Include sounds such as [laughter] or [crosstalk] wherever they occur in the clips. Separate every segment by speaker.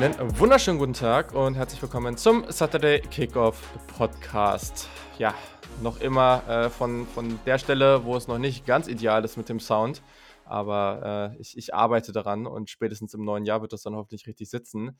Speaker 1: Einen wunderschönen guten Tag und herzlich willkommen zum Saturday Kickoff Podcast. Ja, noch immer äh, von, von der Stelle, wo es noch nicht ganz ideal ist mit dem Sound, aber äh, ich, ich arbeite daran und spätestens im neuen Jahr wird das dann hoffentlich richtig sitzen.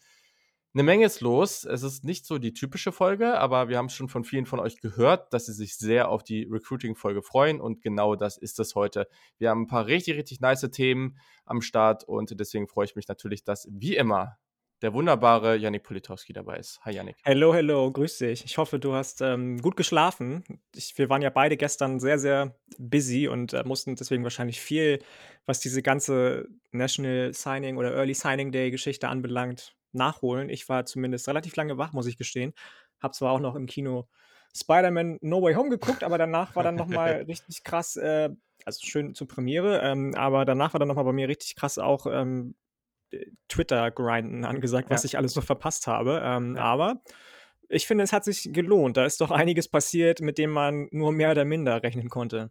Speaker 1: Eine Menge ist los. Es ist nicht so die typische Folge, aber wir haben es schon von vielen von euch gehört, dass sie sich sehr auf die Recruiting-Folge freuen und genau das ist es heute. Wir haben ein paar richtig, richtig nice Themen am Start und deswegen freue ich mich natürlich, dass wie immer der wunderbare Yannick Politowski dabei ist. Hi Yannick.
Speaker 2: Hello, hello, grüß dich. Ich hoffe, du hast ähm, gut geschlafen. Ich, wir waren ja beide gestern sehr, sehr busy und äh, mussten deswegen wahrscheinlich viel, was diese ganze National Signing oder Early Signing Day Geschichte anbelangt, nachholen. Ich war zumindest relativ lange wach, muss ich gestehen. Hab zwar auch noch im Kino Spider-Man No Way Home geguckt, aber danach war dann nochmal [laughs] richtig krass, äh, also schön zur Premiere, ähm, aber danach war dann nochmal bei mir richtig krass auch ähm, Twitter-Grinden angesagt, was ja. ich alles noch verpasst habe. Ähm, ja. Aber ich finde, es hat sich gelohnt. Da ist doch einiges passiert, mit dem man nur mehr oder minder rechnen konnte.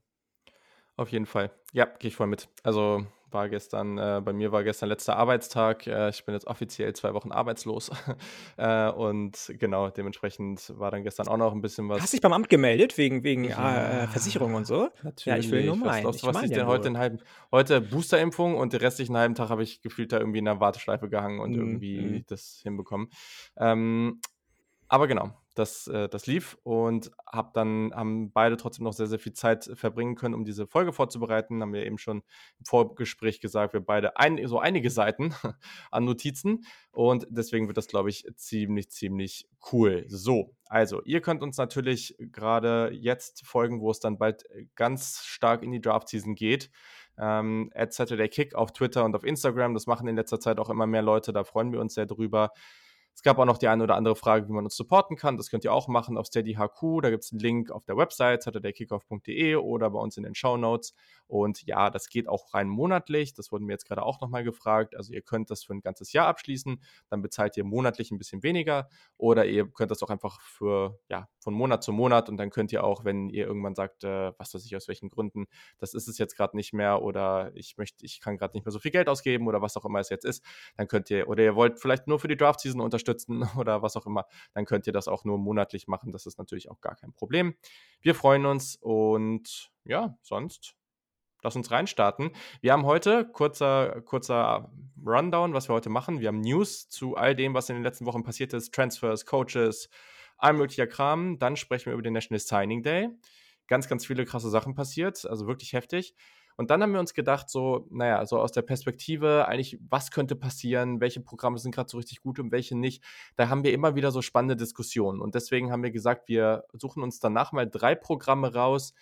Speaker 1: Auf jeden Fall. Ja, gehe ich voll mit. Also war gestern, äh, bei mir war gestern letzter Arbeitstag. Äh, ich bin jetzt offiziell zwei Wochen arbeitslos. [laughs] äh, und genau, dementsprechend war dann gestern auch noch ein bisschen was.
Speaker 2: Hast du dich beim Amt gemeldet wegen, wegen ja, äh, Versicherung und so?
Speaker 1: Natürlich. Ja, ich will nur mal. Was, was, was ich denn heute, halben, heute Boosterimpfung und den restlichen halben Tag habe ich gefühlt da irgendwie in der Warteschleife gehangen und mm, irgendwie mm. das hinbekommen. Ähm, aber genau, das, äh, das lief und hab dann haben beide trotzdem noch sehr, sehr viel Zeit verbringen können, um diese Folge vorzubereiten. Haben wir eben schon im Vorgespräch gesagt, wir beide ein, so einige Seiten [laughs] an Notizen und deswegen wird das, glaube ich, ziemlich, ziemlich cool. So, also ihr könnt uns natürlich gerade jetzt folgen, wo es dann bald ganz stark in die Draft-Season geht. Ähm, at Saturday Kick auf Twitter und auf Instagram. Das machen in letzter Zeit auch immer mehr Leute, da freuen wir uns sehr drüber. Es gab auch noch die eine oder andere Frage, wie man uns supporten kann. Das könnt ihr auch machen auf Steady HQ. Da gibt es einen Link auf der Website, saturdayKickoff.de oder bei uns in den Show Notes. Und ja, das geht auch rein monatlich. Das wurden mir jetzt gerade auch nochmal gefragt. Also ihr könnt das für ein ganzes Jahr abschließen. Dann bezahlt ihr monatlich ein bisschen weniger. Oder ihr könnt das auch einfach für, ja, von Monat zu Monat. Und dann könnt ihr auch, wenn ihr irgendwann sagt, äh, was weiß ich, aus welchen Gründen, das ist es jetzt gerade nicht mehr oder ich möchte, ich kann gerade nicht mehr so viel Geld ausgeben oder was auch immer es jetzt ist, dann könnt ihr, oder ihr wollt vielleicht nur für die Draft-Season unterstützen, unterstützen [laughs] oder was auch immer, dann könnt ihr das auch nur monatlich machen. Das ist natürlich auch gar kein Problem. Wir freuen uns und ja, sonst lass uns reinstarten. Wir haben heute, kurzer, kurzer Rundown, was wir heute machen. Wir haben News zu all dem, was in den letzten Wochen passiert ist, Transfers, Coaches, all möglicher Kram. Dann sprechen wir über den National Signing Day. Ganz, ganz viele krasse Sachen passiert, also wirklich heftig. Und dann haben wir uns gedacht, so, naja, so aus der Perspektive eigentlich, was könnte passieren, welche Programme sind gerade so richtig gut und welche nicht. Da haben wir immer wieder so spannende Diskussionen. Und deswegen haben wir gesagt, wir suchen uns danach mal drei Programme raus,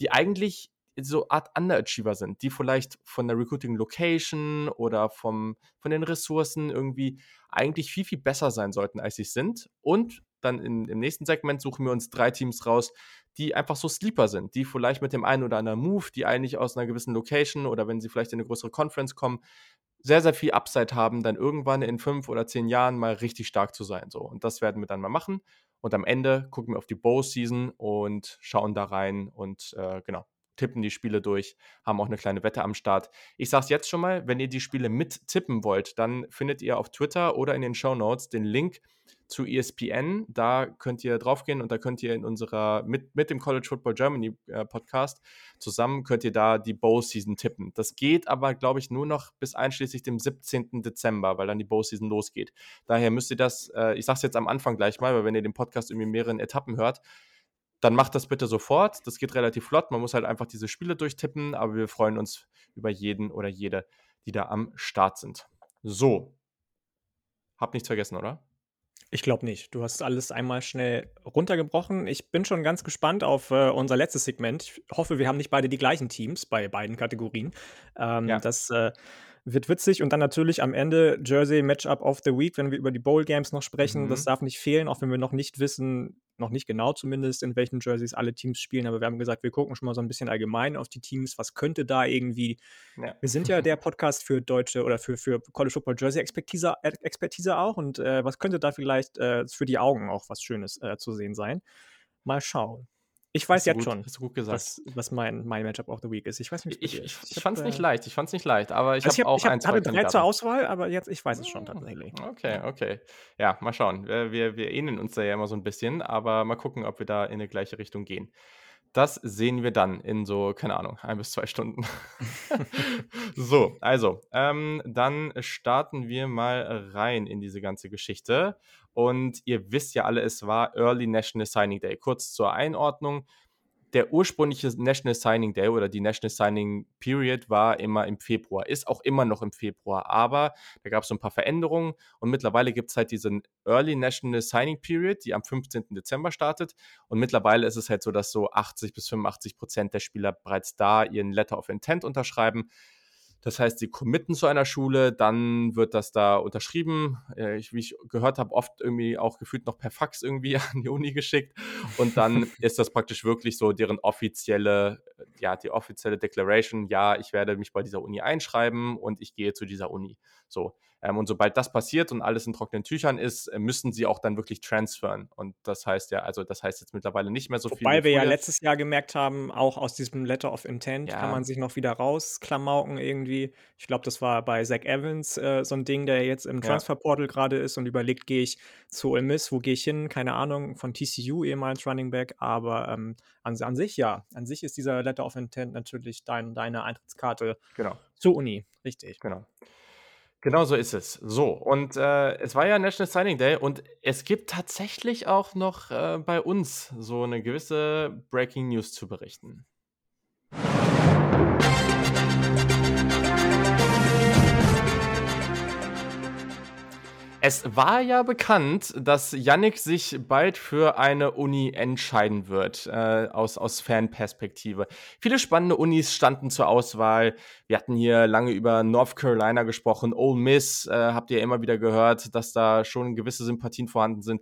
Speaker 1: die eigentlich so Art Underachiever sind, die vielleicht von der Recruiting Location oder vom, von den Ressourcen irgendwie eigentlich viel, viel besser sein sollten, als sie sind. Und dann in, im nächsten Segment suchen wir uns drei Teams raus, die einfach so Sleeper sind, die vielleicht mit dem einen oder anderen Move, die eigentlich aus einer gewissen Location oder wenn sie vielleicht in eine größere Conference kommen, sehr, sehr viel Upside haben, dann irgendwann in fünf oder zehn Jahren mal richtig stark zu sein. So. Und das werden wir dann mal machen. Und am Ende gucken wir auf die Bowl-Season und schauen da rein und äh, genau, tippen die Spiele durch, haben auch eine kleine Wette am Start. Ich sage es jetzt schon mal, wenn ihr die Spiele mit tippen wollt, dann findet ihr auf Twitter oder in den Show Notes den Link zu ESPN. Da könnt ihr draufgehen und da könnt ihr in unserer, mit, mit dem College Football Germany äh, Podcast zusammen, könnt ihr da die Bowl Season tippen. Das geht aber, glaube ich, nur noch bis einschließlich dem 17. Dezember, weil dann die Bowl Season losgeht. Daher müsst ihr das, äh, ich sage es jetzt am Anfang gleich mal, weil wenn ihr den Podcast irgendwie in mehreren Etappen hört, dann macht das bitte sofort. Das geht relativ flott. Man muss halt einfach diese Spiele durchtippen, aber wir freuen uns über jeden oder jede, die da am Start sind. So. Hab nichts vergessen, oder?
Speaker 2: Ich glaube nicht. Du hast alles einmal schnell runtergebrochen. Ich bin schon ganz gespannt auf äh, unser letztes Segment. Ich hoffe, wir haben nicht beide die gleichen Teams bei beiden Kategorien. Ähm, ja. Das äh, wird witzig. Und dann natürlich am Ende Jersey Matchup of the Week, wenn wir über die Bowl Games noch sprechen. Mhm. Das darf nicht fehlen, auch wenn wir noch nicht wissen, noch nicht genau zumindest, in welchen Jerseys alle Teams spielen. Aber wir haben gesagt, wir gucken schon mal so ein bisschen allgemein auf die Teams. Was könnte da irgendwie. Ja. Wir sind ja der Podcast für deutsche oder für, für College Football Jersey Expertise, Expertise auch. Und äh, was könnte da vielleicht äh, für die Augen auch was Schönes äh, zu sehen sein? Mal schauen. Ich weiß jetzt
Speaker 1: gut,
Speaker 2: schon,
Speaker 1: hast du gut gesagt.
Speaker 2: was, was mein, mein Matchup of the Week ist. Ich weiß nicht,
Speaker 1: Ich, ich, ich fand es nicht
Speaker 2: äh,
Speaker 1: leicht. Ich fand es nicht leicht, aber ich
Speaker 2: Also
Speaker 1: habe
Speaker 2: hab,
Speaker 1: auch
Speaker 2: ich hab,
Speaker 1: ein, zwei
Speaker 2: hatte drei zur. Auswahl, aber jetzt, ich weiß es schon tatsächlich.
Speaker 1: Okay, okay. Ja, mal schauen. Wir, wir, wir ähneln uns da ja immer so ein bisschen, aber mal gucken, ob wir da in eine gleiche Richtung gehen. Das sehen wir dann in so, keine Ahnung, ein bis zwei Stunden. [laughs] so, also, ähm, dann starten wir mal rein in diese ganze Geschichte. Und ihr wisst ja alle, es war Early National Signing Day. Kurz zur Einordnung. Der ursprüngliche National Signing Day oder die National Signing Period war immer im Februar, ist auch immer noch im Februar, aber da gab es so ein paar Veränderungen und mittlerweile gibt es halt diesen Early National Signing Period, die am 15. Dezember startet und mittlerweile ist es halt so, dass so 80 bis 85 Prozent der Spieler bereits da ihren Letter of Intent unterschreiben. Das heißt, sie committen zu einer Schule, dann wird das da unterschrieben. Äh, ich, wie ich gehört habe, oft irgendwie auch gefühlt noch per Fax irgendwie [laughs] an die Uni geschickt. Und dann [laughs] ist das praktisch wirklich so deren offizielle, ja, die offizielle Declaration, ja, ich werde mich bei dieser Uni einschreiben und ich gehe zu dieser Uni. So. Ähm, und sobald das passiert und alles in trockenen Tüchern ist, äh, müssen sie auch dann wirklich transferen. Und das heißt ja, also das heißt jetzt mittlerweile nicht mehr so viel.
Speaker 2: Wobei wir ja letztes Jahr gemerkt haben, auch aus diesem Letter of Intent
Speaker 1: Ja.
Speaker 2: kann man sich noch wieder rausklamauken irgendwie. Ich glaube, das war bei Zach Evans äh, so ein Ding, der jetzt im
Speaker 1: Ja.
Speaker 2: Transferportal gerade ist und überlegt, gehe ich zu Ole Miss, wo gehe ich hin? Keine Ahnung, von TCU ehemals Running Back, aber ähm, an, an sich ja. An sich ist dieser Letter of Intent natürlich dein, deine Eintrittskarte
Speaker 1: Genau.
Speaker 2: zur Uni, richtig.
Speaker 1: Genau. Genau so ist es. So, und äh, es war ja National Signing Day und es gibt tatsächlich auch noch äh, bei uns so eine gewisse Breaking News zu berichten. Es war ja bekannt, dass Yannick sich bald für eine Uni entscheiden wird, äh, aus, aus Fanperspektive. Viele spannende Unis standen zur Auswahl. Wir hatten hier lange über North Carolina gesprochen, Ole Miss, äh, habt ihr immer wieder gehört, dass da schon gewisse Sympathien vorhanden sind.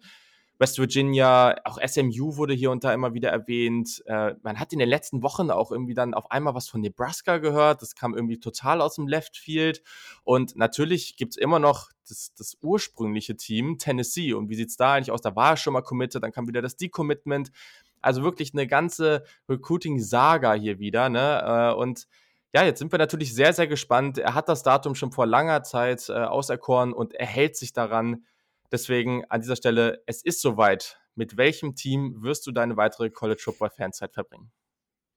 Speaker 1: West Virginia, auch SMU wurde hier und da immer wieder erwähnt. Äh, man hat in den letzten Wochen auch irgendwie dann auf einmal was von Nebraska gehört. Das kam irgendwie total aus dem Left Field. Und natürlich gibt es immer noch das, das ursprüngliche Team, Tennessee. Und wie sieht es da eigentlich aus? Da war schon mal committed, dann kam wieder das Decommitment. Also wirklich eine ganze Recruiting-Saga hier wieder. Ne? Äh, und ja, jetzt sind wir natürlich sehr, sehr gespannt. Er hat das Datum schon vor langer Zeit äh, auserkoren und er hält sich daran. Deswegen an dieser Stelle, es ist soweit. Mit welchem Team wirst du deine weitere College Football Fanzeit verbringen?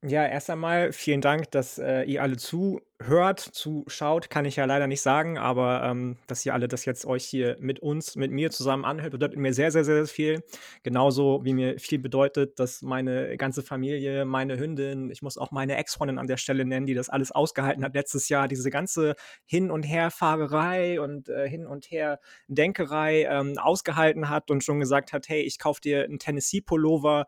Speaker 2: Ja, erst einmal vielen Dank, dass äh, ihr alle zuhört, zuschaut, kann ich ja leider nicht sagen, aber ähm, dass ihr alle das jetzt euch hier mit uns, mit mir zusammen anhört, bedeutet mir sehr, sehr, sehr viel. Genauso wie mir viel bedeutet, dass meine ganze Familie, meine Hündin, ich muss auch meine Ex-Freundin an der Stelle nennen, die das alles ausgehalten hat letztes Jahr, diese ganze Hin- und Herfahrerei und äh, Hin- und Her-Denkerei ähm, ausgehalten hat und schon gesagt hat, hey, ich kauf dir einen Tennessee-Pullover,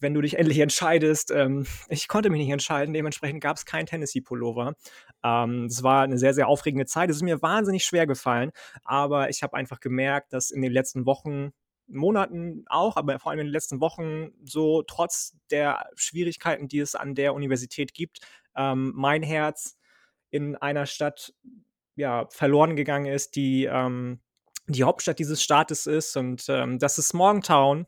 Speaker 2: wenn du dich endlich entscheidest. Ähm, ich konnte mich nicht entscheiden, dementsprechend gab es kein Tennessee-Pullover. Ähm, es war eine sehr, sehr aufregende Zeit. Es ist mir wahnsinnig schwer gefallen, aber ich habe einfach gemerkt, dass in den letzten Wochen, Monaten auch, aber vor allem in den letzten Wochen so trotz der Schwierigkeiten, die es an der Universität gibt, ähm, mein Herz in einer Stadt ja, verloren gegangen ist, die ähm, die Hauptstadt dieses Staates ist und ähm, das ist Morgantown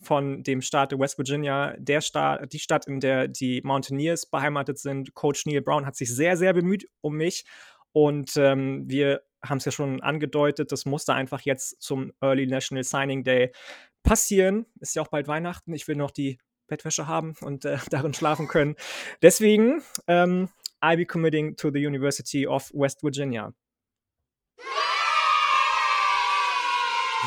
Speaker 2: von dem Staat West Virginia, der Staat, die Stadt, in der die Mountaineers beheimatet sind. Coach Neil Brown hat sich sehr, sehr bemüht um mich und ähm, wir haben es ja schon angedeutet, das musste einfach jetzt zum Early National Signing Day passieren. Ist ja auch bald Weihnachten. Ich will noch die Bettwäsche haben und äh, [laughs] darin schlafen können. Deswegen, ähm, I'll be committing to the University of West Virginia.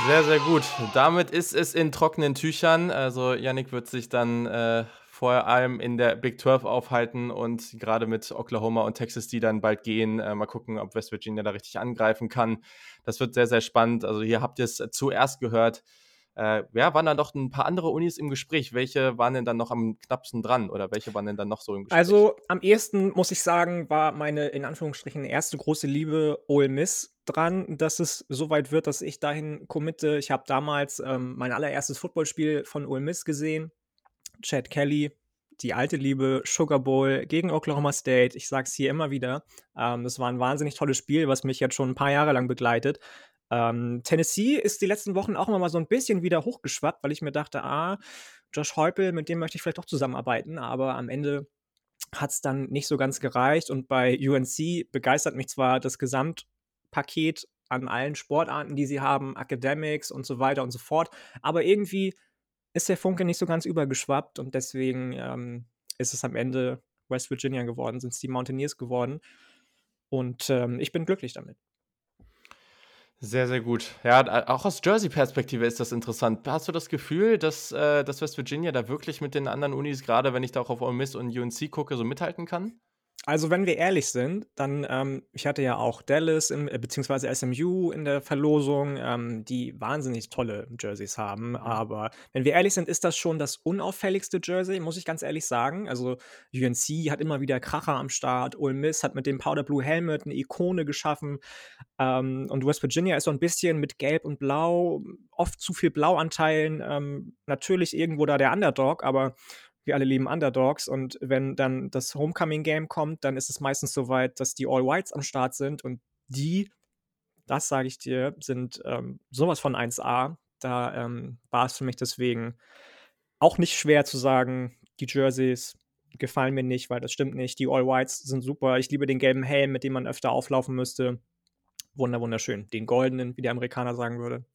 Speaker 1: Sehr, sehr gut. Damit ist es in trockenen Tüchern. Also Yannick wird sich dann äh, vor allem in der Big 12 aufhalten und gerade mit Oklahoma und Texas, die dann bald gehen, äh, mal gucken, ob West Virginia da richtig angreifen kann. Das wird sehr, sehr spannend. Also hier habt ihr es zuerst gehört. Äh, ja, waren dann doch ein paar andere Unis im Gespräch. Welche waren denn dann noch am knappsten dran oder welche waren denn dann noch so im Gespräch?
Speaker 2: Also am ehesten, muss ich sagen, war meine in Anführungsstrichen erste große Liebe Ole Miss dran, dass es so weit wird, dass ich dahin committe. Ich habe damals ähm, mein allererstes Footballspiel von Ole Miss gesehen. Chad Kelly, die alte Liebe, Sugar Bowl gegen Oklahoma State. Ich sage es hier immer wieder. Ähm, das war ein wahnsinnig tolles Spiel, was mich jetzt schon ein paar Jahre lang begleitet. Ähm, Tennessee ist die letzten Wochen auch immer mal so ein bisschen wieder hochgeschwappt, weil ich mir dachte, ah, Josh Heupel, mit dem möchte ich vielleicht doch zusammenarbeiten, aber am Ende hat es dann nicht so ganz gereicht und bei UNC begeistert mich zwar das Gesamtpaket an allen Sportarten, die sie haben, Academics und so weiter und so fort, aber irgendwie ist der Funke nicht so ganz übergeschwappt und deswegen ähm, ist es am Ende West Virginia geworden, sind es die Mountaineers geworden. Und ähm, ich bin glücklich damit.
Speaker 1: Sehr, sehr gut. Ja, auch aus Jersey-Perspektive ist das interessant. Hast du das Gefühl, dass, äh, dass West Virginia da wirklich mit den anderen Unis, gerade wenn ich da auch auf Ole Miss und UNC gucke, so mithalten kann?
Speaker 2: Also, wenn wir ehrlich sind, dann, ähm, ich hatte ja auch Dallas im, äh, beziehungsweise SMU in der Verlosung, ähm, die wahnsinnig tolle Jerseys haben. Mhm. Aber wenn wir ehrlich sind, ist das schon das unauffälligste Jersey, muss ich ganz ehrlich sagen. Also, UNC hat immer wieder Kracher am Start. Ole Miss hat mit dem Powder Blue Helmet eine Ikone geschaffen. Ähm, und West Virginia ist so ein bisschen mit Gelb und Blau, oft zu viel Blauanteilen. Ähm, natürlich irgendwo da der Underdog, aber wir alle lieben Underdogs und wenn dann das Homecoming-Game kommt, dann ist es meistens so weit, dass die All-Whites am Start sind und die, das sage ich dir, sind ähm, sowas von 1A. Da ähm, war es für mich deswegen auch nicht schwer zu sagen, die Jerseys gefallen mir nicht, weil das stimmt nicht. Die All-Whites sind super. Ich liebe den gelben Helm, mit dem man öfter auflaufen müsste. Wunder, wunderschön. Den goldenen, wie der Amerikaner sagen würde.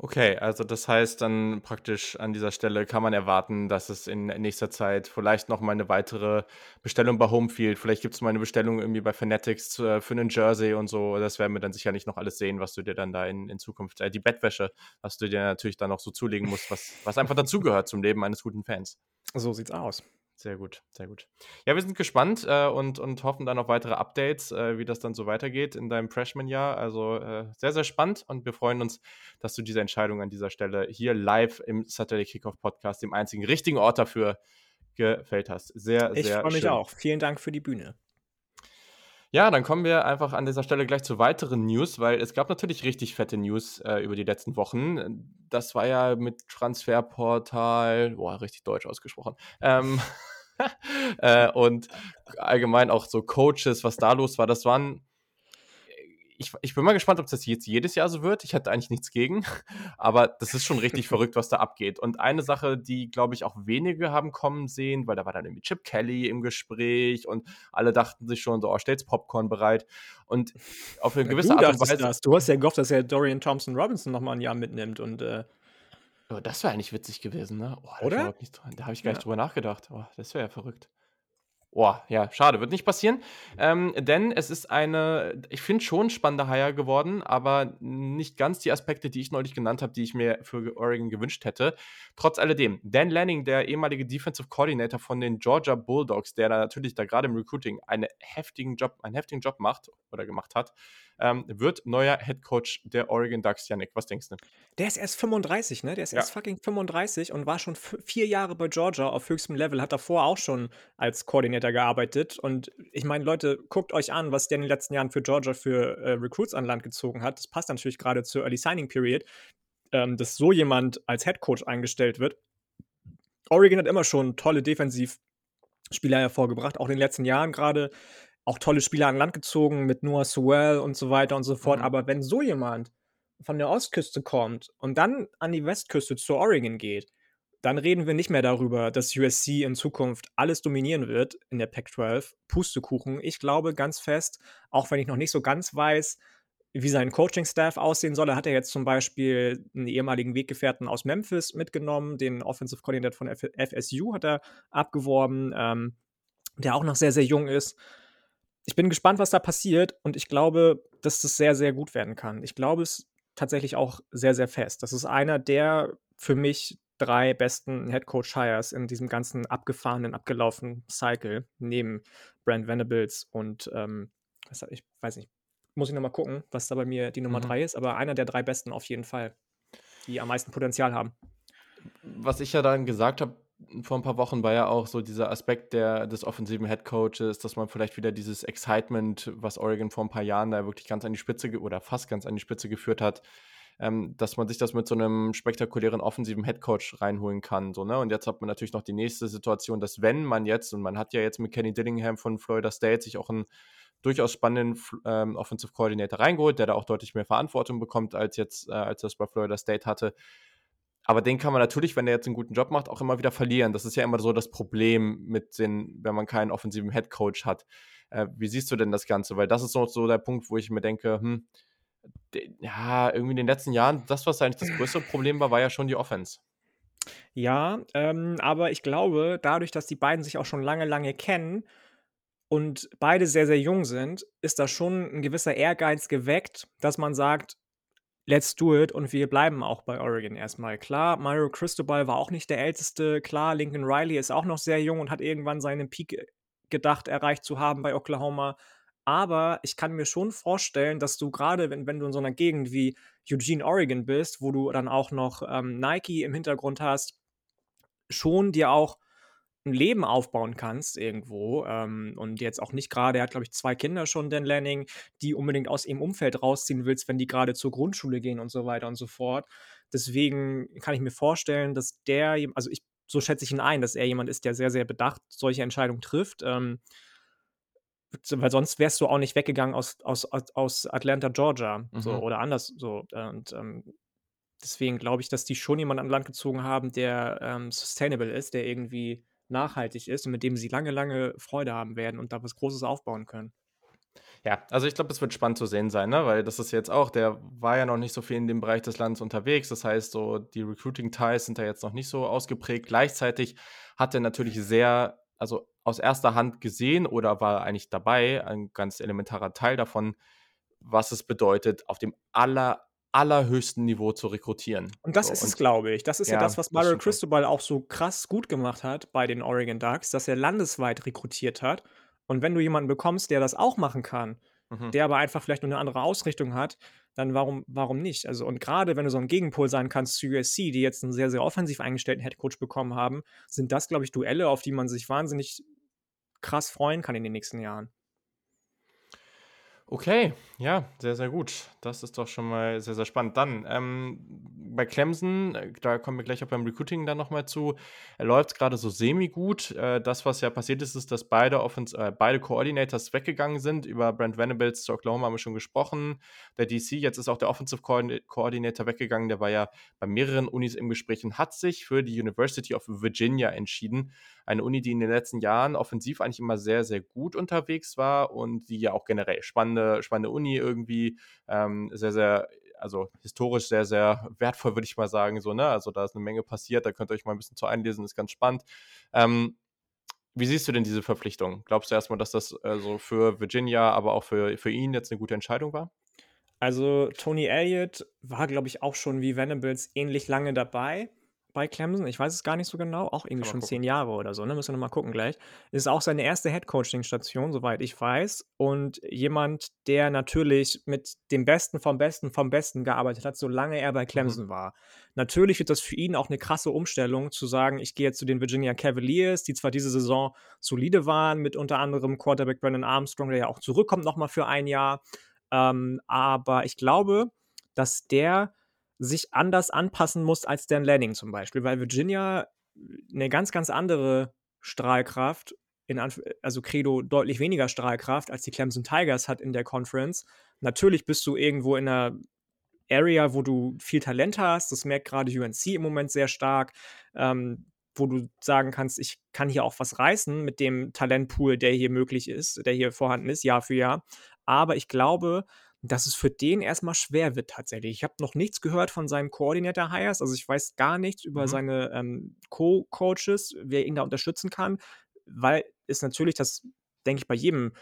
Speaker 1: Okay, also das heißt dann praktisch an dieser Stelle kann man erwarten, dass es in nächster Zeit vielleicht noch mal eine weitere Bestellung bei Homefield, vielleicht gibt es mal eine Bestellung irgendwie bei Fanatics äh, für einen Jersey und so. Das werden wir dann sicherlich noch alles sehen, was du dir dann da in, in Zukunft, äh, die Bettwäsche, was du dir natürlich dann noch so zulegen musst, was, was einfach dazugehört zum Leben eines guten Fans.
Speaker 2: So sieht's aus.
Speaker 1: Sehr gut, sehr gut. Ja, wir sind gespannt äh, und, und hoffen dann auf weitere Updates, äh, wie das dann so weitergeht in deinem Freshman-Jahr. Also äh, sehr, sehr spannend und wir freuen uns, dass du diese Entscheidung an dieser Stelle hier live im Saturday Kickoff Podcast, dem einzigen richtigen Ort dafür, gefällt hast. Sehr,
Speaker 2: ich
Speaker 1: sehr
Speaker 2: Ich freue mich auch. Vielen Dank für die Bühne.
Speaker 1: Ja, dann kommen wir einfach an dieser Stelle gleich zu weiteren News, weil es gab natürlich richtig fette News äh, über die letzten Wochen. Das war ja mit Transferportal, boah, richtig deutsch ausgesprochen. Ähm, [laughs] äh, und allgemein auch so Coaches, was da los war. Das waren ich, ich bin mal gespannt, ob das jetzt jedes Jahr so wird. Ich hatte eigentlich nichts gegen, [laughs] aber das ist schon richtig verrückt, was da abgeht. Und eine Sache, die, glaube ich, auch wenige haben kommen sehen, weil da war dann irgendwie Chip Kelly im Gespräch und alle dachten sich schon so, oh, stell's Popcorn bereit. Und auf eine gewisse
Speaker 2: ja,
Speaker 1: Art und Weise.
Speaker 2: Das. Du hast ja gehofft, dass er Dorian Thompson Robinson nochmal ein Jahr mitnimmt und. Äh
Speaker 1: Oh, das wäre eigentlich witzig gewesen, ne?
Speaker 2: Oh, Oder?
Speaker 1: Nicht, da habe ich gar nicht drüber nachgedacht. Oh, das wäre ja verrückt. Boah, ja, schade, wird nicht passieren. Ähm, denn es ist eine, ich finde schon spannende Hire geworden, aber nicht ganz die Aspekte, die ich neulich genannt habe, die ich mir für Oregon gewünscht hätte. Trotz alledem, Dan Lanning, der ehemalige Defensive Coordinator von den Georgia Bulldogs, der da natürlich da gerade im Recruiting einen heftigen Job, einen heftigen Job macht oder gemacht hat, ähm, wird neuer Head Coach der Oregon Ducks. Yannick, was denkst du?
Speaker 2: Der ist erst 35, ne? Der ist ja. erst fucking 35 und war schon vier Jahre bei Georgia auf höchstem Level, hat davor auch schon als Koordinator gearbeitet. Und ich meine, Leute, guckt euch an, was der in den letzten Jahren für Georgia für äh, Recruits an Land gezogen hat. Das passt natürlich gerade zur Early Signing Period, ähm, dass so jemand als Head Coach eingestellt wird. Oregon hat immer schon tolle Defensivspieler hervorgebracht, auch in den letzten Jahren gerade auch tolle Spieler an Land gezogen mit Noah Sewell und so weiter und so fort. Mhm. Aber wenn so jemand von der Ostküste kommt und dann an die Westküste zu Oregon geht, dann reden wir nicht mehr darüber, dass USC in Zukunft alles dominieren wird in der Pac-12. Pustekuchen. Ich glaube ganz fest, auch wenn ich noch nicht so ganz weiß, wie sein Coaching-Staff aussehen soll. Er hat ja jetzt zum Beispiel einen ehemaligen Weggefährten aus Memphis mitgenommen, den Offensive Coordinator von FSU hat er abgeworben, ähm, der auch noch sehr, sehr jung ist ich bin gespannt, was da passiert und ich glaube, dass das sehr, sehr gut werden kann. Ich glaube es tatsächlich auch sehr, sehr fest. Das ist einer der für mich drei besten Head Coach Hires in diesem ganzen abgefahrenen, abgelaufenen Cycle neben Brand Venables und ähm, ich weiß nicht, muss ich nochmal gucken, was da bei mir die Nummer mhm. drei ist, aber einer der drei besten auf jeden Fall, die am meisten Potenzial haben.
Speaker 1: Was ich ja dann gesagt habe, vor ein paar Wochen war ja auch so dieser Aspekt der, des offensiven Headcoaches, dass man vielleicht wieder dieses Excitement, was Oregon vor ein paar Jahren da wirklich ganz an die Spitze oder fast ganz an die Spitze geführt hat, ähm, dass man sich das mit so einem spektakulären offensiven Headcoach reinholen kann. So, ne? Und jetzt hat man natürlich noch die nächste Situation, dass wenn man jetzt, und man hat ja jetzt mit Kenny Dillingham von Florida State sich auch einen durchaus spannenden ähm, Offensive Coordinator reingeholt, der da auch deutlich mehr Verantwortung bekommt, als jetzt, äh, als das bei Florida State hatte. Aber den kann man natürlich, wenn er jetzt einen guten Job macht, auch immer wieder verlieren. Das ist ja immer so das Problem mit den, wenn man keinen offensiven Head Coach hat. Äh, wie siehst du denn das Ganze? Weil das ist so, so der Punkt, wo ich mir denke, hm, ja, irgendwie in den letzten Jahren, das, was eigentlich das größte Problem war, war ja schon die Offense.
Speaker 2: Ja, ähm, aber ich glaube, dadurch, dass die beiden sich auch schon lange, lange kennen und beide sehr, sehr jung sind, ist da schon ein gewisser Ehrgeiz geweckt, dass man sagt: „Let's do it“ und wir bleiben auch bei Oregon erstmal. Klar, Mario Cristobal war auch nicht der Älteste. Klar, Lincoln Riley ist auch noch sehr jung und hat irgendwann seinen Peak äh, gedacht, erreicht zu haben bei Oklahoma. Aber ich kann mir schon vorstellen, dass du gerade, wenn wenn du in so einer Gegend wie Eugene, Oregon bist, wo du dann auch noch, ähm, Nike im Hintergrund hast, schon dir auch ein Leben aufbauen kannst irgendwo, ähm, und jetzt auch nicht gerade, er hat, glaube ich, zwei Kinder schon, Dan Lanning, die unbedingt aus ihrem Umfeld rausziehen willst, wenn die gerade zur Grundschule gehen und so weiter und so fort. Deswegen kann ich mir vorstellen, dass der also, ich so schätze ich ihn ein, dass er jemand ist, der sehr, sehr bedacht solche Entscheidungen trifft, ähm weil sonst wärst du auch nicht weggegangen aus, aus, aus Atlanta, Georgia, mhm. so oder anders so. Und ähm, deswegen glaube ich, dass die schon jemanden an Land gezogen haben, der ähm, sustainable ist, der irgendwie nachhaltig ist und mit dem sie lange, lange Freude haben werden und da was Großes aufbauen können.
Speaker 1: Ja, also ich glaube, es wird spannend zu sehen sein, ne? weil das ist jetzt auch, der war ja noch nicht so viel in dem Bereich des Landes unterwegs. Das heißt, so die Recruiting-Ties sind da jetzt noch nicht so ausgeprägt. Gleichzeitig hat er natürlich sehr, also aus erster Hand gesehen oder war eigentlich dabei, ein ganz elementarer Teil davon, was es bedeutet, auf dem aller, allerhöchsten Niveau zu rekrutieren.
Speaker 2: Und das so, ist es, glaube ich. Das ist ja, ja das, was Mario Cristobal auch so krass gut gemacht hat bei den Oregon Ducks, dass er landesweit rekrutiert hat. Und wenn du jemanden bekommst, der das auch machen kann, mhm. der aber einfach vielleicht nur eine andere Ausrichtung hat, dann warum, warum nicht? Also, und gerade wenn du so ein Gegenpol sein kannst zu USC, die jetzt einen sehr, sehr offensiv eingestellten Headcoach bekommen haben, sind das, glaube ich, Duelle, auf die man sich wahnsinnig krass freuen kann in den nächsten Jahren.
Speaker 1: Okay, ja, sehr, sehr gut. Das ist doch schon mal sehr, sehr spannend. Dann, ähm, bei Clemson, äh, da kommen wir gleich auch beim Recruiting dann nochmal zu, er läuft gerade so semi-gut. Äh, das, was ja passiert ist, ist, dass beide, Offens äh, beide Coordinators weggegangen sind. Über Brent Venables zu Oklahoma haben wir schon gesprochen. Der DC, jetzt ist auch der Offensive Coordinator weggegangen. Der war ja bei mehreren Unis im Gespräch und hat sich für die University of Virginia entschieden. Eine Uni, die in den letzten Jahren offensiv eigentlich immer sehr, sehr gut unterwegs war und die ja auch generell spannend spannende, spannende Uni irgendwie, ähm, sehr, sehr, also historisch sehr, sehr wertvoll, würde ich mal sagen. So, ne? Also da ist eine Menge passiert, da könnt ihr euch mal ein bisschen zu einlesen, ist ganz spannend. Ähm, wie siehst du denn diese Verpflichtung? Glaubst du erstmal, dass das also für Virginia, aber auch für, für ihn jetzt eine gute Entscheidung war?
Speaker 2: Also Tony Elliott war, glaube ich, auch schon wie Venables ähnlich lange dabei bei Clemson, ich weiß es gar nicht so genau, auch irgendwie schon zehn Jahre oder so, ne? Müssen wir nochmal gucken gleich. Ist auch seine erste Headcoaching-Station, soweit ich weiß. Und jemand, der natürlich mit dem Besten vom Besten vom Besten gearbeitet hat, solange er bei mhm. Clemson mhm. war. Natürlich wird das für ihn auch eine krasse Umstellung, zu sagen, ich gehe jetzt zu den Virginia Cavaliers, die zwar diese Saison solide waren, mit unter anderem Quarterback Brandon Armstrong, der ja auch zurückkommt nochmal für ein Jahr. Ähm, aber ich glaube, dass der sich anders anpassen muss als Dan Lanning zum Beispiel, weil Virginia eine ganz, ganz andere Strahlkraft, in also Credo deutlich weniger Strahlkraft als die Clemson Tigers hat in der Conference. Natürlich bist du irgendwo in einer Area, wo du viel Talent hast. Das merkt gerade UNC im Moment sehr stark, ähm, wo du sagen kannst, ich kann hier auch was reißen mit dem Talentpool, der hier möglich ist, der hier vorhanden ist, Jahr für Jahr. Aber ich glaube, dass es für den erstmal schwer wird tatsächlich. Ich habe noch nichts gehört von seinem Coordinator Hires, also ich weiß gar nichts über mhm. seine ähm, Co-Coaches, wer ihn da unterstützen kann, weil es natürlich, das denke ich bei jedem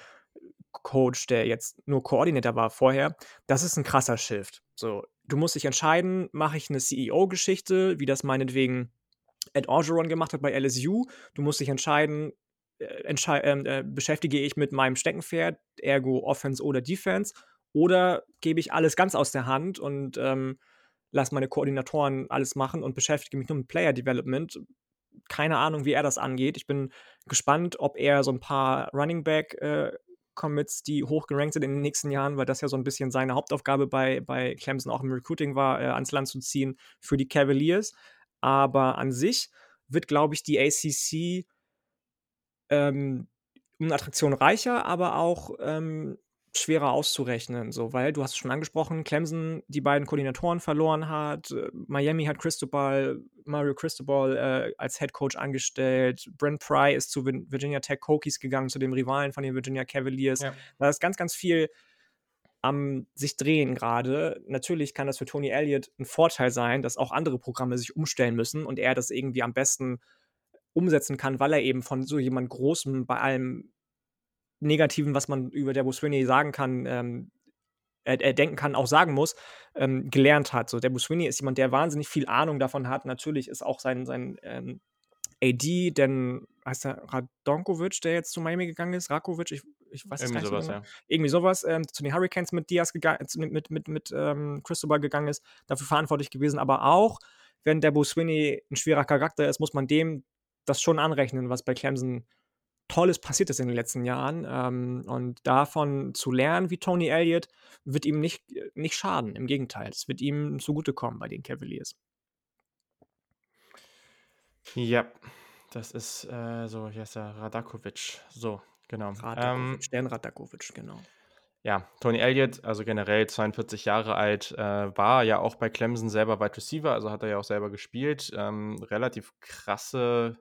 Speaker 2: Coach, der jetzt nur Koordinator war vorher, das ist ein krasser Shift. So, du musst dich entscheiden, mache ich eine CEO-Geschichte, wie das meinetwegen Ed Orgeron gemacht hat bei LSU. Du musst dich entscheiden, äh, entschei äh, beschäftige ich mit meinem Steckenpferd, ergo Offense oder Defense, oder gebe ich alles ganz aus der Hand und ähm, lasse meine Koordinatoren alles machen und beschäftige mich nur mit Player Development. Keine Ahnung, wie er das angeht. Ich bin gespannt, ob er so ein paar Running Back äh, Commits, die hochgerankt sind in den nächsten Jahren, weil das ja so ein bisschen seine Hauptaufgabe bei, bei Clemson auch im Recruiting war, äh, ans Land zu ziehen für die Cavaliers. Aber an sich wird, glaube ich, die ACC ähm, eine Attraktion reicher, aber auch, ähm, schwerer auszurechnen, so, weil du hast es schon angesprochen, Clemson die beiden Koordinatoren verloren hat, äh, Miami hat Cristobal Mario Cristobal, äh, als Head Coach angestellt, Brent Pry ist zu Virginia Tech Hokies gegangen, zu dem Rivalen von den Virginia Cavaliers. Ja. Da ist ganz, ganz viel am sich drehen gerade. Natürlich kann das für Tony Elliott ein Vorteil sein, dass auch andere Programme sich umstellen müssen und er das irgendwie am besten umsetzen kann, weil er eben von so jemand Großem bei allem Negativen, was man über Debo Swinney sagen kann, ähm, er, er, denken kann, auch sagen muss, ähm, gelernt hat. So, Debo Swinney ist jemand, der wahnsinnig viel Ahnung davon hat. Natürlich ist auch sein, sein ähm, AD, denn heißt er Radonkovic, der jetzt zu Miami gegangen ist, Rakovic, ich, ich weiß es gar nicht sowas, genau. ja. Irgendwie sowas, ähm, zu den Hurricanes mit Diaz gegangen, mit, mit, mit, mit ähm, Cristobal gegangen ist, dafür verantwortlich gewesen. Aber auch, wenn Debo Swinney ein schwerer Charakter ist, muss man dem das schon anrechnen, was bei Clemson Tolles passiert ist in den letzten Jahren. Ähm, und davon zu lernen, wie Tony Elliott, wird ihm nicht, nicht schaden. Im Gegenteil, es wird ihm zugutekommen bei den Cavaliers.
Speaker 1: Ja, das ist äh, so, hier ist der Radakovic. So, genau.
Speaker 2: Radakovic, ähm, Dan Radakovic, genau.
Speaker 1: Ja, Tony Elliott, also generell 42 Jahre alt, äh, war ja auch bei Clemson selber Wide Receiver, also hat er ja auch selber gespielt. Ähm, relativ krasse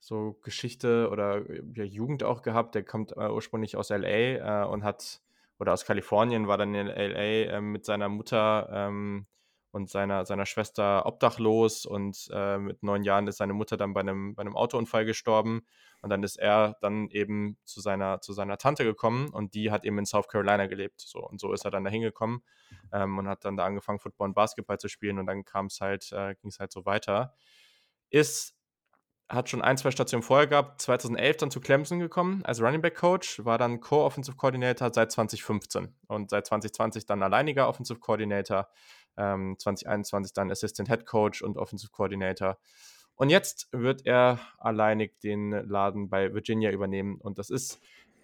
Speaker 1: so Geschichte oder ja, Jugend auch gehabt. Der kommt äh, ursprünglich aus LA äh, und hat, oder aus Kalifornien, war dann in LA äh, mit seiner Mutter ähm, und seiner, seiner Schwester obdachlos und äh, mit neun Jahren ist seine Mutter dann bei einem, bei einem Autounfall gestorben und dann ist er dann eben zu seiner, zu seiner Tante gekommen und die hat eben in South Carolina gelebt. So, und so ist er dann da hingekommen ähm, und hat dann da angefangen, Football und Basketball zu spielen und dann kam es halt, äh, ging es halt so weiter. Ist hat schon ein, zwei Stationen vorher gehabt, 2011 dann zu Clemson gekommen als Running Back Coach, war dann Co-Offensive Coordinator seit 2015 und seit 2020 dann alleiniger Offensive Coordinator, ähm, 2021 dann Assistant Head Coach und Offensive Coordinator. Und jetzt wird er alleinig den Laden bei Virginia übernehmen und das ist,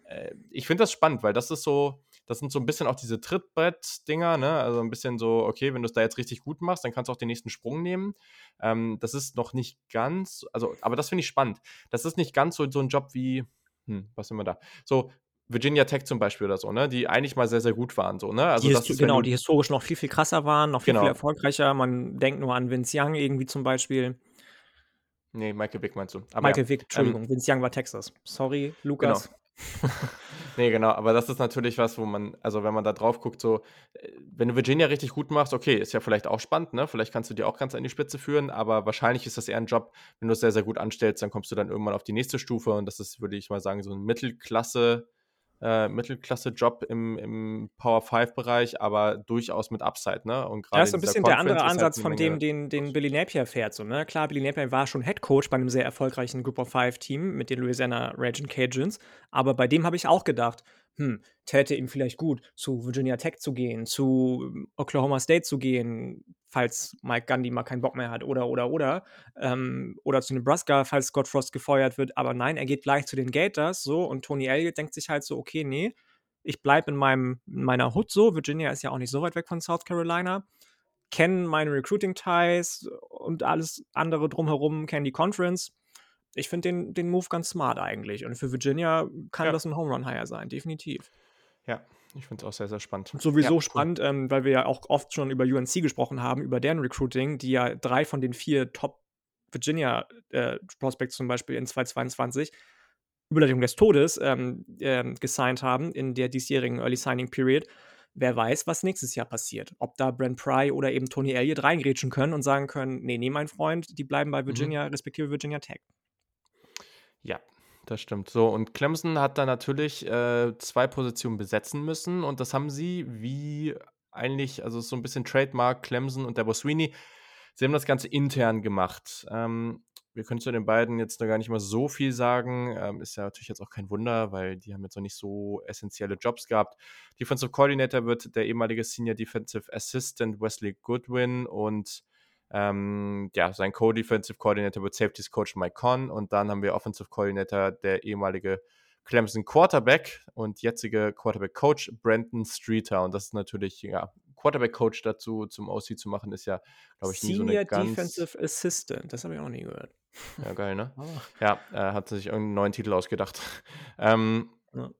Speaker 1: äh, ich finde das spannend, weil das ist so, das sind so ein bisschen auch diese Trittbrett-Dinger, ne? Also ein bisschen so, okay, wenn du es da jetzt richtig gut machst, dann kannst du auch den nächsten Sprung nehmen. Ähm, das ist noch nicht ganz, also, aber das finde ich spannend. Das ist nicht ganz so, so ein Job wie, hm, was sind wir da? So, Virginia Tech zum Beispiel oder so, ne? Die eigentlich mal sehr, sehr gut waren, so, ne?
Speaker 2: Also die ist, genau, die historisch noch viel, viel krasser waren, noch viel, genau. viel erfolgreicher. Man denkt nur an Vince Young irgendwie zum Beispiel.
Speaker 1: Nee, Michael Vick meinst du.
Speaker 2: Aber Michael ja, Vick, Entschuldigung, ähm, Vince Young war Texas. Sorry, Lukas.
Speaker 1: Genau. Nee, genau, aber das ist natürlich was, wo man, also wenn man da drauf guckt, so, äh, wenn du Virginia richtig gut machst, okay, ist ja vielleicht auch spannend, ne? Vielleicht kannst du die auch ganz an die Spitze führen, aber wahrscheinlich ist das eher ein Job, wenn du es sehr, sehr gut anstellst, dann kommst du dann irgendwann auf die nächste Stufe und das ist, würde ich mal sagen, so ein Mittelklasse- äh, Mittelklasse-Job im, im Power 5-Bereich, aber durchaus mit Upside, ne?
Speaker 2: Und gerade ja, ist so ein bisschen der andere halt Ansatz halt von dem, den, den Billy Napier fährt. So, ne? Klar, Billy Napier war schon Head Coach bei einem sehr erfolgreichen Group of Five-Team mit den Louisiana Raging Cajuns, aber bei dem habe ich auch gedacht, hm, täte ihm vielleicht gut, zu Virginia Tech zu gehen, zu Oklahoma State zu gehen, falls Mike Gundy mal keinen Bock mehr hat, oder, oder, oder. Ähm, oder zu Nebraska, falls Scott Frost gefeuert wird. Aber nein, er geht gleich zu den Gators, so, und Tony Elliott denkt sich halt so, okay, nee, ich bleibe in, meinem, in meiner Hut so. Virginia ist ja auch nicht so weit weg von South Carolina. Kennen meine Recruiting-Ties und alles andere drumherum, kennen die Conference ich finde den, den Move ganz smart eigentlich. Und für Virginia kann ja. das ein Home Run Hire sein, definitiv.
Speaker 1: Ja, ich finde es auch sehr, sehr spannend. Und
Speaker 2: sowieso
Speaker 1: ja,
Speaker 2: spannend, cool. ähm, weil wir ja auch oft schon über UNC gesprochen haben, über deren Recruiting, die ja drei von den vier Top Virginia äh, Prospects zum Beispiel in 2022 Überleitung des Todes ähm, äh, gesigned haben in der diesjährigen Early Signing Period. Wer weiß, was nächstes Jahr passiert. Ob da Brent Pry oder eben Tony Elliott reingrätschen können und sagen können, nee, nee, mein Freund, die bleiben bei mhm. Virginia, mhm. respektive Virginia Tech.
Speaker 1: Ja, das stimmt. So, und Clemson hat da natürlich äh, zwei Positionen besetzen müssen und das haben sie wie eigentlich, also so ein bisschen Trademark Clemson und der Sweeney. Sie haben das Ganze intern gemacht. Ähm, wir können zu den beiden jetzt noch gar nicht mal so viel sagen. Ähm, ist ja natürlich jetzt auch kein Wunder, weil die haben jetzt noch nicht so essentielle Jobs gehabt. Defensive Coordinator wird der ehemalige Senior Defensive Assistant Wesley Goodwin und ähm, ja, sein Co-Defensive Coordinator wird Safeties Coach Mike Conn und dann haben wir Offensive Coordinator, der ehemalige Clemson Quarterback und jetzige Quarterback Coach Brandon Streeter. Und das ist natürlich, ja, Quarterback Coach dazu zum OC zu machen, ist ja, glaube ich, nie
Speaker 2: Senior
Speaker 1: so eine ganz.
Speaker 2: Defensive Assistant, das habe ich auch nie gehört.
Speaker 1: Ja, geil, ne? Oh. [laughs] Ja, er hat sich irgendeinen neuen Titel ausgedacht. [laughs] ähm, ja.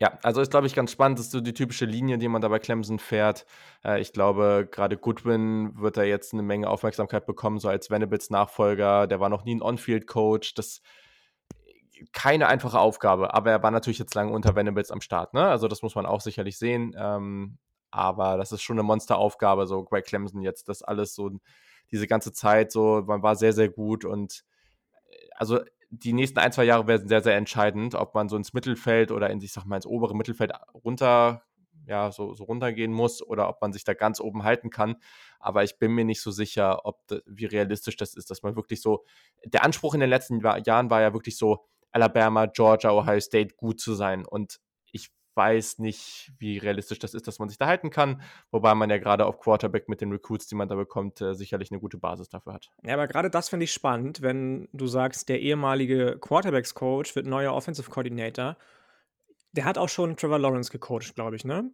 Speaker 1: Ja, also ist, glaube ich, ganz spannend. Das ist so die typische Linie, die man da bei Clemson fährt. Äh, ich glaube, gerade Goodwin wird da jetzt eine Menge Aufmerksamkeit bekommen, so als Venables Nachfolger. Der war noch nie ein On-Field-Coach. Das keine einfache Aufgabe, aber er war natürlich jetzt lange unter Venables am Start. Ne? Also das muss man auch sicherlich sehen. Ähm, aber das ist schon eine Monsteraufgabe, so Greg Clemson jetzt, das alles so, diese ganze Zeit so, man war sehr, sehr gut und äh, also die nächsten ein, zwei Jahre werden sehr, sehr entscheidend, ob man so ins Mittelfeld oder in, ich sag mal, ins obere Mittelfeld runter, ja, so, so runtergehen muss oder ob man sich da ganz oben halten kann. Aber ich bin mir nicht so sicher, ob wie realistisch das ist, dass man wirklich so, der Anspruch in den letzten Jahren war ja wirklich so, Alabama, Georgia, Ohio State gut zu sein. Und weiß nicht, wie realistisch das ist, dass man sich da halten kann, wobei man ja gerade auf Quarterback mit den Recruits, die man da bekommt, äh, sicherlich eine gute Basis dafür hat.
Speaker 2: Ja, aber gerade das finde ich spannend, wenn du sagst, der ehemalige Quarterbacks-Coach wird neuer Offensive Coordinator. Der hat auch schon Trevor Lawrence gecoacht, glaube ich, ne?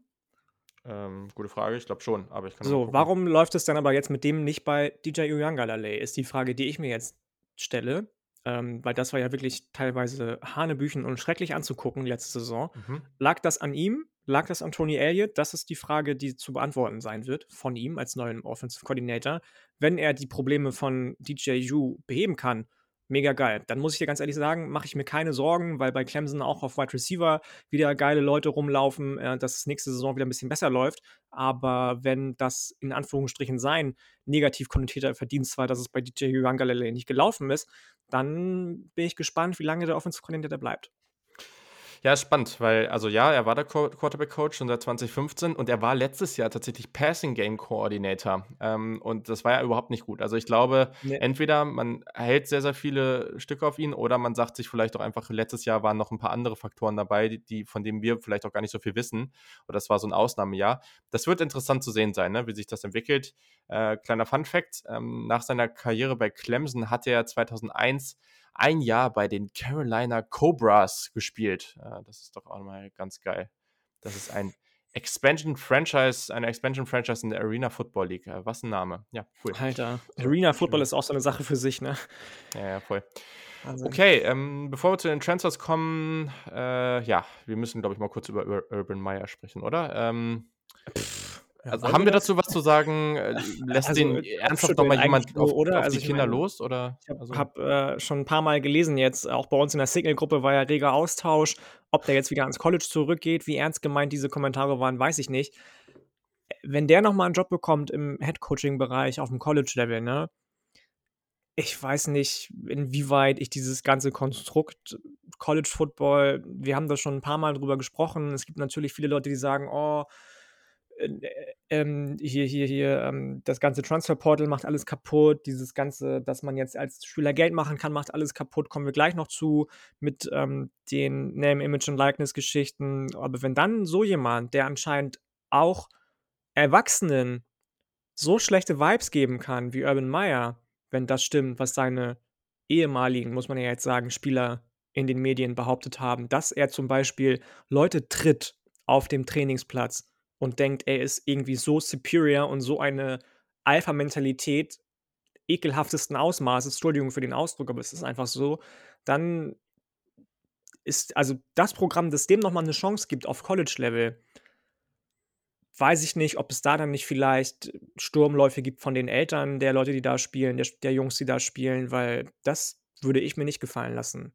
Speaker 1: Ähm, gute Frage, ich glaube schon, aber ich kann
Speaker 2: So, warum läuft es dann aber jetzt mit dem nicht bei DJ Uyangalale? Ist die Frage, die ich mir jetzt stelle. Ähm, weil das war ja wirklich teilweise Hanebüchen und schrecklich anzugucken letzte Saison. Mhm. Lag das an ihm? Lag das an Tony Elliott? Das ist die Frage, die zu beantworten sein wird von ihm als neuen Offensive Coordinator. Wenn er die Probleme von DJ Yu beheben kann, mega geil. Dann muss ich dir ganz ehrlich sagen, mache ich mir keine Sorgen, weil bei Clemson auch auf Wide Receiver wieder geile Leute rumlaufen, äh, dass es nächste Saison wieder ein bisschen besser läuft. Aber wenn das in Anführungsstrichen sein negativ konnotierter Verdienst war, dass es bei DJ Uwangalele nicht gelaufen ist, dann bin ich gespannt, wie lange der Offensive Coordinator bleibt.
Speaker 1: Ja, ist spannend, weil, also ja, er war der Quarterback-Coach schon seit 2015 und er war letztes Jahr tatsächlich Passing-Game-Coordinator. Ähm, und das war ja überhaupt nicht gut. Also ich glaube, nee. entweder man hält sehr, sehr viele Stücke auf ihn oder man sagt sich vielleicht auch einfach, letztes Jahr waren noch ein paar andere Faktoren dabei, die, die von denen wir vielleicht auch gar nicht so viel wissen. Oder das war so ein Ausnahmejahr. Das wird interessant zu sehen sein, ne, wie sich das entwickelt. Äh, kleiner Fun-Fact: ähm, Nach seiner Karriere bei Clemson hatte er 2001 ein Jahr bei den Carolina Cobras gespielt. Äh, das ist doch auch mal ganz geil. Das ist ein Expansion Franchise, eine Expansion Franchise in der Arena Football League. Äh, was ein Name. Ja,
Speaker 2: cool. Alter, Arena Football ist auch so eine Sache für sich, ne?
Speaker 1: Ja, ja, voll. Also. Okay, ähm, bevor wir zu den Transfers kommen, äh, ja, wir müssen, glaube ich, mal kurz über, über Urban Meyer sprechen, oder? Ähm, Pff, also haben wir dazu was zu sagen? Äh, lässt also, den ernsthaft nochmal jemand auf, oder? auf also die Kinder meine, los? Oder?
Speaker 2: Ich habe also. hab, äh, schon ein paar Mal gelesen jetzt, auch bei uns in der Signal-Gruppe war ja reger Austausch. Ob der jetzt wieder ans College zurückgeht, wie ernst gemeint diese Kommentare waren, weiß ich nicht. Wenn der nochmal einen Job bekommt im Head-Coaching-Bereich auf dem College-Level, ne? Ich weiß nicht, inwieweit ich dieses ganze Konstrukt College Football, wir haben da schon ein paar Mal drüber gesprochen. Es gibt natürlich viele Leute, die sagen, oh, äh, ähm, hier, hier, hier, ähm, das ganze Transferportal macht alles kaputt, dieses ganze, dass man jetzt als Spieler Geld machen kann, macht alles kaputt, kommen wir gleich noch zu mit ähm, den Name, Image und Likeness-Geschichten. Aber wenn dann so jemand, der anscheinend auch Erwachsenen so schlechte Vibes geben kann wie Urban Meyer, wenn das stimmt, was seine ehemaligen, muss man ja jetzt sagen, Spieler in den Medien behauptet haben, dass er zum Beispiel Leute tritt auf dem Trainingsplatz, und denkt, er ist irgendwie so superior und so eine Alpha-Mentalität ekelhaftesten Ausmaßes, Entschuldigung für den Ausdruck, aber es ist einfach so, dann ist, also das Programm, das dem nochmal eine Chance gibt auf College-Level, weiß ich nicht, ob es da dann nicht vielleicht Sturmläufe gibt von den Eltern der Leute, die da spielen, der, der Jungs, die da spielen, weil das würde ich mir nicht gefallen lassen.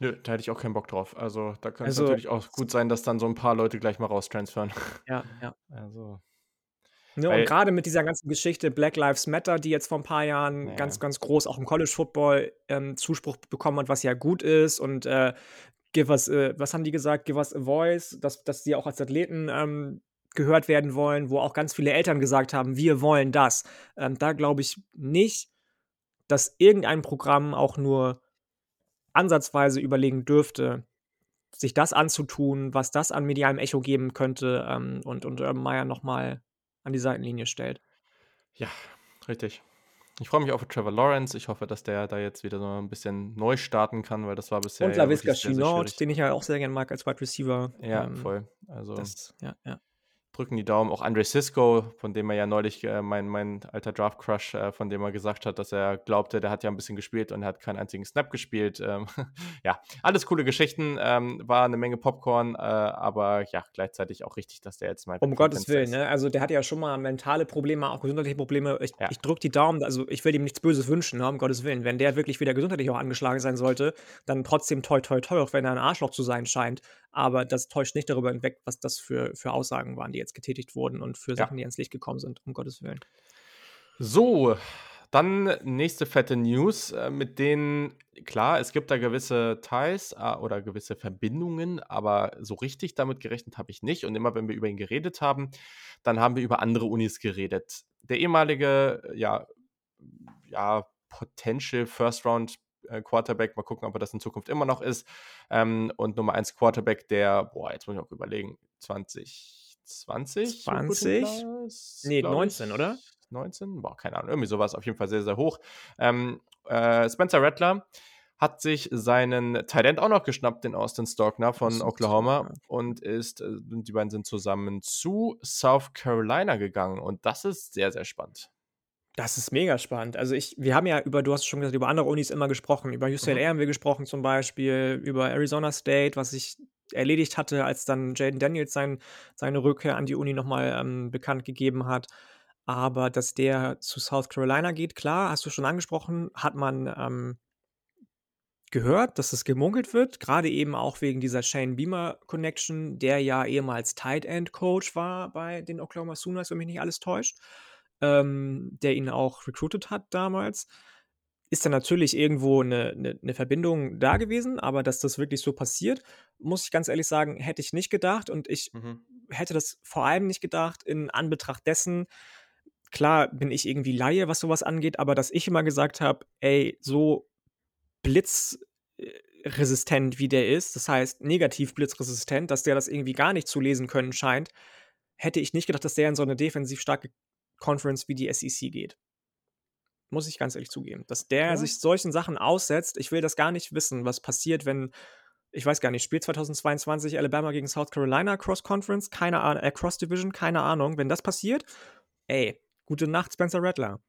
Speaker 1: Nö, da hätte ich auch keinen Bock drauf. Also, da könnte es Also, natürlich auch gut sein, dass dann so ein paar Leute gleich mal raustransfern.
Speaker 2: ja, [laughs] ja. Also, Ne, und gerade mit dieser ganzen Geschichte Black Lives Matter, die jetzt vor ein paar Jahren ganz, ganz groß auch im College Football ähm, Zuspruch bekommen hat, was ja gut ist und äh, give us, äh, was haben die gesagt? Give us a voice, dass, dass sie auch als Athleten ähm, gehört werden wollen, wo auch ganz viele Eltern gesagt haben, wir wollen das. Ähm, da glaube ich nicht, dass irgendein Programm auch nur ansatzweise überlegen dürfte, sich das anzutun, was das an medialem Echo geben könnte ähm, und, und Urban Meyer nochmal an die Seitenlinie stellt.
Speaker 1: Ja, richtig. Ich freue mich auf Trevor Lawrence. Ich hoffe, dass der da jetzt wieder so ein bisschen neu starten kann, weil das war bisher.
Speaker 2: Und LaVisca ja Chinot, den ich ja auch sehr gerne mag als Wide Receiver.
Speaker 1: Ja, ähm, voll. Also. Das,
Speaker 2: ja, ja.
Speaker 1: Drücken die Daumen. Auch Andre Cisco, von dem er ja neulich, äh, mein, mein alter Draft-Crush, äh, von dem er gesagt hat, dass er glaubte, der hat ja ein bisschen gespielt und hat keinen einzigen Snap gespielt. Ähm, [laughs] ja, alles coole Geschichten. Ähm, war eine Menge Popcorn, äh, aber ja, gleichzeitig auch richtig, dass der jetzt mal.
Speaker 2: Um Gottes Willen, ne? Also der hat ja schon mal mentale Probleme, auch gesundheitliche Probleme. Ich, ja. ich drücke die Daumen, also ich will ihm nichts Böses wünschen, ne? um Gottes Willen. Wenn der wirklich wieder gesundheitlich auch angeschlagen sein sollte, dann trotzdem toi toi toi, auch wenn er ein Arschloch zu sein scheint. Aber das täuscht nicht darüber hinweg, was das für, für Aussagen waren, die jetzt getätigt wurden und für Sachen, ja. die ans Licht gekommen sind, um Gottes Willen.
Speaker 1: So, dann nächste fette News, äh, mit denen, klar, es gibt da gewisse Ties äh, oder gewisse Verbindungen, aber so richtig damit gerechnet habe ich nicht. Und immer wenn wir über ihn geredet haben, dann haben wir über andere Unis geredet. Der ehemalige, ja, ja, Potential First Round äh, Quarterback. Mal gucken, ob er das in Zukunft immer noch ist. Ähm, und Nummer 1 Quarterback, der, boah, jetzt muss ich auch überlegen, 2020?
Speaker 2: 20? So nee, 19, oder?
Speaker 1: 19? Boah, keine Ahnung, irgendwie sowas, auf jeden Fall sehr, sehr hoch. Ähm, äh, Spencer Rattler hat sich seinen Talent auch noch geschnappt, den Austin Stockner von Oklahoma, und ist, äh, die beiden sind zusammen zu South Carolina gegangen. Und das ist sehr, sehr spannend.
Speaker 2: Das ist mega spannend. Also ich, wir haben ja über, du hast schon gesagt, über andere Unis immer gesprochen. Über UCLA mhm. haben wir gesprochen zum Beispiel, über Arizona State, was sich erledigt hatte, als dann Jaden Daniels sein, seine Rückkehr an die Uni nochmal ähm, bekannt gegeben hat. Aber dass der zu South Carolina geht, klar, hast du schon angesprochen, hat man ähm, gehört, dass es gemunkelt wird, gerade eben auch wegen dieser Shane Beamer Connection, der ja ehemals Tight End Coach war bei den Oklahoma Sooners, wenn mich nicht alles täuscht ähm, der ihn auch recruited hat damals, ist dann natürlich irgendwo eine, eine, eine, Verbindung da gewesen, aber dass das wirklich so passiert, muss ich ganz ehrlich sagen, hätte ich nicht gedacht und ich mhm. hätte das vor allem nicht gedacht in Anbetracht dessen, klar bin ich irgendwie Laie, was sowas angeht, aber dass ich immer gesagt habe, ey, so blitzresistent wie der ist, das heißt negativ blitzresistent, dass der das irgendwie gar nicht zu lesen können scheint, hätte ich nicht gedacht, dass der in so eine defensiv starke Conference wie die SEC geht. Muss ich ganz ehrlich zugeben. Dass der ja. sich solchen Sachen aussetzt, ich will das gar nicht wissen, was passiert, wenn, ich weiß gar nicht, spielt 2022 Alabama gegen South Carolina Cross Conference, keine Ahnung, äh, Cross Division, keine Ahnung. Wenn das passiert, ey, gute Nacht, Spencer Rattler.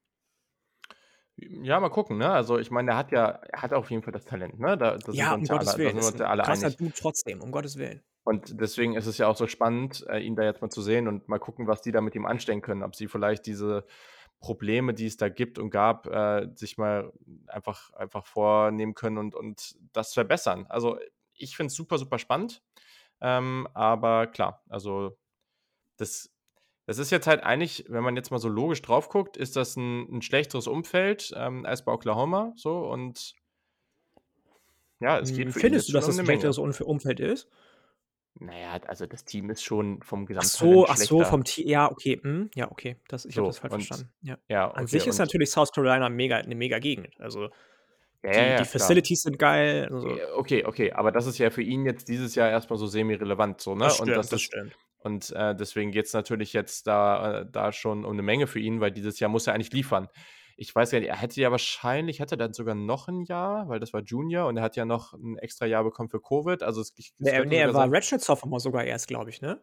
Speaker 1: Ja, mal gucken, ne? Also ich meine, er hat ja, er hat auf jeden Fall das Talent, ne? Da,
Speaker 2: ja, um Gottes alle, Willen. Da sind wir alle krasser Dude trotzdem, um Gottes Willen.
Speaker 1: Und deswegen ist es ja auch so spannend, äh, ihn da jetzt mal zu sehen und mal gucken, was die da mit ihm anstellen können. Ob sie vielleicht diese Probleme, die es da gibt und gab, äh, sich mal einfach, einfach vornehmen können und, und das verbessern. Also ich finde es super, super spannend. Ähm, aber klar, also das, das ist jetzt halt eigentlich, wenn man jetzt mal so logisch drauf guckt, ist das ein, ein schlechteres Umfeld ähm, als bei Oklahoma. So und
Speaker 2: ja, es geht hm, für Findest du, dass es ein schlechteres Umfeld ist?
Speaker 1: Naja, also das Team ist schon vom
Speaker 2: Ach so, ach so, vom Team. Ja, okay. Hm, ja, okay. Das, ich so, habe das falsch und, verstanden. Ja. ja okay, An sich ist natürlich South Carolina mega, eine mega Gegend. Also ja, die, ja, die Facilities sind geil. Also.
Speaker 1: Okay, okay, aber das ist ja für ihn jetzt dieses Jahr erstmal so semi-relevant, so, ne?
Speaker 2: Das stimmt,
Speaker 1: und
Speaker 2: das, das ist, stimmt.
Speaker 1: Und äh, deswegen geht es natürlich jetzt da, äh, da schon um eine Menge für ihn, weil dieses Jahr muss er eigentlich liefern ich weiß ja nicht, er hätte ja wahrscheinlich, hätte dann sogar noch ein Jahr, weil das war Junior und er hat ja noch ein extra Jahr bekommen für Covid. Also es,
Speaker 2: es nee, nee er war Redshirt Sophomore sogar erst, glaube ich, ne?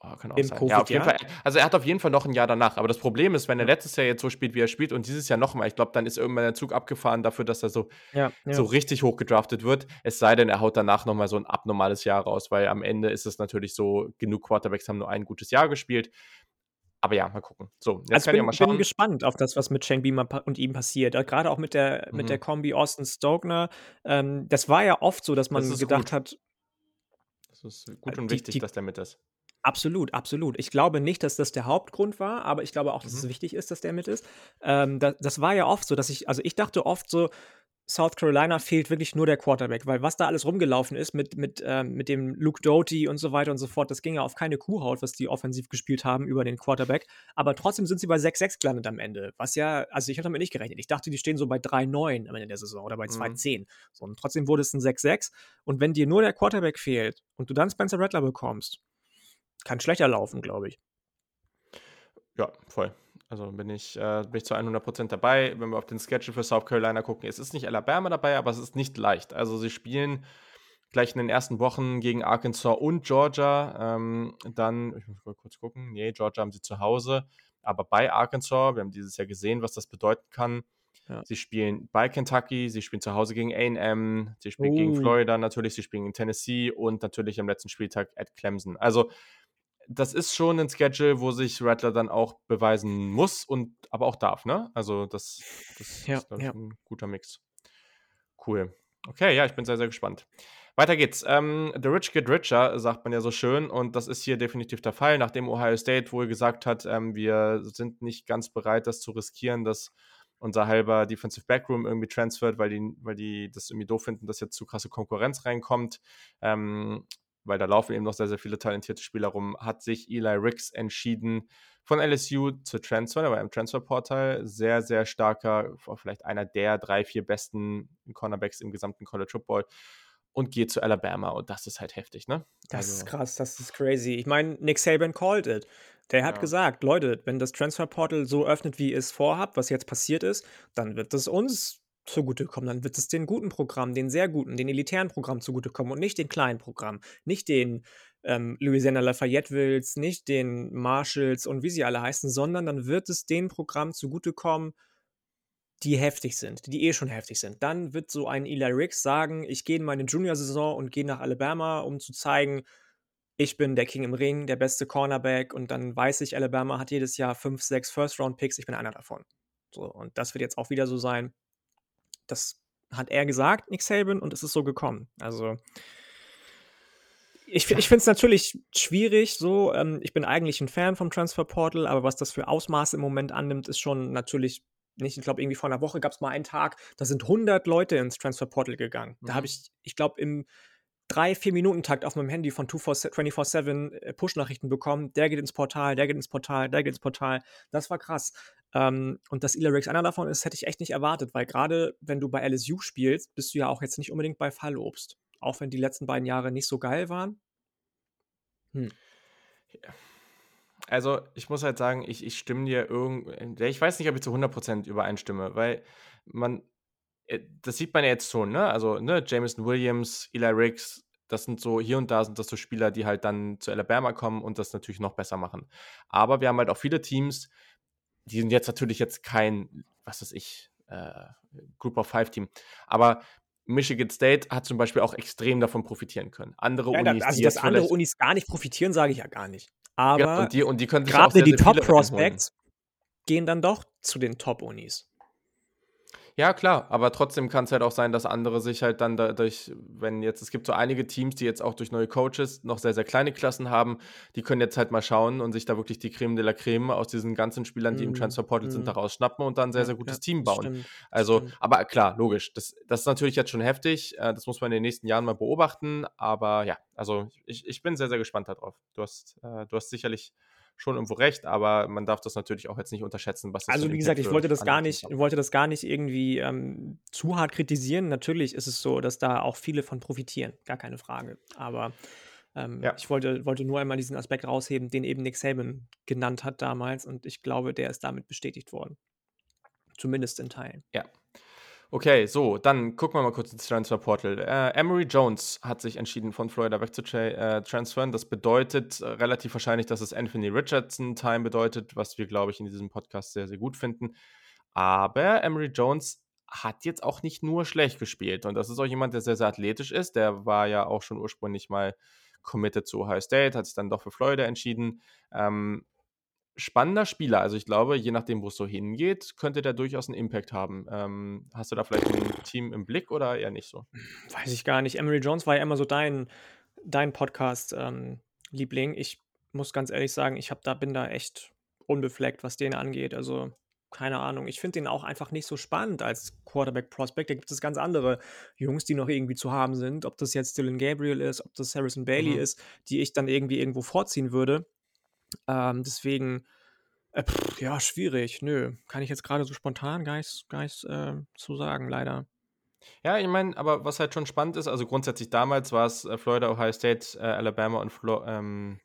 Speaker 1: Oh, kann auch Im sein. ja, auf jeden Fall. Also er hat auf jeden Fall noch ein Jahr danach. Aber das Problem ist, wenn er letztes Jahr jetzt so spielt, wie er spielt, und dieses Jahr nochmal, ich glaube, dann ist irgendwann der Zug abgefahren dafür, dass er so, ja, ja. so richtig hoch gedraftet wird. Es sei denn, er haut danach nochmal so ein abnormales Jahr raus, weil am Ende ist es natürlich so, genug Quarterbacks haben nur ein gutes Jahr gespielt. Aber ja, mal gucken. So,
Speaker 2: jetzt also kann bin, ich mal schauen. bin gespannt auf das, was mit Shane Beamer und ihm passiert. Äh, gerade auch mit der, mhm. mit der mhm. Kombi Austin Stokner. Ähm, das war ja oft so, dass man das gedacht gut. hat.
Speaker 1: Das ist gut äh, und die, wichtig, die, dass der mit ist.
Speaker 2: Absolut, absolut. Ich glaube nicht, dass das der Hauptgrund war, aber ich glaube auch, dass mhm. es wichtig ist, dass der mit ist. Ähm, das, das, war ja oft so, dass ich, also ich dachte oft so, South Carolina fehlt wirklich nur der Quarterback, weil was da alles rumgelaufen ist mit, mit, ähm, mit dem Luke Doty und so weiter und so fort, das ging ja auf keine Kuhhaut, was die offensiv gespielt haben über den Quarterback. Aber trotzdem sind sie bei 6-6 gelandet am Ende. Was ja, also ich habe damit nicht gerechnet. Ich dachte, die stehen so bei 3-9 am Ende der Saison oder bei 2-10. Mhm. So, und trotzdem wurde es ein 6-6. Und wenn dir nur der Quarterback fehlt und du dann Spencer Rattler bekommst, kann schlechter laufen, glaube ich.
Speaker 1: Ja, voll. Also bin ich, äh, bin ich zu 100% dabei. Wenn wir auf den Schedule für South Carolina gucken, es ist nicht Alabama dabei, aber es ist nicht leicht. Also sie spielen gleich in den ersten Wochen gegen Arkansas und Georgia. Ähm, dann, ich muss mal kurz gucken, nee, Georgia haben sie zu Hause, aber bei Arkansas, wir haben dieses Jahr gesehen, was das bedeuten kann. Ja. Sie spielen bei Kentucky, sie spielen zu Hause gegen AM, sie spielen uh. gegen oh. Florida natürlich, sie spielen in Tennessee und natürlich am letzten Spieltag at Clemson. Also das ist schon ein Schedule, wo sich Rattler dann auch beweisen muss und aber auch darf, ne? Also das, das ja, ist, ja. ein guter Mix. Cool. Okay, ja, ich bin sehr, sehr gespannt. Weiter geht's. Ähm, the Rich Get Richer, sagt man ja so schön, und das ist hier definitiv der Fall, nachdem Ohio State wohl gesagt hat, ähm, wir sind nicht ganz bereit, das zu riskieren, dass unser halber Defensive Backroom irgendwie transfert, weil die, weil die das irgendwie doof finden, dass jetzt zu krasse Konkurrenz reinkommt. Ähm, weil da laufen eben noch sehr, sehr viele talentierte Spieler rum, hat sich Eli Ricks entschieden, von LSU zu transfern. Er war im Transferportal sehr, sehr starker, vielleicht einer der drei, vier besten Cornerbacks im gesamten College Football und geht zu Alabama und das ist halt heftig, ne?
Speaker 2: Das also, ist krass, das ist crazy. Ich meine, Nick Saban called it. Der hat ja. gesagt, Leute, wenn das Transferportal so öffnet, wie ihr es vorhabt, was jetzt passiert ist, dann wird es uns zugutekommen. Dann wird es den guten Programmen, den sehr guten, den elitären Programmen zugutekommen und nicht den kleinen Programmen, nicht den ähm, Louisiana Lafayette-Wills, nicht den Marshalls und wie sie alle heißen, sondern dann wird es den Programmen zugutekommen, die heftig sind, die eh schon heftig sind. Dann wird so ein Eli Ricks sagen, ich gehe in meine Junior-Saison und gehe nach Alabama, um zu zeigen, ich bin der King im Ring, der beste Cornerback und dann weiß ich, Alabama hat jedes Jahr fünf, sechs First-Round-Picks, ich bin einer davon. So, und das wird jetzt auch wieder so sein. Das hat er gesagt, Nick Saban, und es ist so gekommen. Also, ich, ich finde es natürlich schwierig, so. Ähm, ich bin eigentlich ein Fan vom Transfer Portal, aber was das für Ausmaße im Moment annimmt, ist schon natürlich nicht. Ich glaube, irgendwie vor einer Woche gab es mal einen Tag, da sind 100 Leute ins Transfer Portal gegangen. Mhm. Da habe ich, ich glaube, im drei, vier Minuten Takt auf meinem Handy von 24-7 äh, Push-Nachrichten bekommen. Der geht ins Portal, der geht ins Portal, der geht ins Portal. Das war krass. Ähm, und dass Ilarix einer davon ist, hätte ich echt nicht erwartet, weil gerade wenn du bei LSU spielst, bist du ja auch jetzt nicht unbedingt bei Fallobst. Auch wenn die letzten beiden Jahre nicht so geil waren.
Speaker 1: Hm. Also, ich muss halt sagen, ich, ich stimme dir irgendwie. Ich weiß nicht, ob ich zu 100% übereinstimme, weil man. Äh, das sieht man ja jetzt schon, ne? Also, ne, Jameson Williams, Eli Riggs, das sind so, hier und da sind das so Spieler, die halt dann zu Alabama kommen und das natürlich noch besser machen. Aber wir haben halt auch viele Teams, die sind jetzt natürlich jetzt kein, was weiß ich, äh, Group of Five Team. Aber Michigan State hat zum Beispiel auch extrem davon profitieren können. Andere
Speaker 2: ja,
Speaker 1: Unis,
Speaker 2: also, dass andere Unis gar nicht profitieren, sage ich ja gar nicht. Aber ja,
Speaker 1: und die, und die können
Speaker 2: gerade die Top Prospects gehen dann doch zu den Top Unis.
Speaker 1: Ja, klar, aber trotzdem kann es halt auch sein, dass andere sich halt dann dadurch, wenn jetzt, es gibt so einige Teams, die jetzt auch durch neue Coaches noch sehr, sehr kleine Klassen haben, die können jetzt halt mal schauen und sich da wirklich die Creme de la Creme aus diesen ganzen Spielern, die im mhm, Transferportal mm. sind, da mhm. rausschnappen und dann ein sehr, sehr gutes ja, Team bauen. Stimmt, also, stimmt. aber klar, logisch, das, das ist natürlich jetzt schon heftig, äh, das muss man in den nächsten Jahren mal beobachten, aber ja, also ich, ich bin sehr, sehr gespannt darauf. Du hast, äh, du hast sicherlich schon irgendwo recht, aber man darf das natürlich auch jetzt nicht unterschätzen, was
Speaker 2: das Also wie gesagt, ich wollte das gar nicht, wollte das gar nicht irgendwie ähm, zu hart kritisieren. Natürlich ist es so, dass da auch viele von profitieren, gar keine Frage. Aber ähm, ja. ich wollte, wollte nur einmal diesen Aspekt rausheben, den eben Nick Saban genannt hat damals und ich glaube, der ist damit bestätigt worden. Zumindest in Teilen.
Speaker 1: Ja, Okay, so, dann gucken wir mal kurz ins Transferportal. Äh, Emery Jones hat sich entschieden, von Florida weg zu äh. Das bedeutet äh, relativ wahrscheinlich, dass es Anthony Richardson Time bedeutet, was wir, glaube ich, in diesem Podcast sehr, sehr gut finden. Aber Emery Jones hat jetzt auch nicht nur schlecht gespielt. Und das ist auch jemand, der sehr, sehr athletisch ist. Der war ja auch schon ursprünglich mal committed zu Ohio State, hat sich dann doch für Florida entschieden. Ähm, spannender Spieler. Also ich glaube, je nachdem, wo es so hingeht, könnte der durchaus einen Impact haben. Ähm, hast du da vielleicht ein Team im Blick oder eher nicht so?
Speaker 2: Weiß ich gar nicht. Emery Jones war ja immer so dein, dein Podcast-Liebling. Ähm, ich muss ganz ehrlich sagen, ich hab da, bin da echt unbefleckt, was den angeht. Also keine Ahnung. Ich finde den auch einfach nicht so spannend als Quarterback-Prospect. Da gibt es ganz andere Jungs, die noch irgendwie zu haben sind. Ob das jetzt Dylan Gabriel ist, ob das Harrison Bailey mhm. ist, die ich dann irgendwie irgendwo vorziehen würde. Ähm, deswegen, äh, pff, ja, schwierig. Nö, kann ich jetzt gerade so spontan gar nicht, gar nicht äh, zu sagen, leider.
Speaker 1: Ja, ich meine, aber was halt schon spannend ist, also grundsätzlich damals war es äh, Florida, Ohio State, äh, Alabama und, Flo ähm,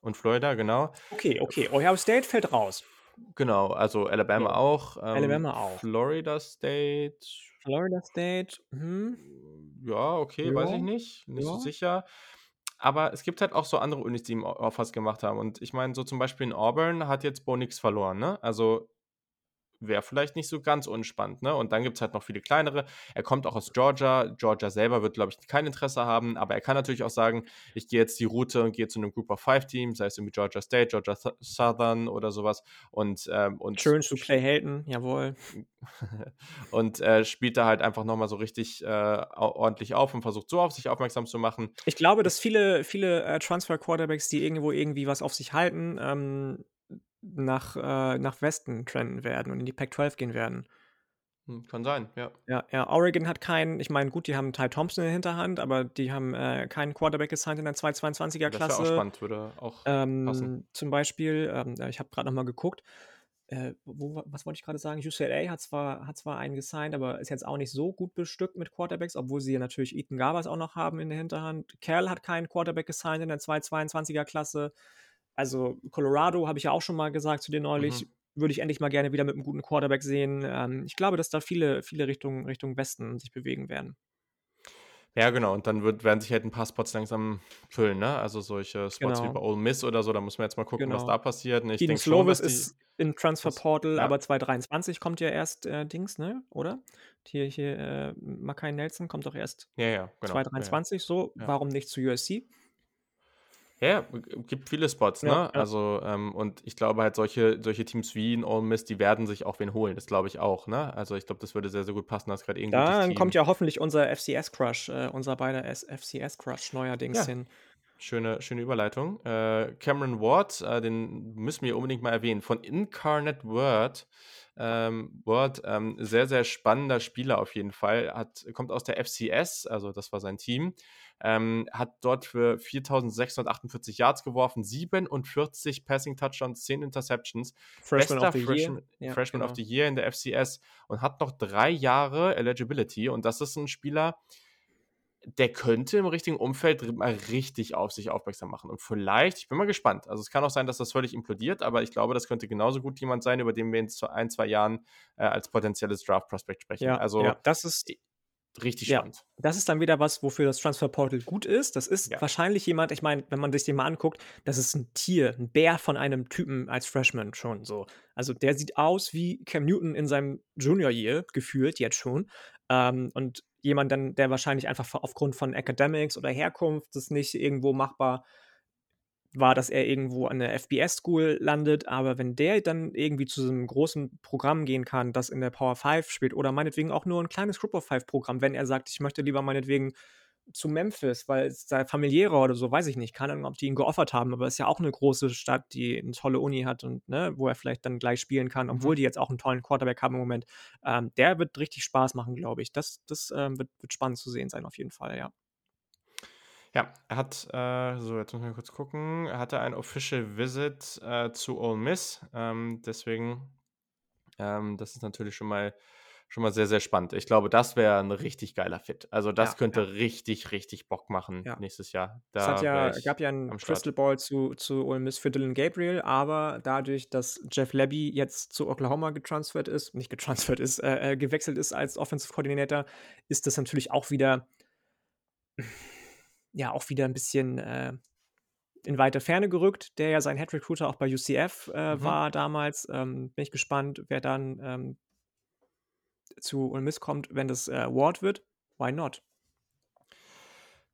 Speaker 1: und Florida, genau.
Speaker 2: Okay, okay. Ohio State fällt raus.
Speaker 1: Genau, also Alabama ja. auch.
Speaker 2: Ähm, Alabama auch.
Speaker 1: Florida State.
Speaker 2: Florida State.
Speaker 1: Mhm ja, okay, weiß ich nicht, nicht so sicher. Aber es gibt halt auch so andere Unis, die ihm Offers gemacht haben. Und ich meine, so zum Beispiel in Auburn hat jetzt Bo nix verloren, ne? Also wäre vielleicht nicht so ganz unspannend, ne? Und dann gibt es halt noch viele kleinere. Er kommt auch aus Georgia. Georgia selber wird, glaube ich, kein Interesse haben, aber er kann natürlich auch sagen, ich gehe jetzt die Route und gehe zu einem Group of Five Team, sei es irgendwie Georgia State, Georgia Southern oder sowas. Und, ähm, und
Speaker 2: Schön zu Play Helton, jawohl. [laughs]
Speaker 1: und äh, spielt da halt einfach nochmal so richtig äh, ordentlich auf und versucht so auf sich aufmerksam zu machen.
Speaker 2: Ich glaube, dass viele, viele äh, Transfer-Quarterbacks, die irgendwo irgendwie was auf sich halten, ähm, nach, äh, nach Westen trenden werden und in die Pac-12 gehen werden.
Speaker 1: Hm, kann sein, ja.
Speaker 2: Ja, ja, Oregon hat keinen, ich meine, gut, die haben Ty Thompson in der Hinterhand, aber die haben äh, keinen Quarterback gesigned in der 222er Klasse. Das wäre
Speaker 1: auch spannend, würde auch ähm, passen.
Speaker 2: Zum Beispiel, ähm, ich habe gerade nochmal geguckt, äh, wo, was wollte ich gerade sagen? UCLA hat zwar, hat zwar einen gesigned, aber ist jetzt auch nicht so gut bestückt mit Quarterbacks, obwohl sie ja natürlich Ethan Garbers auch noch haben in der Hinterhand. Kerl hat keinen Quarterback gesigned in der 222er Klasse. Also Colorado habe ich ja auch schon mal gesagt zu dir neulich, mhm. würde ich endlich mal gerne wieder mit einem guten Quarterback sehen. Ähm, ich glaube, dass da viele, viele Richtungen Richtung Westen sich bewegen werden.
Speaker 1: Ja, genau. Und dann wird, werden sich halt ein paar Spots langsam füllen, ne? Also solche Spots genau. wie bei Ole Miss oder so, da muss man jetzt mal gucken, genau. was da passiert.
Speaker 2: Ne? Ich denke Slovis ist im Transfer Portal, ja. aber 2023 kommt ja erst äh, Dings, ne? Oder? Hier, hier, äh, Makai Nelson kommt doch erst
Speaker 1: ja, ja, genau.
Speaker 2: 2023, so. Warum nicht zu USC?
Speaker 1: Ja, gibt viele Spots, ne? Ja, ja. Also, ähm, und ich glaube halt, solche, solche Teams wie in Ole Miss, die werden sich auch wen holen. Das glaube ich auch, ne? Also, ich glaube, das würde sehr, sehr gut passen. Das gerade irgendwie.
Speaker 2: Dann kommt ja hoffentlich unser FCS-Crush, äh, unser beider FCS-Crush neuerdings ja. hin.
Speaker 1: Schöne, schöne Überleitung. Äh, Cameron Ward, äh, den müssen wir unbedingt mal erwähnen, von Incarnate Word. Ähm, Word, ähm, sehr, sehr spannender Spieler auf jeden Fall. Hat, kommt aus der FCS, also das war sein Team. Ähm, hat dort für 4648 Yards geworfen, 47 Passing Touchdowns, 10 Interceptions.
Speaker 2: Freshman Bester of the Freshman,
Speaker 1: Year. Freshman genau. of the Year in der FCS und hat noch drei Jahre Eligibility. Und das ist ein Spieler, der könnte im richtigen Umfeld mal richtig auf sich aufmerksam machen. Und vielleicht, ich bin mal gespannt. Also es kann auch sein, dass das völlig implodiert, aber ich glaube, das könnte genauso gut jemand sein, über den wir in ein, zwei Jahren äh, als potenzielles Draft-Prospect sprechen.
Speaker 2: Ja, also ja, das ist
Speaker 1: Richtig ja, spannend.
Speaker 2: Das ist dann wieder was, wofür das Transfer Portal gut ist. Das ist ja. wahrscheinlich jemand, ich meine, wenn man sich den mal anguckt, das ist ein Tier, ein Bär von einem Typen als Freshman schon so. Also der sieht aus wie Cam Newton in seinem Junior Year, gefühlt jetzt schon. Ähm, und jemand dann, der wahrscheinlich einfach aufgrund von Academics oder Herkunft das nicht irgendwo machbar war, dass er irgendwo an der FBS-School landet, aber wenn der dann irgendwie zu so einem großen Programm gehen kann, das in der Power 5 spielt oder meinetwegen auch nur ein kleines Group of Five Programm, wenn er sagt, ich möchte lieber meinetwegen zu Memphis, weil es da familiäre oder so, weiß ich nicht, keine Ahnung, ob die ihn geoffert haben, aber es ist ja auch eine große Stadt, die eine tolle Uni hat und ne, wo er vielleicht dann gleich spielen kann, obwohl mhm. die jetzt auch einen tollen Quarterback haben im Moment. Ähm, der wird richtig Spaß machen, glaube ich. Das, das ähm, wird, wird spannend zu sehen sein, auf jeden Fall, ja.
Speaker 1: Ja, er hat, äh, so jetzt müssen wir kurz gucken, er hatte ein Official Visit äh, zu Ole Miss. Ähm, deswegen, ähm, das ist natürlich schon mal, schon mal sehr, sehr spannend. Ich glaube, das wäre ein richtig geiler Fit. Also das ja, könnte ja. richtig, richtig Bock machen ja. nächstes Jahr.
Speaker 2: Da es hat ja, gab ja einen Crystal Ball zu, zu Ole Miss für Dylan Gabriel, aber dadurch, dass Jeff Levy jetzt zu Oklahoma getransfert ist, nicht getransfert ist, äh, äh gewechselt ist als Offensive Coordinator, ist das natürlich auch wieder ja auch wieder ein bisschen äh, in weite Ferne gerückt, der ja sein Head Recruiter auch bei UCF äh, mhm. war damals. Ähm, bin ich gespannt, wer dann ähm, zu Ole Miss kommt, wenn das äh, Ward wird. Why not?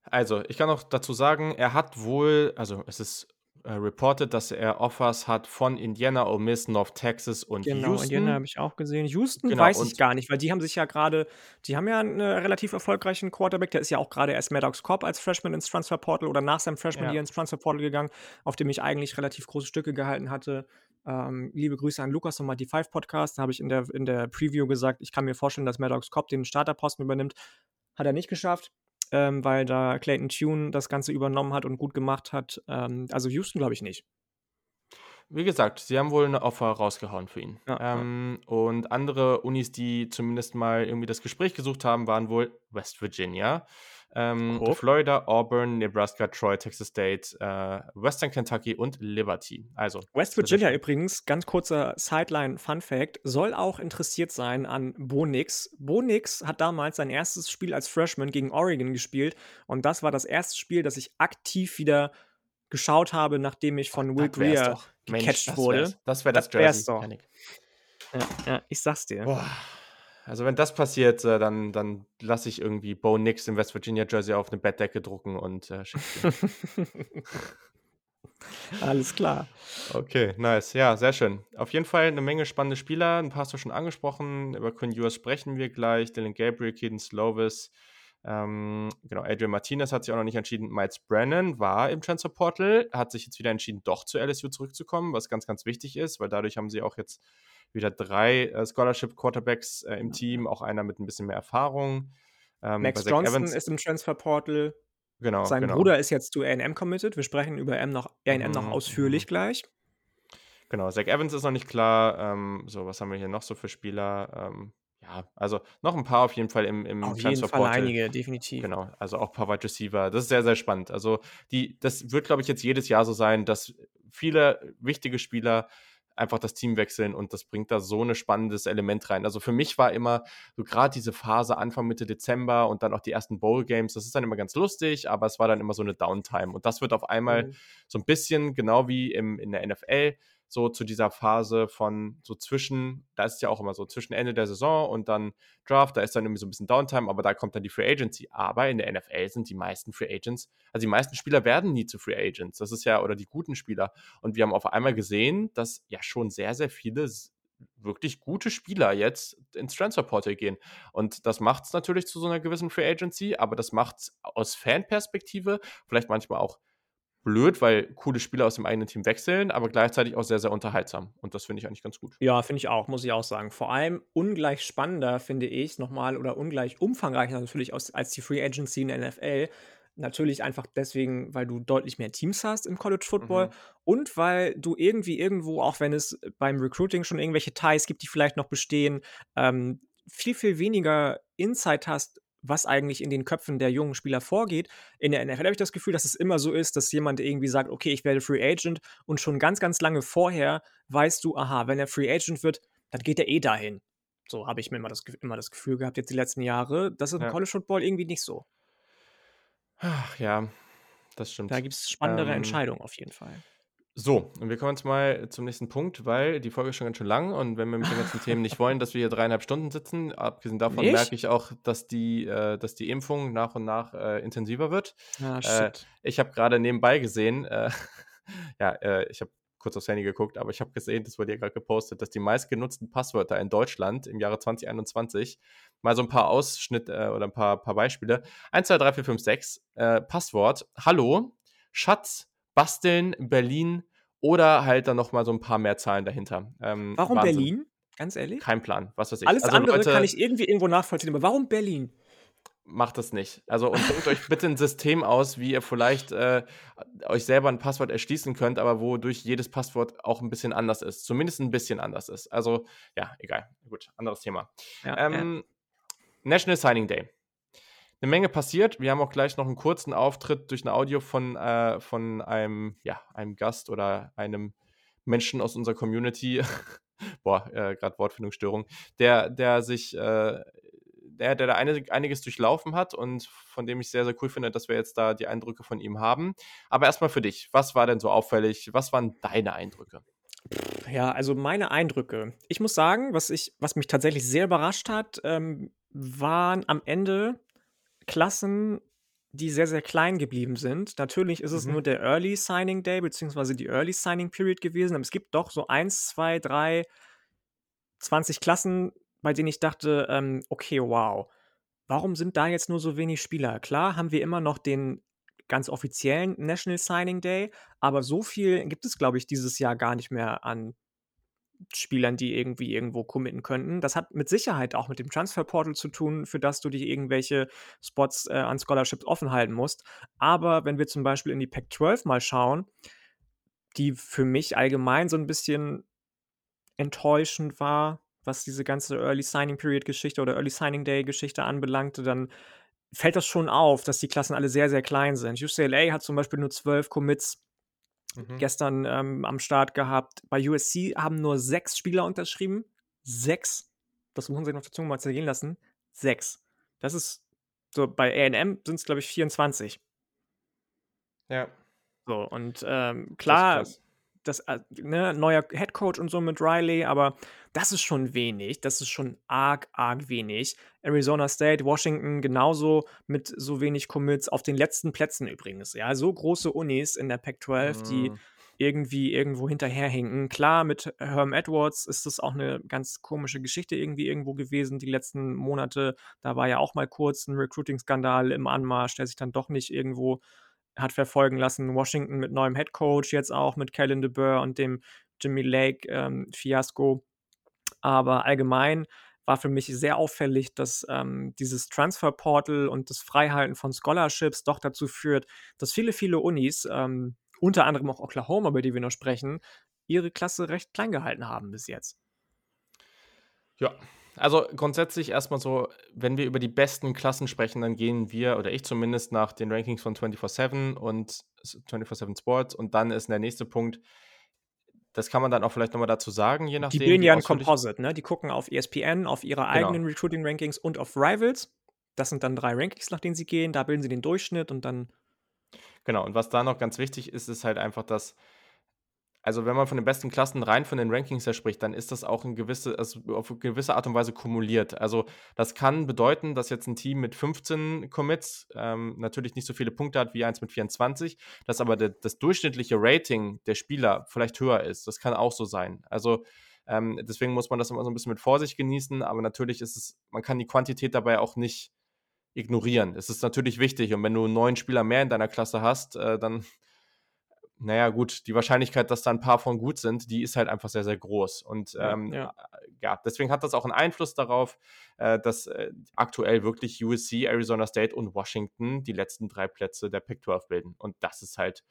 Speaker 1: Also, ich kann auch dazu sagen, er hat wohl, also es ist äh, reported, dass er Offers hat von Indiana, Ole Miss, North Texas und genau, Houston.
Speaker 2: Indiana habe ich auch gesehen. Houston genau, weiß ich gar nicht, weil die haben sich ja gerade, die haben ja einen relativ erfolgreichen Quarterback, der ist ja auch gerade erst Maddox Cobb als Freshman ins Transfer Portal oder nach seinem Freshman ja. hier ins Transfer Portal gegangen, auf dem ich eigentlich relativ große Stücke gehalten hatte. Ähm, liebe Grüße an Lukas nochmal die Five Podcast. Da habe ich in der, in der Preview gesagt, ich kann mir vorstellen, dass Maddox Cobb den Starterposten übernimmt. Hat er nicht geschafft ähm, weil da Clayton Tune das Ganze übernommen hat und gut gemacht hat. Ähm, also Houston glaube ich nicht.
Speaker 1: Wie gesagt, sie haben wohl eine Offer rausgehauen für ihn. Ja, ähm, ja. Und andere Unis, die zumindest mal irgendwie das Gespräch gesucht haben, waren wohl West Virginia. Ähm, Florida, Auburn, Nebraska, Troy, Texas State, äh, Western Kentucky und Liberty. Also
Speaker 2: West Virginia übrigens, ganz kurzer Sideline-Fun Fact, soll auch interessiert sein an Bo Nix. Bo Nix hat damals sein erstes Spiel als Freshman gegen Oregon gespielt und das war das erste Spiel, das ich aktiv wieder geschaut habe, nachdem ich von Will Greer gecatcht wurde.
Speaker 1: Das wäre das, das
Speaker 2: Jersey. Ja, ja, ich sag's dir.
Speaker 1: Boah. Also wenn das passiert, äh, dann, dann lasse ich irgendwie Bo Nix im West Virginia Jersey auf eine Bettdecke drucken und äh, schicke [laughs]
Speaker 2: Alles klar.
Speaker 1: Okay, nice. Ja, sehr schön. Auf jeden Fall eine Menge spannende Spieler. Ein paar hast du schon angesprochen. Über Quinn Ewers sprechen wir gleich. Dylan Gabriel, Keaton Slovis. Ähm, genau, Adrian Martinez hat sich auch noch nicht entschieden. Miles Brennan war im Transfer Portal, hat sich jetzt wieder entschieden, doch zu LSU zurückzukommen, was ganz, ganz wichtig ist, weil dadurch haben sie auch jetzt wieder drei äh, Scholarship Quarterbacks äh, im Team, auch einer mit ein bisschen mehr Erfahrung.
Speaker 2: Ähm, Max Johnson Evans, ist im Transfer Portal.
Speaker 1: Genau.
Speaker 2: Sein
Speaker 1: genau.
Speaker 2: Bruder ist jetzt zu AM committed. Wir sprechen über AM noch, AM noch mhm, ausführlich mhm. gleich.
Speaker 1: Genau, Zach Evans ist noch nicht klar. Ähm, so, was haben wir hier noch so für Spieler? Ähm, ja, also noch ein paar auf jeden Fall im, im
Speaker 2: auf jeden Fall einige, definitiv.
Speaker 1: Genau, also auch ein paar Wide Receiver. Das ist sehr, sehr spannend. Also die, das wird, glaube ich, jetzt jedes Jahr so sein, dass viele wichtige Spieler einfach das Team wechseln und das bringt da so ein spannendes Element rein. Also für mich war immer so gerade diese Phase Anfang Mitte Dezember und dann auch die ersten Bowl Games, das ist dann immer ganz lustig, aber es war dann immer so eine Downtime und das wird auf einmal mhm. so ein bisschen genau wie im, in der NFL so zu dieser Phase von so zwischen, da ist es ja auch immer so zwischen Ende der Saison und dann Draft, da ist dann irgendwie so ein bisschen Downtime, aber da kommt dann die Free Agency. Aber in der NFL sind die meisten Free Agents, also die meisten Spieler werden nie zu Free Agents. Das ist ja, oder die guten Spieler. Und wir haben auf einmal gesehen, dass ja schon sehr, sehr viele wirklich gute Spieler jetzt ins Transfer Portal gehen. Und das macht es natürlich zu so einer gewissen Free Agency, aber das macht es aus Fanperspektive vielleicht manchmal auch blöd, weil coole Spieler aus dem eigenen Team wechseln, aber gleichzeitig auch sehr, sehr unterhaltsam. Und das finde ich eigentlich ganz gut.
Speaker 2: Ja, finde ich auch, muss ich auch sagen. Vor allem ungleich spannender, finde ich, nochmal, oder ungleich umfangreicher natürlich als, als die Free Agency in der NFL. Natürlich einfach deswegen, weil du deutlich mehr Teams hast im College Football mhm. und weil du irgendwie irgendwo, auch wenn es beim Recruiting schon irgendwelche Ties gibt, die vielleicht noch bestehen, ähm, viel, viel weniger Insight hast, was eigentlich in den Köpfen der jungen Spieler vorgeht. In der NFL habe ich das Gefühl, dass es immer so ist, dass jemand irgendwie sagt, okay, ich werde Free Agent und schon ganz, ganz lange vorher weißt du, aha, wenn er Free Agent wird, dann geht er eh dahin. So habe ich mir immer das, immer das Gefühl gehabt, jetzt die letzten Jahre. Das ist im ja. College Football irgendwie nicht so.
Speaker 1: Ach ja, das stimmt.
Speaker 2: Da gibt es spannendere ähm, Entscheidungen auf jeden Fall.
Speaker 1: So, und wir kommen jetzt mal zum nächsten Punkt, weil die Folge ist schon ganz schön lang und wenn wir mit den ganzen Themen nicht wollen, dass wir hier dreieinhalb Stunden sitzen, abgesehen davon nicht? merke ich auch, dass die, äh, dass die Impfung nach und nach äh, intensiver wird.
Speaker 2: Ah, äh,
Speaker 1: ich habe gerade nebenbei gesehen, äh, [laughs] ja, äh, ich habe kurz aufs Handy geguckt, aber ich habe gesehen, das wurde ja gerade gepostet, dass die meistgenutzten Passwörter in Deutschland im Jahre 2021 mal so ein paar Ausschnitte äh, oder ein paar, paar Beispiele. 1, 2, 3, 4, 5, 6. Passwort: Hallo, Schatz, Basteln, Berlin oder halt dann nochmal so ein paar mehr Zahlen dahinter.
Speaker 2: Ähm, warum Wahnsinn. Berlin? Ganz ehrlich?
Speaker 1: Kein Plan, was weiß ich.
Speaker 2: Alles also, andere Leute, kann ich irgendwie irgendwo nachvollziehen, aber warum Berlin?
Speaker 1: Macht das nicht. Also und denkt euch bitte ein System aus, wie ihr vielleicht äh, euch selber ein Passwort erschließen könnt, aber wodurch jedes Passwort auch ein bisschen anders ist. Zumindest ein bisschen anders ist. Also ja, egal. Gut, anderes Thema. Ja, ähm, ja. National Signing Day eine Menge passiert. Wir haben auch gleich noch einen kurzen Auftritt durch ein Audio von, äh, von einem, ja, einem Gast oder einem Menschen aus unserer Community. [laughs] Boah, äh, gerade Wortfindungsstörung, der, der sich, äh, der, der da einiges durchlaufen hat und von dem ich sehr, sehr cool finde, dass wir jetzt da die Eindrücke von ihm haben. Aber erstmal für dich, was war denn so auffällig? Was waren deine Eindrücke?
Speaker 2: Ja, also meine Eindrücke. Ich muss sagen, was, ich, was mich tatsächlich sehr überrascht hat, ähm, waren am Ende Klassen, die sehr, sehr klein geblieben sind. Natürlich ist es mhm. nur der Early Signing Day, beziehungsweise die Early Signing Period gewesen, aber es gibt doch so 1, 2, 3, 20 Klassen, bei denen ich dachte, ähm, okay, wow, warum sind da jetzt nur so wenig Spieler? Klar haben wir immer noch den ganz offiziellen National Signing Day, aber so viel gibt es, glaube ich, dieses Jahr gar nicht mehr an Spielern, die irgendwie irgendwo committen könnten. Das hat mit Sicherheit auch mit dem Transferportal zu tun, für das du dich irgendwelche Spots äh, an Scholarships offen halten musst. Aber wenn wir zum Beispiel in die Pack 12 mal schauen, die für mich allgemein so ein bisschen enttäuschend war, was diese ganze Early Signing Period Geschichte oder Early Signing Day Geschichte anbelangte, dann fällt das schon auf, dass die Klassen alle sehr, sehr klein sind. UCLA hat zum Beispiel nur zwölf Commits mhm. gestern ähm, am Start gehabt. Bei USC haben nur sechs Spieler unterschrieben. Sechs. Das muss man sich noch dazu mal zergehen lassen. Sechs. Das ist so, bei AM sind es, glaube ich, 24.
Speaker 1: Ja.
Speaker 2: So, und ähm, klar, das, äh, ne, neuer Headcoach und so mit Riley, aber das ist schon wenig. Das ist schon arg, arg wenig. Arizona State, Washington genauso mit so wenig Commits auf den letzten Plätzen übrigens. Ja, so große Unis in der Pac-12, mhm. die irgendwie irgendwo hinterherhinken. Klar, mit Herm Edwards ist das auch eine ganz komische Geschichte irgendwie irgendwo gewesen, die letzten Monate. Da war ja auch mal kurz ein Recruiting-Skandal im Anmarsch, der sich dann doch nicht irgendwo hat verfolgen lassen. Washington mit neuem Head Coach, jetzt auch mit Kellen DeBur und dem Jimmy Lake ähm. Aber allgemein war für mich sehr auffällig, dass ähm, dieses Transfer Portal und das Freihalten von Scholarships doch dazu führt, dass viele, viele Unis, ähm, unter anderem auch Oklahoma, über die wir noch sprechen, ihre Klasse recht klein gehalten haben bis jetzt.
Speaker 1: Ja, also grundsätzlich erstmal so, wenn wir über die besten Klassen sprechen, dann gehen wir, oder ich zumindest, nach den Rankings von 24-7 und 24-7 Sports. Und dann ist der nächste Punkt, das kann man dann auch vielleicht nochmal dazu sagen, je nachdem.
Speaker 2: Die bilden ja ein Composite, ne? Die gucken auf ESPN, auf ihre genau. eigenen Recruiting-Rankings und auf Rivals. Das sind dann drei Rankings, nach denen sie gehen. Da bilden sie den Durchschnitt und dann.
Speaker 1: Genau, und was da noch ganz wichtig ist, ist halt einfach, dass also wenn man von den besten Klassen rein von den Rankings her spricht, dann ist das auch in gewisse, also auf eine gewisse Art und Weise kumuliert. Also das kann bedeuten, dass jetzt ein Team mit 15 Commits ähm, natürlich nicht so viele Punkte hat wie eins mit 24, dass aber de, das durchschnittliche Rating der Spieler vielleicht höher ist. Das kann auch so sein. Also ähm, deswegen muss man das immer so ein bisschen mit Vorsicht genießen, aber natürlich ist es, man kann die Quantität dabei auch nicht ignorieren. Es ist natürlich wichtig und wenn du neun Spieler mehr in deiner Klasse hast, äh, dann naja, gut, die Wahrscheinlichkeit, dass da ein paar von gut sind, die ist halt einfach sehr, sehr groß. Und ähm, ja, ja. ja, deswegen hat das auch einen Einfluss darauf, äh, dass äh, aktuell wirklich USC, Arizona State und Washington die letzten drei Plätze der Pac-12 bilden. Und das ist halt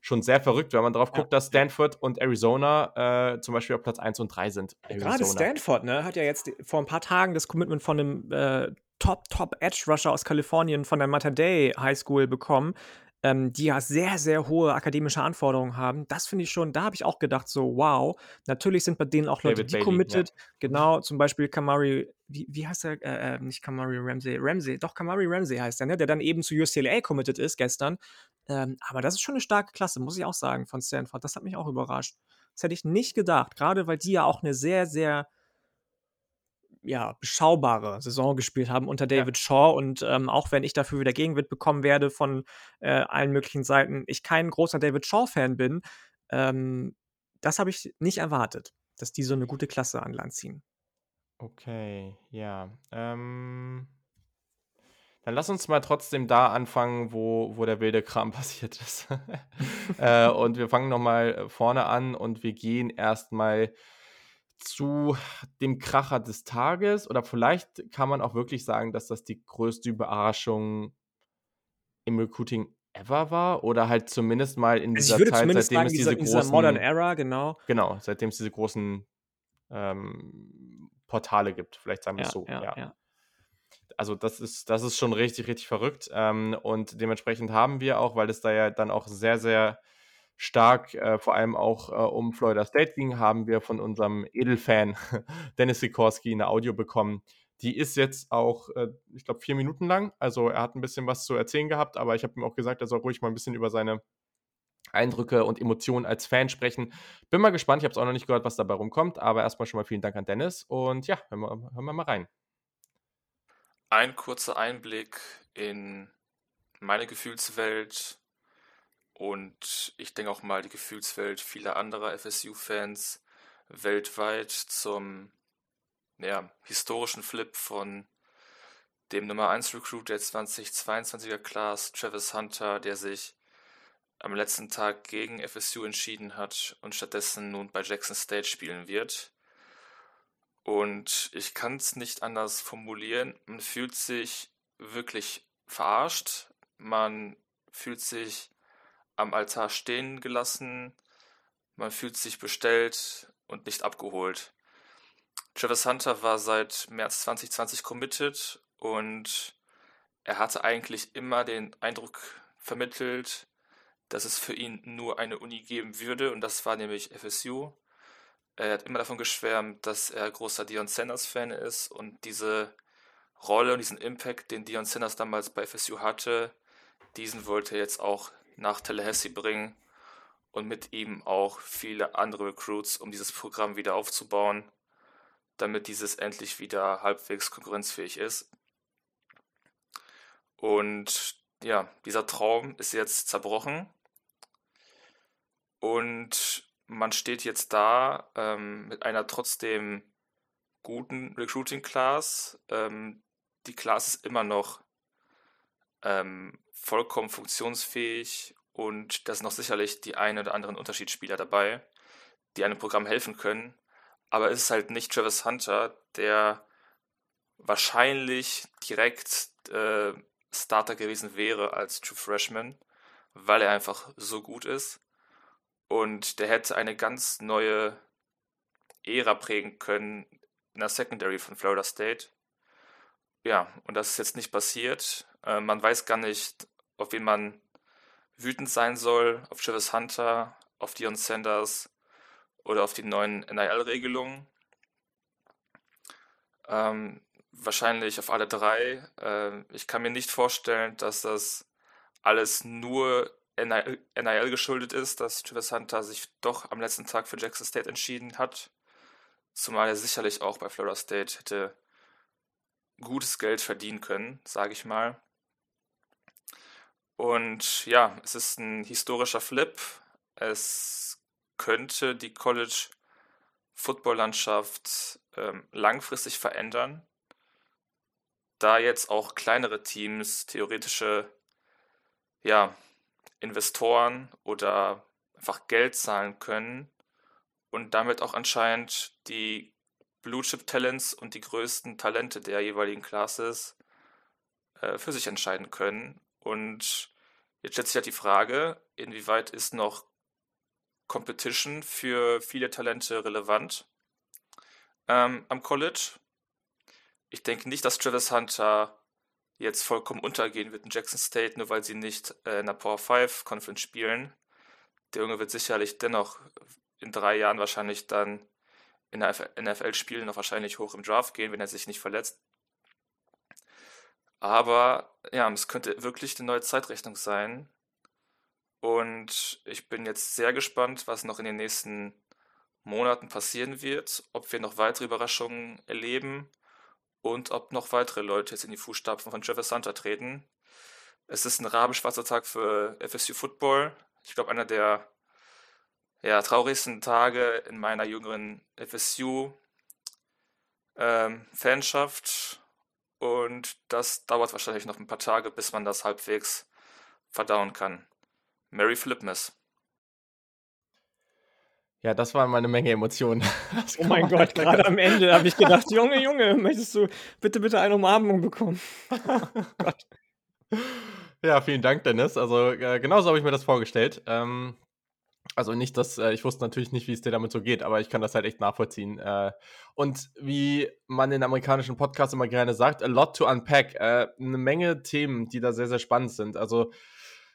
Speaker 1: schon sehr verrückt, wenn man darauf ja. guckt, dass Stanford und Arizona äh, zum Beispiel auf Platz 1 und 3 sind.
Speaker 2: Arizona. Gerade Stanford, ne, hat ja jetzt vor ein paar Tagen das Commitment von einem äh, Top, Top Edge Rusher aus Kalifornien von der Mater Day High School bekommen ähm, die ja sehr, sehr hohe akademische Anforderungen haben. Das finde ich schon, da habe ich auch gedacht, so, wow, natürlich sind bei denen auch Leute, David die Bailey, committed, ja. genau, zum Beispiel Kamari, wie, wie heißt er, äh, äh, nicht Kamari Ramsey, Ramsey, doch Kamari Ramsey heißt er, ne, der dann eben zu UCLA committed ist gestern. Ähm, aber das ist schon eine starke Klasse, muss ich auch sagen, von Stanford. Das hat mich auch überrascht. Das hätte ich nicht gedacht, gerade weil die ja auch eine sehr, sehr ja, beschaubare Saison gespielt haben unter David ja. Shaw. Und ähm, auch wenn ich dafür wieder Gegenwind bekommen werde von äh, allen möglichen Seiten, ich kein großer David Shaw-Fan bin, ähm, das habe ich nicht erwartet, dass die so eine gute Klasse an Land ziehen.
Speaker 1: Okay, ja. Ähm, dann lass uns mal trotzdem da anfangen, wo, wo der wilde Kram [laughs] passiert ist. äh, und wir fangen nochmal vorne an und wir gehen erstmal zu dem Kracher des Tages oder vielleicht kann man auch wirklich sagen, dass das die größte Überraschung im Recruiting ever war oder halt zumindest mal in
Speaker 2: dieser also Zeit, seitdem sagen, es diese, dieser, großen Modern Era, genau.
Speaker 1: Genau, seitdem es diese großen ähm, Portale gibt, vielleicht sagen wir es ja, so. Ja, ja. ja, Also das ist, das ist schon richtig, richtig verrückt. Ähm, und dementsprechend haben wir auch, weil es da ja dann auch sehr, sehr stark äh, vor allem auch äh, um Florida State ging, haben wir von unserem Edelfan [laughs] Dennis Sikorski eine Audio bekommen. Die ist jetzt auch, äh, ich glaube, vier Minuten lang. Also er hat ein bisschen was zu erzählen gehabt, aber ich habe ihm auch gesagt, er soll ruhig mal ein bisschen über seine Eindrücke und Emotionen als Fan sprechen. Bin mal gespannt, ich habe es auch noch nicht gehört, was dabei rumkommt, aber erstmal schon mal vielen Dank an Dennis und ja, hören wir, hören wir mal rein.
Speaker 3: Ein kurzer Einblick in meine Gefühlswelt, und ich denke auch mal die Gefühlswelt vieler anderer FSU-Fans weltweit zum ja, historischen Flip von dem Nummer 1 Recruit der 2022er Class, Travis Hunter, der sich am letzten Tag gegen FSU entschieden hat und stattdessen nun bei Jackson State spielen wird. Und ich kann es nicht anders formulieren. Man fühlt sich wirklich verarscht. Man fühlt sich am Altar stehen gelassen, man fühlt sich bestellt und nicht abgeholt. Travis Hunter war seit März 2020 committed und er hatte eigentlich immer den Eindruck vermittelt, dass es für ihn nur eine Uni geben würde und das war nämlich FSU. Er hat immer davon geschwärmt, dass er großer Dion Sanders Fan ist und diese Rolle und diesen Impact, den Dion Sanders damals bei FSU hatte, diesen wollte er jetzt auch nach Tallahassee bringen und mit ihm auch viele andere Recruits, um dieses Programm wieder aufzubauen, damit dieses endlich wieder halbwegs konkurrenzfähig ist. Und ja, dieser Traum ist jetzt zerbrochen. Und man steht jetzt da ähm, mit einer trotzdem guten Recruiting-Class. Ähm, die Class ist immer noch ähm, vollkommen funktionsfähig und da sind noch sicherlich die ein oder anderen Unterschiedsspieler dabei, die einem Programm helfen können. Aber es ist halt nicht Travis Hunter, der wahrscheinlich direkt äh, Starter gewesen wäre als True Freshman, weil er einfach so gut ist. Und der hätte eine ganz neue Ära prägen können in der Secondary von Florida State. Ja, und das ist jetzt nicht passiert. Äh, man weiß gar nicht, auf wen man wütend sein soll, auf Travis Hunter, auf Dion Sanders oder auf die neuen NIL-Regelungen. Ähm, wahrscheinlich auf alle drei. Äh, ich kann mir nicht vorstellen, dass das alles nur NIL, NIL geschuldet ist, dass Travis Hunter sich doch am letzten Tag für Jackson State entschieden hat. Zumal er sicherlich auch bei Florida State hätte gutes Geld verdienen können, sage ich mal. Und ja, es ist ein historischer Flip. Es könnte die College Football Landschaft ähm, langfristig verändern, da jetzt auch kleinere Teams theoretische ja, Investoren oder einfach Geld zahlen können und damit auch anscheinend die Blue Chip Talents und die größten Talente der jeweiligen Classes äh, für sich entscheiden können. Und jetzt stellt sich halt die Frage, inwieweit ist noch Competition für viele Talente relevant ähm, am College? Ich denke nicht, dass Travis Hunter jetzt vollkommen untergehen wird in Jackson State, nur weil sie nicht äh, in der Power 5 Conference spielen. Der Junge wird sicherlich dennoch in drei Jahren wahrscheinlich dann in der NFL spielen, noch wahrscheinlich hoch im Draft gehen, wenn er sich nicht verletzt. Aber ja, es könnte wirklich eine neue Zeitrechnung sein. Und ich bin jetzt sehr gespannt, was noch in den nächsten Monaten passieren wird, ob wir noch weitere Überraschungen erleben und ob noch weitere Leute jetzt in die Fußstapfen von Travis Hunter treten. Es ist ein rabenschwarzer Tag für FSU Football. Ich glaube, einer der ja, traurigsten Tage in meiner jüngeren FSU-Fanschaft. Ähm, und das dauert wahrscheinlich noch ein paar Tage, bis man das halbwegs verdauen kann. Mary Flipmas.
Speaker 1: Ja, das waren mal eine Menge Emotionen. [laughs]
Speaker 2: oh mein Gott, gerade am Ende habe ich gedacht, [laughs] Junge, Junge, möchtest du bitte, bitte eine Umarmung bekommen? [laughs] Gott.
Speaker 1: Ja, vielen Dank, Dennis. Also äh, genauso habe ich mir das vorgestellt. Ähm, also nicht, dass äh, ich wusste natürlich nicht, wie es dir damit so geht, aber ich kann das halt echt nachvollziehen. Äh, und wie man in amerikanischen Podcasts immer gerne sagt, a lot to unpack. Äh, eine Menge Themen, die da sehr, sehr spannend sind. Also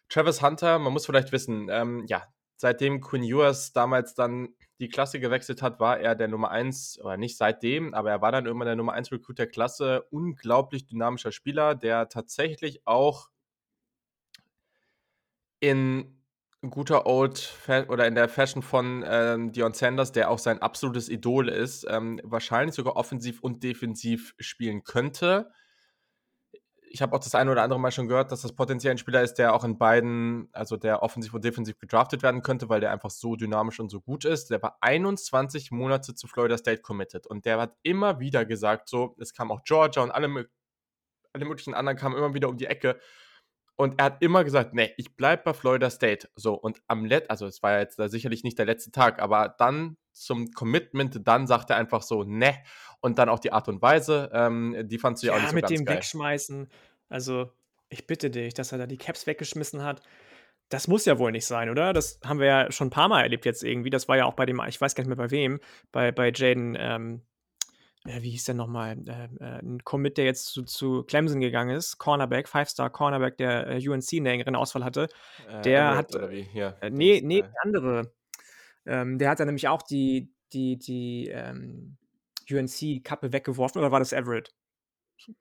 Speaker 1: Travis Hunter, man muss vielleicht wissen, ähm, ja, seitdem Quinn Ewers damals dann die Klasse gewechselt hat, war er der Nummer 1, oder nicht seitdem, aber er war dann irgendwann der Nummer 1 Recruit der Klasse. Unglaublich dynamischer Spieler, der tatsächlich auch in guter Old oder in der Fashion von ähm, Dion Sanders, der auch sein absolutes Idol ist, ähm, wahrscheinlich sogar offensiv und defensiv spielen könnte. Ich habe auch das eine oder andere Mal schon gehört, dass das potenziell ein Spieler ist, der auch in beiden, also der offensiv und defensiv gedraftet werden könnte, weil der einfach so dynamisch und so gut ist. Der war 21 Monate zu Florida State committed und der hat immer wieder gesagt, so, es kam auch Georgia und alle, alle möglichen anderen kamen immer wieder um die Ecke und er hat immer gesagt, nee, ich bleibe bei Florida State. So, und am Let, also es war ja jetzt sicherlich nicht der letzte Tag, aber dann zum Commitment, dann sagt er einfach so, ne. Und dann auch die Art und Weise, ähm, die fandst du ja, ja auch nicht so
Speaker 2: mit
Speaker 1: dem
Speaker 2: geil. Wegschmeißen. Also, ich bitte dich, dass er da die Caps weggeschmissen hat. Das muss ja wohl nicht sein, oder? Das haben wir ja schon ein paar Mal erlebt jetzt irgendwie. Das war ja auch bei dem, ich weiß gar nicht mehr bei wem, bei, bei Jaden, ähm, äh, wie hieß der nochmal, äh, äh, ein Commit, der jetzt zu, zu Clemson gegangen ist, Cornerback, Five-Star Cornerback, der äh, UNC einen engeren Ausfall hatte,
Speaker 1: Äh,
Speaker 2: der hat?
Speaker 1: Hier,
Speaker 2: äh, nee, nee, der andere, ähm, der hat dann nämlich auch die, die, die ähm, UNC-Kappe weggeworfen, oder war das Everett?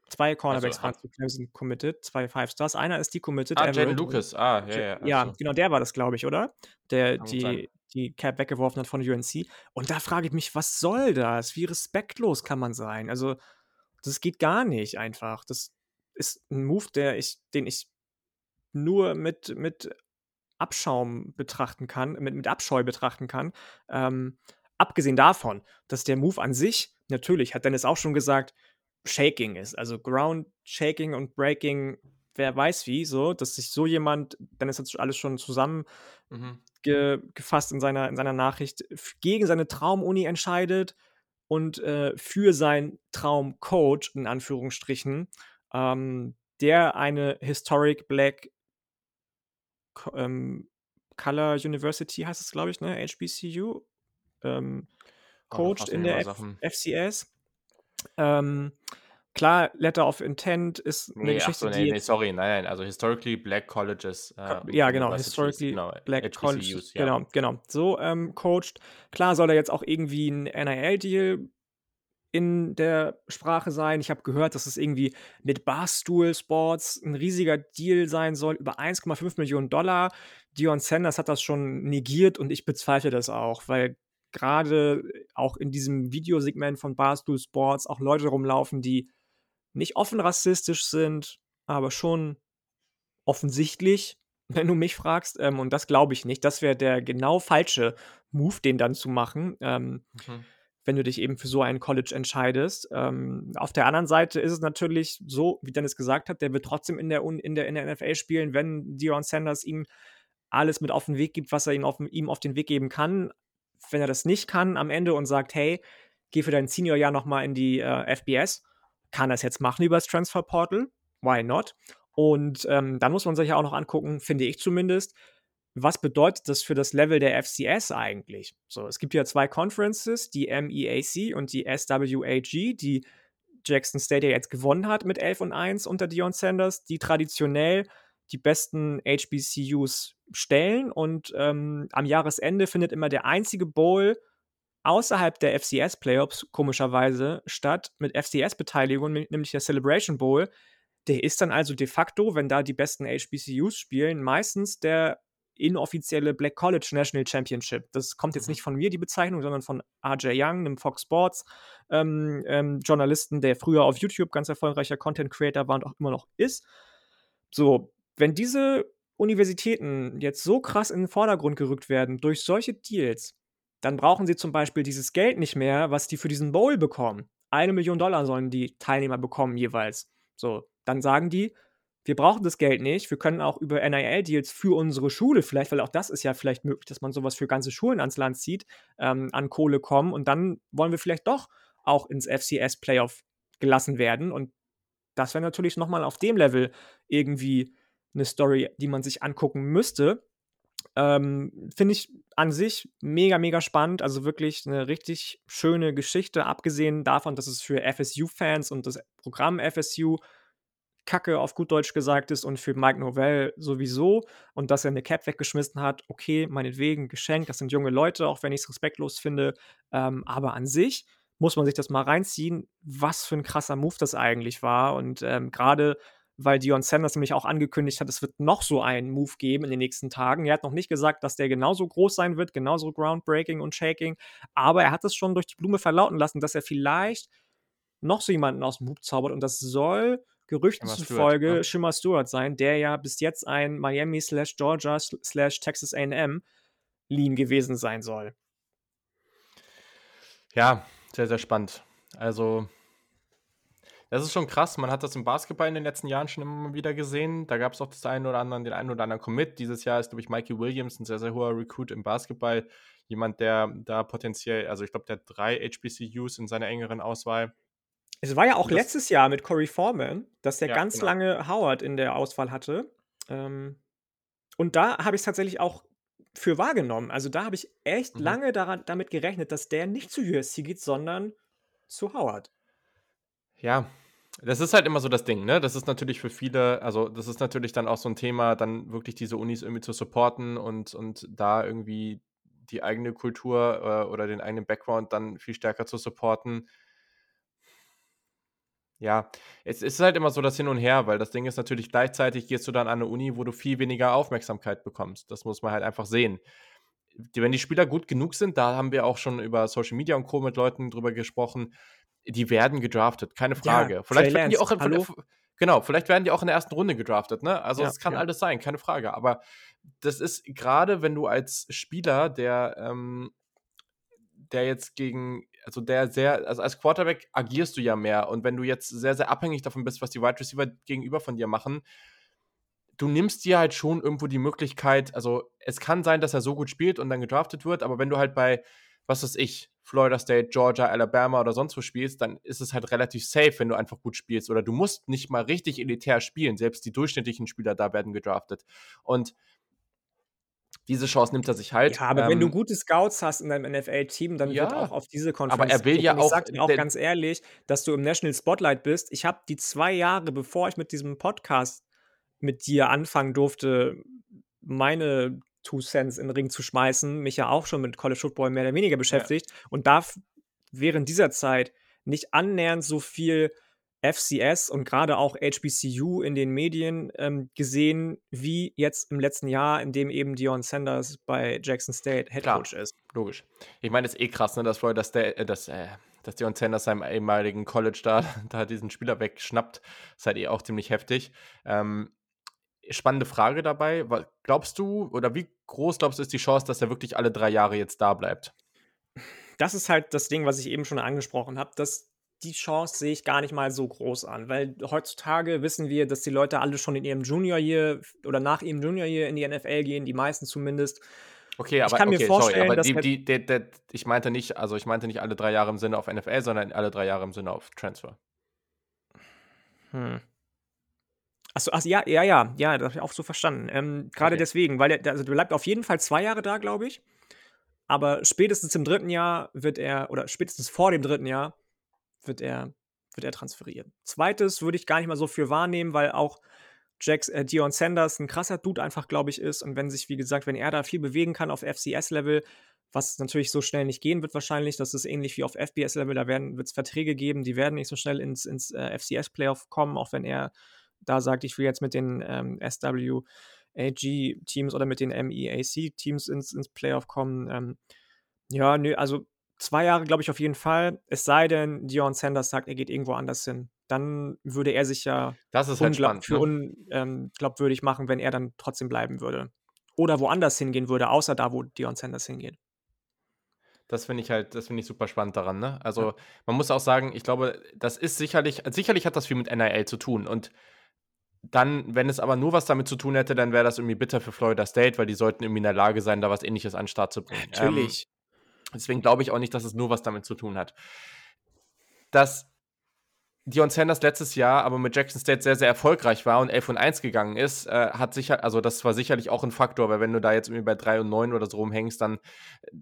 Speaker 2: Zwei Cornerbacks
Speaker 3: Also,
Speaker 2: waren
Speaker 3: ha-
Speaker 2: zu Clemson committed, zwei Five-Stars. Einer ist die committed,
Speaker 1: ah, Jaden. Lucas. Ah, ja,
Speaker 2: Ja,
Speaker 1: ja. Ach
Speaker 2: ja,
Speaker 1: so.
Speaker 2: genau, der war das, glaube ich, oder? Der
Speaker 1: Kann sein.
Speaker 2: Die, Cap weggeworfen hat von UNC. Und da frage ich mich, was soll das? Wie respektlos kann man sein? Also, das geht gar nicht einfach. Das ist ein Move, der ich, den ich nur mit, mit Abschaum betrachten kann, mit, mit Abscheu betrachten kann. Ähm, abgesehen davon, dass der Move an sich, natürlich, hat Dennis auch schon gesagt, Shaking ist. Also Ground Shaking und Breaking, wer weiß wie, so, dass sich so jemand, Dennis hat alles schon zusammengefasst
Speaker 1: Mhm.
Speaker 2: in seiner, in seiner Nachricht, gegen seine Traumuni entscheidet und äh, für seinen Traumcoach, in Anführungsstrichen, ähm, der eine Historic Black ähm, Color University heißt es, glaube ich, ne? HBCU. Ähm,
Speaker 1: Oh,
Speaker 2: coacht in der F
Speaker 1: Sachen.
Speaker 2: FCS. Ähm, klar, Letter of Intent ist eine
Speaker 1: Nee, ach
Speaker 2: Geschichte,
Speaker 1: so,
Speaker 2: die
Speaker 1: nee, nee,
Speaker 2: jetzt.
Speaker 1: sorry, nein, nein, also historically black colleges äh,
Speaker 2: Ja, genau, historically
Speaker 1: genau,
Speaker 2: Black College,
Speaker 1: HBCUs, ja.
Speaker 2: genau, genau, so ähm, coacht. Klar soll er jetzt auch irgendwie ein NIL-Deal in der Sprache sein. Ich habe gehört, dass es irgendwie mit Barstool Sports ein riesiger Deal sein soll, über 1,5 Millionen Dollar. Dion Sanders hat das schon negiert und ich bezweifle das auch, weil gerade auch in diesem Videosegment von Barstool Sports auch Leute rumlaufen, die nicht offen rassistisch sind, aber schon offensichtlich, [laughs] wenn du mich fragst. Ähm, und das glaube ich nicht. Das wäre der genau falsche Move, den dann zu machen. Ähm,
Speaker 1: Mhm.
Speaker 2: wenn du dich eben für so ein College entscheidest. Ähm, auf der anderen Seite ist es natürlich so, wie Dennis gesagt hat, der wird trotzdem in der, in der, in der NFL spielen, wenn Dion Sanders ihm alles mit auf den Weg gibt, was er ihm auf, ihm auf den Weg geben kann. Wenn er das nicht kann am Ende und sagt, hey, geh für dein Seniorjahr nochmal in die äh, FBS, kann er jetzt machen über das Transfer Portal? Why not? Und ähm, dann muss man sich ja auch noch angucken, finde ich zumindest, was bedeutet das für das Level der FCS eigentlich? So, es gibt ja zwei Conferences, die MEAC und die SWAG, die Jackson State ja jetzt gewonnen hat mit 11 und 1 unter Dion Sanders, die traditionell die besten HBCUs stellen und ähm, am Jahresende findet immer der einzige Bowl außerhalb der FCS-Playoffs komischerweise statt mit FCS-Beteiligung, nämlich der Celebration Bowl. Der ist dann also de facto, wenn da die besten HBCUs spielen, meistens der inoffizielle Black College National Championship. Das kommt jetzt
Speaker 1: Mhm.
Speaker 2: nicht von mir, die Bezeichnung, sondern von RJ Young, einem Fox Sports ähm, ähm, Journalisten, der früher auf YouTube ganz erfolgreicher Content Creator war und auch immer noch ist. So, wenn diese Universitäten jetzt so krass in den Vordergrund gerückt werden durch solche Deals, dann brauchen sie zum Beispiel dieses Geld nicht mehr, was die für diesen Bowl bekommen. Eine Million Dollar sollen die Teilnehmer bekommen jeweils. So, dann sagen die, wir brauchen das Geld nicht, wir können auch über NIL-Deals für unsere Schule vielleicht, weil auch das ist ja vielleicht möglich, dass man sowas für ganze Schulen ans Land zieht, ähm, an Kohle kommen und dann wollen wir vielleicht doch auch ins FCS-Playoff gelassen werden und das wäre natürlich nochmal auf dem Level irgendwie eine Story, die man sich angucken müsste. Ähm, Finde ich an sich mega, mega spannend. Also wirklich eine richtig schöne Geschichte, abgesehen davon, dass es für FSU-Fans und das Programm FSU Kacke auf gut Deutsch gesagt ist und für Mike Novell sowieso und dass er eine Cap weggeschmissen hat, okay, meinetwegen, geschenkt, das sind junge Leute, auch wenn ich es respektlos finde, ähm, aber an sich muss man sich das mal reinziehen, was für ein krasser Move das eigentlich war. Und ähm, gerade weil Dion Sanders nämlich auch angekündigt hat, es wird noch so einen Move geben in den nächsten Tagen. Er hat noch nicht gesagt, dass der genauso groß sein wird, genauso groundbreaking und shaking, aber er hat es schon durch die Blume verlauten lassen, dass er vielleicht noch so jemanden aus dem Hub zaubert und das soll Gerüchten
Speaker 1: Stewart,
Speaker 2: zufolge
Speaker 1: ne?
Speaker 2: Shimmer Stewart sein, der ja bis jetzt ein Miami slash Georgia slash Texas A&M Lean gewesen sein soll.
Speaker 1: Ja, sehr, sehr spannend. Also, das ist schon krass. Man hat das im Basketball in den letzten Jahren schon immer wieder gesehen. Da gab es auch das eine oder andere, den einen oder anderen Commit. Dieses Jahr ist, glaube ich, Mikey Williams ein sehr, sehr hoher Recruit im Basketball. Jemand, der da potenziell, also ich glaube, der hat drei HBCUs in seiner engeren Auswahl.
Speaker 2: Es war ja auch
Speaker 1: das-
Speaker 2: letztes Jahr mit Corey Foreman, dass der
Speaker 1: Ja,
Speaker 2: ganz
Speaker 1: genau.
Speaker 2: lange Howard in der Auswahl hatte. Ähm, und da habe ich es tatsächlich auch für wahrgenommen. Also da habe ich echt
Speaker 1: Mhm.
Speaker 2: lange daran, damit gerechnet, dass der nicht zu USC geht, sondern zu Howard.
Speaker 1: Ja, das ist halt immer so das Ding, ne? Das ist natürlich für viele, also das ist natürlich dann auch so ein Thema, dann wirklich diese Unis irgendwie zu supporten und, und da irgendwie die eigene Kultur äh, oder den eigenen Background dann viel stärker zu supporten. Ja, es ist halt immer so das Hin und Her, weil das Ding ist natürlich gleichzeitig gehst du dann an eine Uni, wo du viel weniger Aufmerksamkeit bekommst. Das muss man halt einfach sehen. Wenn die Spieler gut genug sind, da haben wir auch schon über Social Media und Co. mit Leuten drüber gesprochen, die werden gedraftet, keine Frage. Ja, vielleicht werden die auch in, Hallo? genau, vielleicht werden die auch in der ersten Runde gedraftet, ne? Also es kann ja. alles sein, keine Frage. Aber das ist gerade, wenn du als Spieler, der, ähm, der jetzt gegen, also der sehr, also als Quarterback agierst du ja mehr und wenn du jetzt sehr, sehr abhängig davon bist, was die Wide Receiver gegenüber von dir machen, du nimmst dir halt schon irgendwo die Möglichkeit, also es kann sein, dass er so gut spielt und dann gedraftet wird, aber wenn du halt bei, was weiß ich, Florida State, Georgia, Alabama oder sonst wo spielst, dann ist es halt relativ safe, wenn du einfach gut spielst. Oder du musst nicht mal richtig elitär spielen. Selbst die durchschnittlichen Spieler da werden gedraftet. Und diese Chance nimmt er sich halt.
Speaker 2: Ja, aber ähm, wenn du ähm, gute Scouts hast in deinem NFL-Team, dann ja, wird auch auf diese Konferenz.
Speaker 1: Aber er will ja auch. Ich
Speaker 2: sag dir auch ganz ehrlich, dass du im National Spotlight bist. Ich habe die zwei Jahre, bevor ich mit diesem Podcast mit dir anfangen durfte, meine Two Cents in den Ring zu schmeißen, mich ja auch schon mit College Football mehr oder weniger beschäftigt ja. und darf während dieser Zeit nicht annähernd so viel FCS und gerade auch HBCU in den Medien ähm, gesehen, wie jetzt im letzten Jahr, in dem eben Dion Sanders bei Jackson State Head Coach ist.
Speaker 1: Logisch. Ich meine, es ist eh krass, ne, dass Florida State, äh, dass, äh, dass Dion Sanders seinem ehemaligen College da, [laughs] da diesen Spieler wegschnappt. Das ist halt eh auch ziemlich heftig. Ähm, spannende Frage dabei. Glaubst du, oder wie groß glaubst du, ist die Chance, dass er wirklich alle drei Jahre jetzt da bleibt?
Speaker 2: Das ist halt das Ding, was ich eben schon angesprochen habe. Dass die Chance sehe ich gar nicht mal so groß an, weil heutzutage wissen wir, dass die Leute alle schon in ihrem Junior Year oder nach ihrem Junior Year in die NFL gehen, die meisten zumindest.
Speaker 1: Okay, aber, ich kann okay, mir vorstellen, sorry, aber die, halt die, die, die, ich meinte nicht, also ich meinte nicht alle drei Jahre im Sinne auf NFL, sondern alle drei Jahre im Sinne auf Transfer.
Speaker 2: Hm. Achso, ach, ja, ja, ja, ja, das habe ich auch so verstanden. Ähm, Gerade okay. deswegen, weil er, also der bleibt auf jeden Fall zwei Jahre da, glaube ich. Aber spätestens im dritten Jahr wird er, oder spätestens vor dem dritten Jahr, wird er, wird er transferieren. Zweites würde ich gar nicht mal so viel wahrnehmen, weil auch Jax, äh, Dion Sanders ein krasser Dude einfach, glaube ich, ist. Und wenn sich, wie gesagt, wenn er da viel bewegen kann auf FCS-Level, was natürlich so schnell nicht gehen wird wahrscheinlich, das ist ähnlich wie auf FBS-Level, da wird es Verträge geben, die werden nicht so schnell ins, ins äh, FCS-Playoff kommen, auch wenn er da sagt, ich will jetzt mit den ähm, SWAG-Teams oder mit den MEAC-Teams ins, ins Playoff kommen. Ähm, ja, nö, also zwei Jahre glaube ich auf jeden Fall. Es sei denn, Dion Sanders sagt, er geht irgendwo anders hin. Dann würde er sich ja
Speaker 1: das ist halt spannend,
Speaker 2: für ne? unglaubwürdig ähm, machen, wenn er dann trotzdem bleiben würde. Oder woanders hingehen würde, außer da, wo Dion Sanders hingeht.
Speaker 1: Das finde ich halt, das finde ich super spannend daran, ne? Also, ja. man muss auch sagen, ich glaube, das ist sicherlich, sicherlich hat das viel mit NIL zu tun. Und dann, wenn es aber nur was damit zu tun hätte, dann wäre das irgendwie bitter für Florida State, weil die sollten irgendwie in der Lage sein, da was ähnliches an den Start zu bringen.
Speaker 2: Natürlich.
Speaker 1: Ähm, deswegen glaube ich auch nicht, dass es nur was damit zu tun hat. Dass Dion Sanders letztes Jahr aber mit Jackson State sehr, sehr erfolgreich war und 11 und 1 gegangen ist, äh, hat sicher, also das war sicherlich auch ein Faktor, weil wenn du da jetzt irgendwie bei 3 und 9 oder so rumhängst, dann,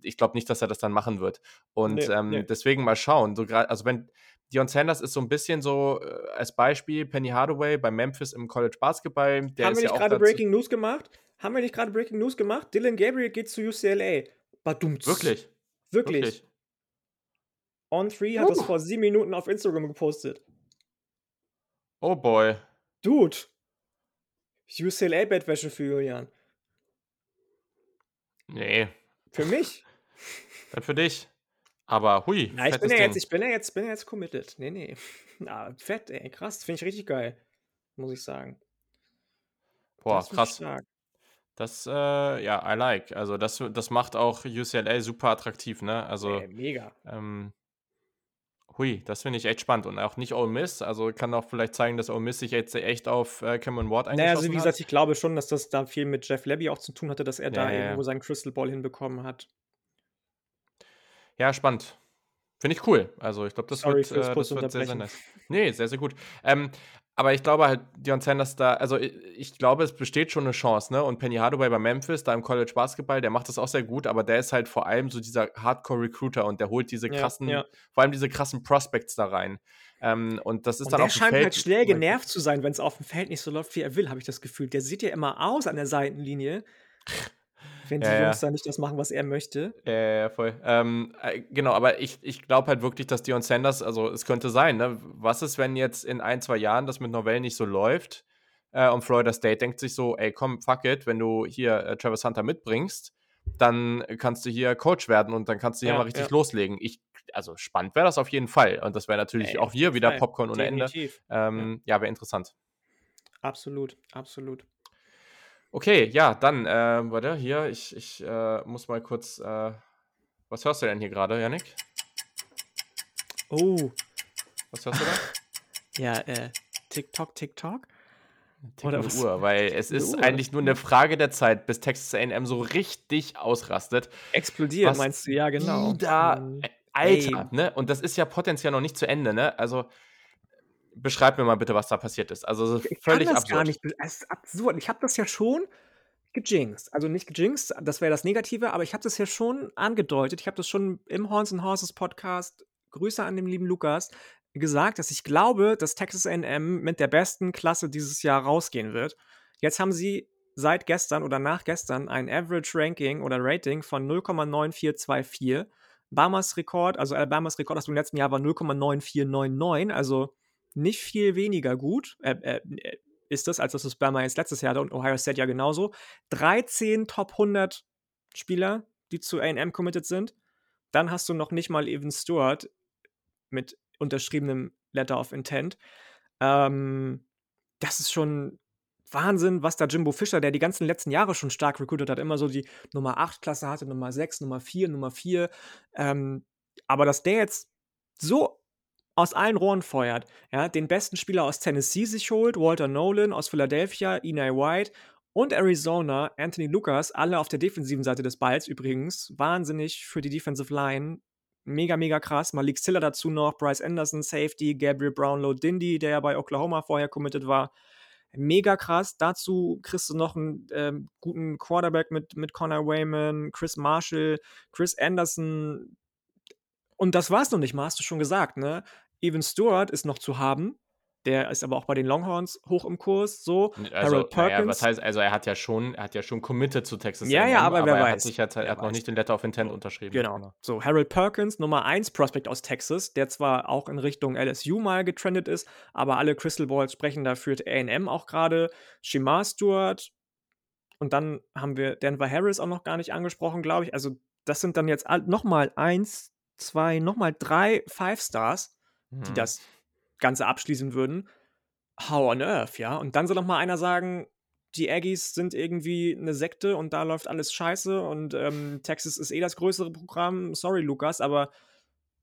Speaker 1: ich glaube nicht, dass er das dann machen wird. Und nee, ähm, nee. deswegen mal schauen. So also wenn, Dion Sanders ist so ein bisschen so äh, als Beispiel Penny Hardaway bei Memphis im College Basketball.
Speaker 2: Der Haben wir nicht ja gerade Breaking News gemacht? Haben wir nicht gerade Breaking News gemacht? Dylan Gabriel geht zu UCLA. Badumts.
Speaker 1: Wirklich?
Speaker 2: Wirklich. Wirklich. On 3 hat uh. das vor sieben Minuten auf Instagram gepostet.
Speaker 1: Oh boy.
Speaker 2: Dude. UCLA-Bettwäsche für Julian.
Speaker 1: Nee.
Speaker 2: Für mich? [laughs]
Speaker 1: Dann für dich. Aber hui.
Speaker 2: Na, ich bin ja jetzt, ich bin ja jetzt, bin ja jetzt committed. Nee, nee. Na, [laughs] fett, ey, krass. Finde ich richtig geil. Muss ich sagen.
Speaker 1: Boah, das krass. Das, äh, ja, I like. Also, das, das macht auch UCLA super attraktiv, ne? Also,
Speaker 2: ey, mega.
Speaker 1: Ähm, hui, das finde ich echt spannend. Und auch nicht Ole Miss. Also, kann auch vielleicht zeigen, dass Ole Miss sich jetzt echt auf äh, Cameron Ward eingeschossen naja, also,
Speaker 2: wie gesagt, ich glaube schon, dass das da viel mit Jeff Levy auch zu tun hatte, dass er ja, da ja, irgendwo seinen Crystal Ball hinbekommen hat.
Speaker 1: Ja, spannend. Finde ich cool. Also ich glaube, das Sorry wird, äh, das wird sehr, sehr nice. Nee, sehr, sehr gut. Ähm, aber ich glaube halt, Dion Sanders da, also ich, ich, glaube, es besteht schon eine Chance, ne? Und Penny Hardaway bei Memphis, da im College Basketball, der macht das auch sehr gut, aber der ist halt vor allem so dieser Hardcore-Recruiter und der holt diese krassen, ja, ja. vor allem diese krassen Prospects da rein. Ähm, und das ist und dann
Speaker 2: der
Speaker 1: auf
Speaker 2: dem scheint Feld halt schnell genervt zu sein, wenn es auf dem Feld nicht so läuft, wie er will, habe ich das Gefühl. Der sieht ja immer aus an der Seitenlinie. Wenn die ja, Jungs ja. da nicht das machen, was er möchte.
Speaker 1: Ja, ja, voll. Ähm, äh, genau, aber ich, ich glaube halt wirklich, dass Dion Sanders, also es könnte sein, ne? Was ist, wenn jetzt in ein, zwei Jahren das mit Novell nicht so läuft äh, und Florida State denkt sich so, ey, komm, fuck it, wenn du hier äh, Travis Hunter mitbringst, dann kannst du hier Coach werden und dann kannst du hier mal richtig loslegen. Ich, also spannend wäre das auf jeden Fall. Und das wäre natürlich ey, auch hier wieder. Popcorn ohne. Ende. Ähm, ja, wäre interessant.
Speaker 2: Absolut, absolut.
Speaker 1: Okay, ja, dann, äh, warte, hier, ich, ich äh, muss mal kurz. Äh, was hörst du denn hier gerade, Janik?
Speaker 2: Oh.
Speaker 1: Was hörst du
Speaker 2: da? [laughs] ja, äh, TikTok, TikTok?
Speaker 1: Oder was? Uhr, weil es ist Uhr. eigentlich nur eine Frage der Zeit, bis Texas AM so richtig ausrastet.
Speaker 2: Explodiert, was meinst du? Ja, genau.
Speaker 1: Da, mhm. Alter, Ey. ne? Und das ist ja potenziell noch nicht zu Ende, ne? Also beschreib mir mal bitte, was da passiert ist. Also
Speaker 2: ich völlig kann das absurd. Gar nicht, es ist absurd. Ich habe das ja schon gejinxt. Also nicht gejinxt, das wäre das Negative, aber ich habe das ja schon angedeutet. Ich habe das schon im Horns and Horses Podcast, Grüße an den lieben Lukas, gesagt, dass ich glaube, dass Texas AM mit der besten Klasse dieses Jahr rausgehen wird. Jetzt haben sie seit gestern oder nach gestern ein Average Ranking oder Rating von 0,9424. Bahamas Rekord, also Alabamas Rekord aus dem letzten Jahr war 0,9499, also nicht viel weniger gut äh, äh, ist das, als das Bama jetzt letztes Jahr hatte und Ohio State ja genauso. 13 Top 100 Spieler, die zu A&M committed sind. Dann hast du noch nicht mal Evan Stewart mit unterschriebenem Letter of Intent. Ähm, das ist schon Wahnsinn, was da Jimbo Fischer, der die ganzen letzten Jahre schon stark recruited hat, immer so die Nummer 8 Klasse hatte, Nummer 6, Nummer 4, Nummer 4. Ähm, aber dass der jetzt so aus allen Rohren feuert. Ja, den besten Spieler aus Tennessee sich holt, Walter Nolan aus Philadelphia, Enai White und Arizona, Anthony Lucas, alle auf der defensiven Seite des Balls übrigens. Wahnsinnig für die Defensive Line. Mega, mega krass. Malik Stiller dazu noch, Bryce Anderson, Safety, Gabriel Brownlow Dindy, der ja bei Oklahoma vorher committed war. Mega krass. Dazu kriegst du noch einen ähm, guten Quarterback mit, mit Connor Wayman, Chris Marshall, Chris Anderson. Und das war's noch nicht mal, hast du schon gesagt, ne? Evan Stewart ist noch zu haben. Der ist aber auch bei den Longhorns hoch im Kurs. So,
Speaker 1: also, Harold Perkins. Naja, was heißt, also er hat ja schon, er hat ja schon committed zu Texas.
Speaker 2: Ja, ja, aber, aber wer
Speaker 1: er
Speaker 2: weiß.
Speaker 1: Hat sich jetzt, er hat noch nicht den Letter of Intent unterschrieben.
Speaker 2: Genau. genau. So, Harold Perkins, Nummer 1 Prospect aus Texas, der zwar auch in Richtung LSU mal getrendet ist, aber alle Crystal Balls sprechen dafür AM auch gerade. Shimar Stewart. Und dann haben wir Denver Harris auch noch gar nicht angesprochen, glaube ich. Also, das sind dann jetzt nochmal eins, zwei, nochmal drei Five Stars die mhm. das Ganze abschließen würden. How on earth, ja? Und dann soll noch mal einer sagen, die Aggies sind irgendwie eine Sekte und da läuft alles scheiße und ähm, Texas ist eh das größere Programm. Sorry, Lukas, aber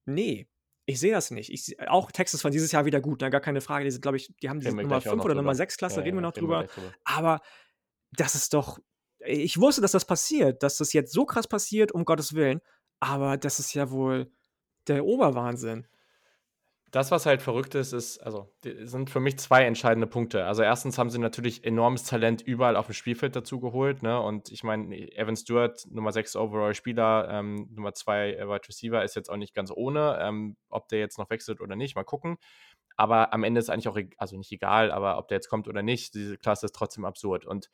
Speaker 2: nee, ich sehe das nicht. Ich, auch Texas war dieses Jahr wieder gut, ne? gar keine Frage. Die sind, glaube ich, die haben diese Nummer 5 oder Nummer 6 Klasse, ja, reden wir noch drüber. drüber. Aber das ist doch. Ich wusste, dass das passiert, dass das jetzt so krass passiert, um Gottes Willen. Aber das ist ja wohl der Oberwahnsinn.
Speaker 1: Das, was halt verrückt ist, ist, also, sind für mich zwei entscheidende Punkte. Also, erstens haben sie natürlich enormes Talent überall auf dem Spielfeld dazu geholt, ne? Und ich meine, Evan Stewart, Nummer 6 Overall-Spieler, ähm, Nummer 2 äh, Wide Receiver, ist jetzt auch nicht ganz ohne. Ähm, ob der jetzt noch wechselt oder nicht, mal gucken. Aber am Ende ist eigentlich auch, also nicht egal, aber ob der jetzt kommt oder nicht, diese Klasse ist trotzdem absurd. Und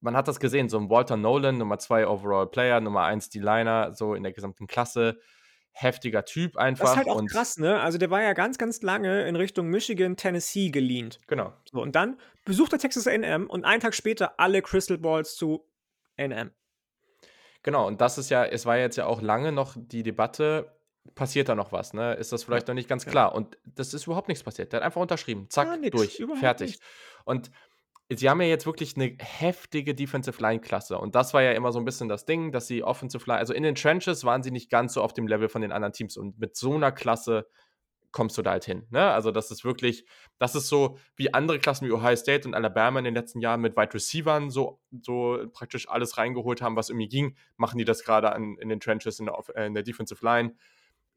Speaker 1: man hat das gesehen, so ein Walter Nolan, Nummer 2 Overall-Player, Nummer 1 D-Liner, so in der gesamten Klasse heftiger Typ einfach. Das ist
Speaker 2: halt auch krass, ne? Also der war ja ganz, ganz lange in Richtung Michigan, Tennessee gelehnt.
Speaker 1: Genau.
Speaker 2: So, und dann besucht er Texas A&M und einen Tag später alle Crystal Balls zu A&M.
Speaker 1: Genau, und das ist ja, es war jetzt ja auch lange noch die Debatte, passiert da noch was, ne? Ist das vielleicht ja, noch nicht ganz klar? Und das ist überhaupt nichts passiert. Der hat einfach unterschrieben. Zack, ja, nix, durch, fertig. Nicht. Und sie haben ja jetzt wirklich eine heftige Defensive Line-Klasse. Und das war ja immer so ein bisschen das Ding, dass sie Offensive Line, also in den Trenches waren sie nicht ganz so auf dem Level von den anderen Teams. Und mit so einer Klasse kommst du da halt hin. Ne? Also, das ist wirklich, das ist so wie andere Klassen wie Ohio State und Alabama in den letzten Jahren mit Wide Receivern so, so praktisch alles reingeholt haben, was irgendwie ging, machen die das gerade in den Trenches in der, äh, in der Defensive Line.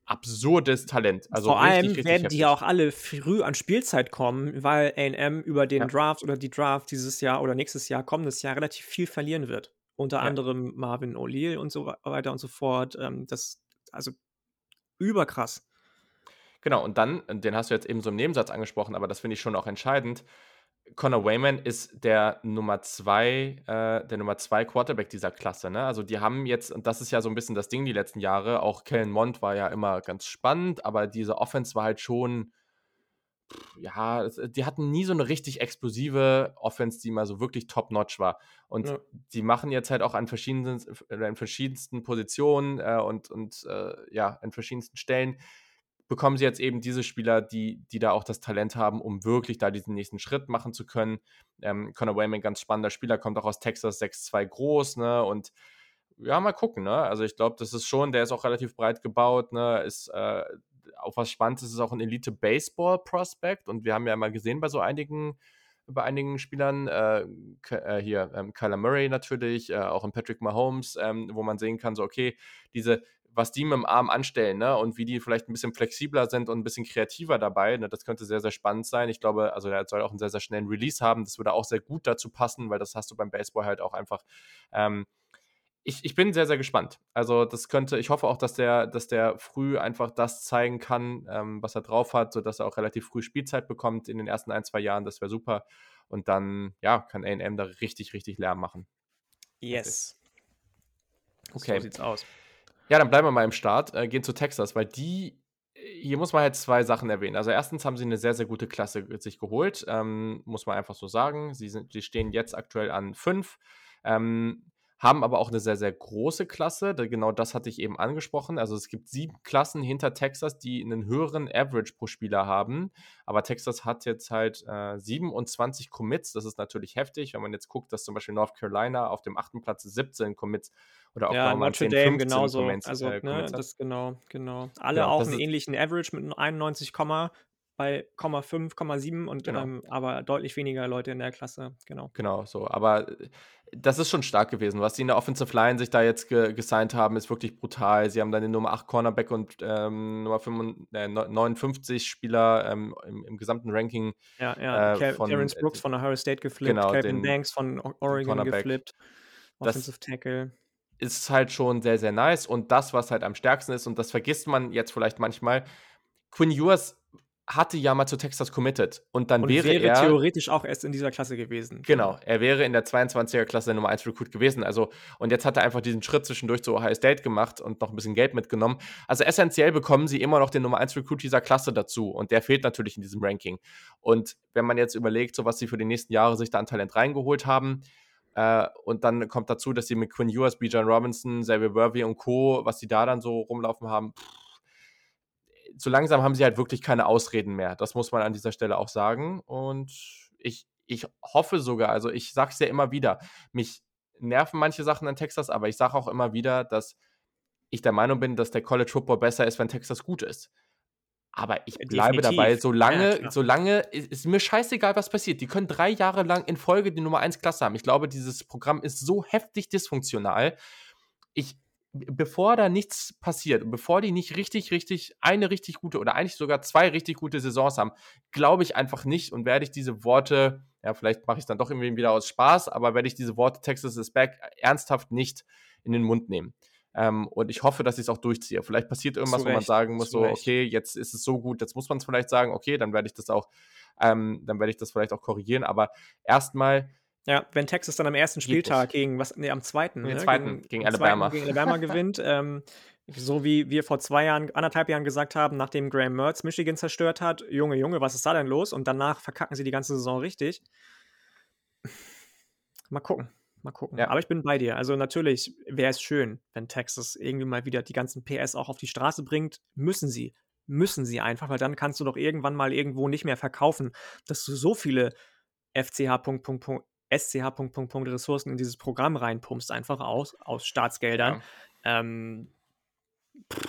Speaker 1: Absurdes Talent. Also
Speaker 2: Vor
Speaker 1: richtig,
Speaker 2: allem
Speaker 1: richtig
Speaker 2: werden
Speaker 1: heftig.
Speaker 2: die ja auch alle früh an Spielzeit kommen, weil A&M über den
Speaker 1: Ja.
Speaker 2: Draft oder die Draft dieses Jahr oder nächstes Jahr, kommendes Jahr relativ viel verlieren wird. Unter
Speaker 1: Ja.
Speaker 2: anderem Marvin O'Leal und so weiter und so fort. Ähm, das also überkrass.
Speaker 1: Genau, und dann, den hast du jetzt eben so im Nebensatz angesprochen, aber das finde ich schon auch entscheidend. Connor Wayman ist der Nummer zwei, äh, der Nummer zwei Quarterback dieser Klasse. Ne? Also die haben jetzt, und das ist ja so ein bisschen das Ding die letzten Jahre, auch Kellen Mond war ja immer ganz spannend, aber diese Offense war halt schon, ja, die hatten nie so eine richtig explosive Offense, die mal so wirklich top-notch war. Und
Speaker 2: Ja.
Speaker 1: die machen jetzt halt auch an verschiedenen, äh, in verschiedensten Positionen äh, und, und äh, ja, an verschiedensten Stellen bekommen sie jetzt eben diese Spieler, die, die da auch das Talent haben, um wirklich da diesen nächsten Schritt machen zu können. Ähm, Conor Wayman, ganz spannender Spieler, kommt auch aus Texas 6'2 groß, ne? Und ja, mal gucken, ne? Also ich glaube, das ist schon, der ist auch relativ breit gebaut, ne? Ist äh, auch was Spannendes, ist auch ein Elite-Baseball-Prospect und wir haben ja mal gesehen bei so einigen bei einigen Spielern, äh, äh, hier ähm, Kyler Murray natürlich, äh, auch in Patrick Mahomes, ähm, wo man sehen kann, so okay, diese, was die mit dem Arm anstellen, ne, und wie die vielleicht ein bisschen flexibler sind und ein bisschen kreativer dabei, ne, das könnte sehr, sehr spannend sein. Ich glaube, also er soll auch einen sehr, sehr schnellen Release haben, das würde auch sehr gut dazu passen, weil das hast du beim Baseball halt auch einfach. Ähm, ich, ich bin sehr, sehr gespannt. Also, das könnte, ich hoffe auch, dass der, dass der früh einfach das zeigen kann, ähm, was er drauf hat, sodass er auch relativ früh Spielzeit bekommt in den ersten ein, zwei Jahren. Das wäre super. Und dann, ja, kann AM da richtig, richtig Lärm machen.
Speaker 2: Yes.
Speaker 1: Okay.
Speaker 2: So sieht's aus.
Speaker 1: Ja, dann bleiben wir mal im Start, äh, gehen zu Texas, weil die, hier muss man halt zwei Sachen erwähnen. Also erstens haben sie eine sehr, sehr gute Klasse sich geholt, ähm, muss man einfach so sagen. Sie, sind, sie stehen jetzt aktuell an fünf. Ähm, haben aber auch eine sehr, sehr große Klasse. Genau das hatte ich eben angesprochen. Also es gibt sieben Klassen hinter Texas, die einen höheren Average pro Spieler haben. Aber Texas hat jetzt halt äh, 27 Commits. Das ist natürlich heftig, wenn man jetzt guckt, dass zum Beispiel North Carolina auf dem achten Platz 17 Commits oder
Speaker 2: Ja,
Speaker 1: Oklahoma
Speaker 2: Notre
Speaker 1: 10,
Speaker 2: Dame
Speaker 1: 15
Speaker 2: genauso.
Speaker 1: Commits,
Speaker 2: Also,
Speaker 1: äh,
Speaker 2: ne, das genau, genau. Alle
Speaker 1: Genau,
Speaker 2: auch einen ähnlichen Average mit 91, bei 0,5, 0,7 und
Speaker 1: Genau.
Speaker 2: ähm, aber deutlich weniger Leute in der Klasse, genau.
Speaker 1: Genau, so. Aber äh, das ist schon stark gewesen. Was die in der Offensive Line sich da jetzt ge gesigned haben, ist wirklich brutal. Sie haben dann den Nummer 8 Cornerback und ähm, Nummer 55, äh, 59 Spieler ähm, im, im gesamten Ranking.
Speaker 2: Ja, ja.
Speaker 1: Äh, von,
Speaker 2: Terrence
Speaker 1: äh,
Speaker 2: Brooks von Ohio State geflippt,
Speaker 1: genau,
Speaker 2: Calvin
Speaker 1: den-
Speaker 2: Banks von Oregon geflippt,
Speaker 1: Das-
Speaker 2: Offensive Tackle.
Speaker 1: Ist halt schon sehr, sehr nice. Und das, was halt am stärksten ist, und das vergisst man jetzt vielleicht manchmal, Quinn Ewers hatte ja mal zu Texas committed. Und dann
Speaker 2: Und
Speaker 1: wäre,
Speaker 2: wäre,
Speaker 1: er.
Speaker 2: theoretisch auch erst in dieser Klasse gewesen.
Speaker 1: Genau, er wäre in der 22er Klasse der Nummer 1 Recruit gewesen. Also, und jetzt hat er einfach diesen Schritt zwischendurch zu Ohio State gemacht und noch ein bisschen Geld mitgenommen. Also essentiell bekommen sie immer noch den Nummer 1 Recruit dieser Klasse dazu. Und der fehlt natürlich in diesem Ranking. Und wenn man jetzt überlegt, so was sie für die nächsten Jahre sich da an Talent reingeholt haben, äh, und dann kommt dazu, dass sie mit Quinn Ewers, Bijan Robinson, Xavier Worthy und Co., was sie da dann so rumlaufen haben, pff, so langsam haben sie halt wirklich keine Ausreden mehr. Das muss man an dieser Stelle auch sagen. Und ich, ich hoffe sogar, also ich sage es ja immer wieder, mich nerven manche Sachen an Texas, aber ich sage auch immer wieder, dass ich der Meinung bin, dass der College Football besser ist, wenn Texas gut ist. Aber ich bleibe
Speaker 2: Definitiv.
Speaker 1: dabei,
Speaker 2: Ja,
Speaker 1: solange,
Speaker 2: klar.
Speaker 1: solange, ist, ist mir scheißegal, was passiert. Die können drei Jahre lang in Folge die Nummer 1 Klasse haben. Ich glaube, dieses Programm ist so heftig dysfunktional. Ich, bevor da nichts passiert, bevor die nicht richtig, richtig, eine richtig gute oder eigentlich sogar zwei richtig gute Saisons haben, glaube ich einfach nicht und werde ich diese Worte, ja, vielleicht mache ich es dann doch irgendwie wieder aus Spaß, aber werde ich diese Worte Texas is back ernsthaft nicht in den Mund nehmen. Ähm, und ich hoffe, dass ich es auch durchziehe. Vielleicht passiert irgendwas,
Speaker 2: Zu
Speaker 1: wo man sagen muss,
Speaker 2: zu
Speaker 1: so, okay, jetzt ist es so gut, jetzt muss man es vielleicht sagen, okay, dann werde ich das auch, ähm, dann werde ich das vielleicht auch korrigieren. Aber erstmal,
Speaker 2: Ja, wenn Texas dann am ersten Spieltag gegen, was, nee, am zweiten,
Speaker 1: Den
Speaker 2: ne,
Speaker 1: zweiten, gegen
Speaker 2: am
Speaker 1: Alabama.
Speaker 2: Gegen Alabama [laughs] gewinnt, ähm, so wie wir vor zwei Jahren, anderthalb Jahren gesagt haben, nachdem Graham Mertz Michigan zerstört hat, Junge, Junge, was ist da denn los? Und danach verkacken sie die ganze Saison richtig. Mal gucken, mal gucken.
Speaker 1: Ja.
Speaker 2: Aber ich bin bei dir. Also natürlich wäre es schön, wenn Texas irgendwie mal wieder die ganzen PS auch auf die Straße bringt. Müssen sie. Müssen sie einfach, weil dann kannst du doch irgendwann mal irgendwo nicht mehr verkaufen, dass du so viele FCH. Punkt, Punkt, Punkt, SCH. Punkt, Punkt, Punkt Ressourcen in dieses Programm reinpumpst, einfach aus, aus Staatsgeldern. Ähm,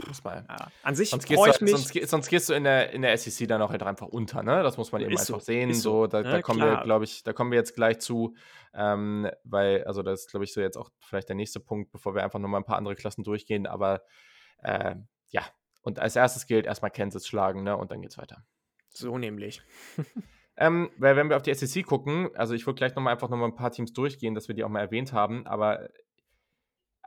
Speaker 1: muss mal.
Speaker 2: ja. An sich
Speaker 1: Sonst gehst, du,
Speaker 2: ich mich.
Speaker 1: sonst, sonst gehst du in der, in der SEC dann auch halt einfach unter, ne? Das muss man eben einfach
Speaker 2: so,
Speaker 1: sehen. So,
Speaker 2: so,
Speaker 1: da, da
Speaker 2: ne,
Speaker 1: kommen wir,
Speaker 2: klar.
Speaker 1: glaube ich, da kommen wir jetzt gleich zu, ähm, weil, also das ist, glaube ich, so jetzt auch vielleicht der nächste Punkt, bevor wir einfach nochmal ein paar andere Klassen durchgehen, aber äh, ja, Und als erstes gilt erstmal Kansas schlagen, ne? Und dann geht's weiter.
Speaker 2: So nämlich. [laughs]
Speaker 1: ähm, weil wenn wir auf die SEC gucken, also ich würde gleich nochmal einfach nochmal ein paar Teams durchgehen, dass wir die auch mal erwähnt haben, aber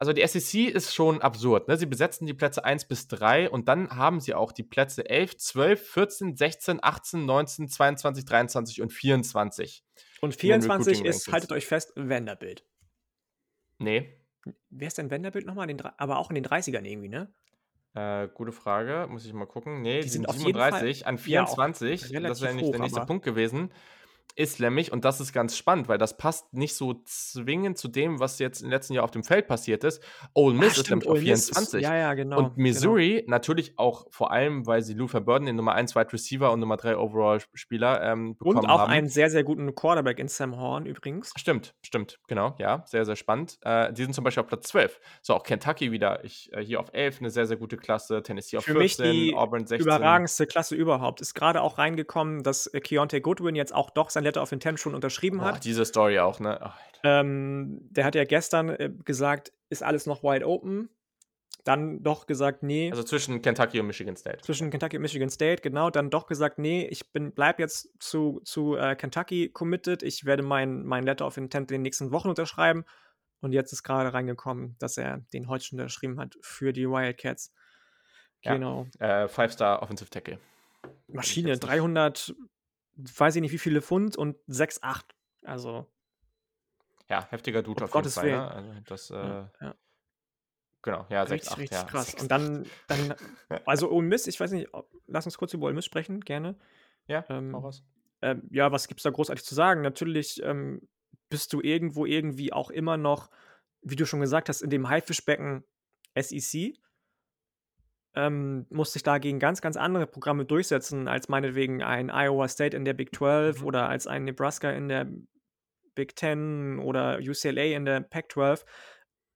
Speaker 1: also die SEC ist schon absurd. Ne? Sie besetzen die Plätze 1 bis 3 und dann haben sie auch die Plätze 11, 12, 14, 16, 18, 19, 22, 23 und 24.
Speaker 2: Und 24 ist, haltet euch fest, Vanderbilt.
Speaker 1: Nee.
Speaker 2: Wer ist denn Vanderbilt nochmal? aber auch in den 30ern irgendwie, ne?
Speaker 1: Äh, gute Frage, muss ich mal gucken. Nee, die, die sind, sind 37 an 24. Ja, das wäre nicht der nächste Punkt gewesen islamisch und das ist ganz spannend, weil das passt nicht so zwingend zu dem, was jetzt im letzten Jahr auf dem Feld passiert ist. Ole Miss Ach, ist nämlich auf 24. Ist,
Speaker 2: ja, ja, genau.
Speaker 1: Und Missouri genau. natürlich auch vor allem, weil sie Luther Burden, den Nummer 1 Wide Receiver und Nummer 3 Overall-Spieler ähm, bekommen haben. Und
Speaker 2: auch
Speaker 1: haben.
Speaker 2: einen sehr, sehr guten Quarterback in Sam Horn übrigens.
Speaker 1: Stimmt, stimmt, genau, ja, sehr, sehr spannend. Äh, die sind zum Beispiel auf Platz 12. So, auch Kentucky wieder, ich, äh, hier auf 11, eine sehr, sehr gute Klasse, Tennessee auf
Speaker 2: Für
Speaker 1: 14,
Speaker 2: mich die
Speaker 1: Auburn 16.
Speaker 2: überragendste Klasse überhaupt. Ist gerade auch reingekommen, dass äh, Keontae Goodwin jetzt auch doch sein Letter of Intent schon unterschrieben
Speaker 1: Boah,
Speaker 2: hat.
Speaker 1: Diese Story auch, ne?
Speaker 2: Oh, ähm, der hat ja gestern äh, gesagt, ist alles noch wide open. Dann doch gesagt, nee.
Speaker 1: Also zwischen Kentucky und Michigan State.
Speaker 2: Zwischen Kentucky und Michigan State, genau. Dann doch gesagt, nee, ich bin, bleib jetzt zu, zu äh, Kentucky committed. Ich werde mein, mein Letter of Intent in den nächsten Wochen unterschreiben. Und jetzt ist gerade reingekommen, dass er den heute schon unterschrieben hat für die Wildcats.
Speaker 1: Genau. Ja, äh, Five-Star Offensive Tackle.
Speaker 2: Maschine, 300, weiß ich nicht wie viele Pfund und 6,8. Also.
Speaker 1: Ja, heftiger Dude auf jeden Fall. Ne? Also das, äh, ja, ja. Genau, ja, 6, 8,
Speaker 2: richtig
Speaker 1: ja.
Speaker 2: krass. Und dann, dann [laughs] also Ole Miss, ich weiß nicht, lass uns kurz über Ole Miss sprechen, gerne.
Speaker 1: Ja, ähm, was.
Speaker 2: Ähm, ja, was gibt's da großartig zu sagen? Natürlich ähm, bist du irgendwo irgendwie auch immer noch, wie du schon gesagt hast, in dem Haifischbecken SEC ähm, muss sich dagegen ganz, ganz andere Programme durchsetzen, als meinetwegen ein Iowa State in der Big 12 mhm. oder als ein Nebraska in der Big 10 oder UCLA in der Pac 12.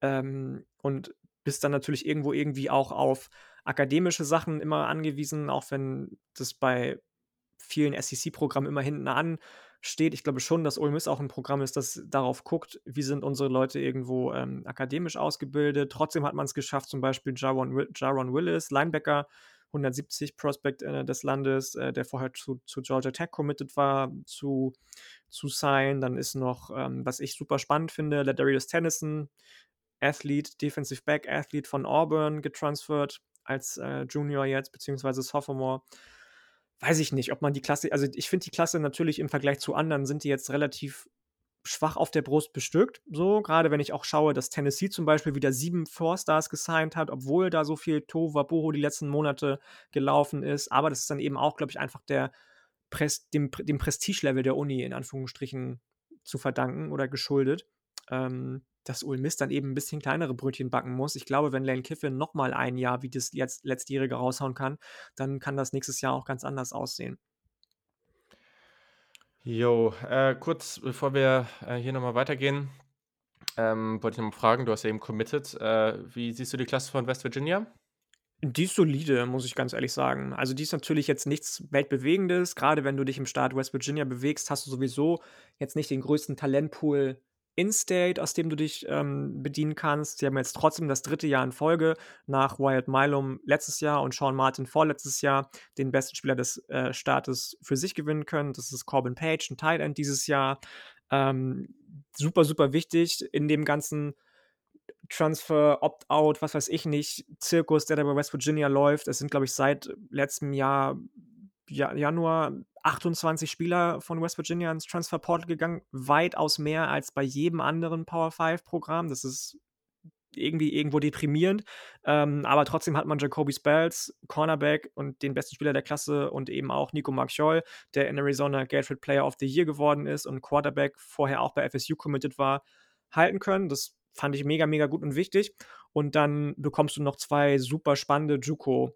Speaker 2: Ähm, und bist dann natürlich irgendwo irgendwie auch auf akademische Sachen immer angewiesen, auch wenn das bei vielen SEC-Programmen immer hinten an steht. Ich glaube schon, dass Ole Miss auch ein Programm ist, das darauf guckt, wie sind unsere Leute irgendwo ähm, akademisch ausgebildet. Trotzdem hat man es geschafft, zum Beispiel Jaron, Jaron Willis, Linebacker, 170 Prospect äh, des Landes, äh, der vorher zu, zu, Georgia Tech committed war, zu, zu sein. Dann ist noch, ähm, was ich super spannend finde, Ladarius Tennyson, Athlete, Defensive Back Athlete von Auburn getransfert als äh, Junior jetzt, beziehungsweise Sophomore weiß ich nicht, ob man die Klasse, also ich finde die Klasse natürlich im Vergleich zu anderen sind die jetzt relativ schwach auf der Brust bestückt. So, gerade wenn ich auch schaue, dass Tennessee zum Beispiel wieder sieben Four-Stars gesigned hat, obwohl da so viel Tohuwabohu die letzten Monate gelaufen ist. Aber das ist dann eben auch, glaube ich, einfach der Pres dem, dem Prestigelevel der Uni in Anführungsstrichen zu verdanken oder geschuldet. Ähm, dass Ul Miss dann eben ein bisschen kleinere Brötchen backen muss. Ich glaube, wenn Lane Kiffin nochmal ein Jahr wie das jetzt letztjährige raushauen kann, dann kann das nächstes Jahr auch ganz anders aussehen.
Speaker 1: Jo, äh, kurz bevor wir äh, hier nochmal weitergehen, ähm, wollte ich nochmal fragen, du hast ja eben committed, äh, wie siehst du die Klasse von West Virginia?
Speaker 2: Die ist solide, muss ich ganz ehrlich sagen. Also die ist natürlich jetzt nichts Weltbewegendes. Gerade wenn du dich im Staat West Virginia bewegst, hast du sowieso jetzt nicht den größten Talentpool in-State, aus dem du dich ähm, bedienen kannst. Sie haben jetzt trotzdem das dritte Jahr in Folge nach Wyatt Milum letztes Jahr und Sean Martin vorletztes Jahr den besten Spieler des äh, Staates für sich gewinnen können. Das ist Corbin Page, ein Tight End dieses Jahr. Ähm, super, super wichtig in dem ganzen Transfer, Opt-out, was weiß ich nicht, Zirkus, der da bei West Virginia läuft. Es sind, glaube ich, seit letztem Jahr Januar 28 Spieler von West Virginia ins Transfer Portal gegangen, weitaus mehr als bei jedem anderen Power 5 Programm. Das ist irgendwie irgendwo deprimierend. Ähm, aber trotzdem hat man Jacoby Spells, Cornerback und den besten Spieler der Klasse und eben auch Nico Marchiol, der in Arizona Gatorade Player of the Year geworden ist und Quarterback vorher auch bei FSU committed war, halten können. Das fand ich mega, mega gut und wichtig. Und dann bekommst du noch zwei super spannende Juco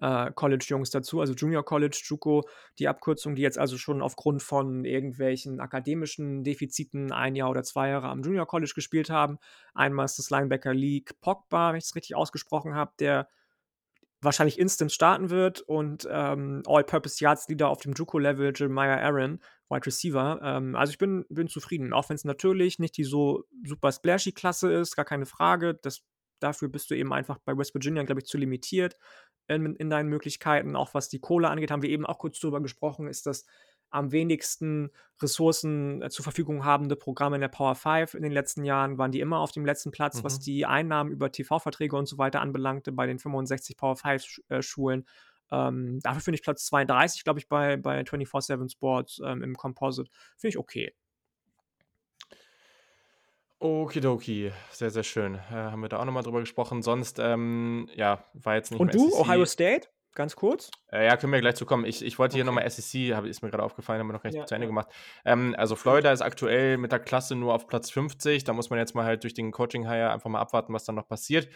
Speaker 2: äh, College-Jungs dazu, also Junior College, JUCO, die Abkürzung, die jetzt also schon aufgrund von irgendwelchen akademischen Defiziten ein Jahr oder zwei Jahre am Junior College gespielt haben. Einmal ist das Linebacker League Pogba, wenn ich es richtig ausgesprochen habe, der wahrscheinlich instant starten wird und ähm, All-Purpose Yards Leader auf dem JUCO-Level Jeremiah Aaron, Wide Receiver. Ähm, also ich bin, bin zufrieden, auch wenn es natürlich nicht die so super splashy Klasse ist, gar keine Frage. Das Dafür bist du eben einfach bei West Virginia, glaube ich, zu limitiert in, in deinen Möglichkeiten. Auch was die Kohle angeht, haben wir eben auch kurz drüber gesprochen, ist das am wenigsten Ressourcen äh, zur Verfügung habende Programme in der Power 5 in den letzten Jahren, waren die immer auf dem letzten Platz, mhm. was die Einnahmen über TV-Verträge und so weiter anbelangte bei den 65 Power 5-Schulen. Äh, ähm, dafür finde ich Platz 32, glaube ich, bei, bei 24-7 Sports ähm, im Composite. Finde ich okay.
Speaker 1: Okidoki, sehr, sehr schön. Äh, haben wir da auch nochmal drüber gesprochen. Sonst, ähm, ja, war jetzt nicht
Speaker 2: Und du, SEC. Ohio State? Ganz kurz?
Speaker 1: Äh, ja, können wir gleich zu kommen. Ich, ich wollte hier nochmal SEC, hab, ist mir gerade aufgefallen, haben wir noch recht ja, zu Ende ja. gemacht. Ähm, also Florida ist aktuell mit der Klasse nur auf Platz 50. Da muss man jetzt mal halt durch den Coaching-Hire einfach mal abwarten, was dann noch passiert.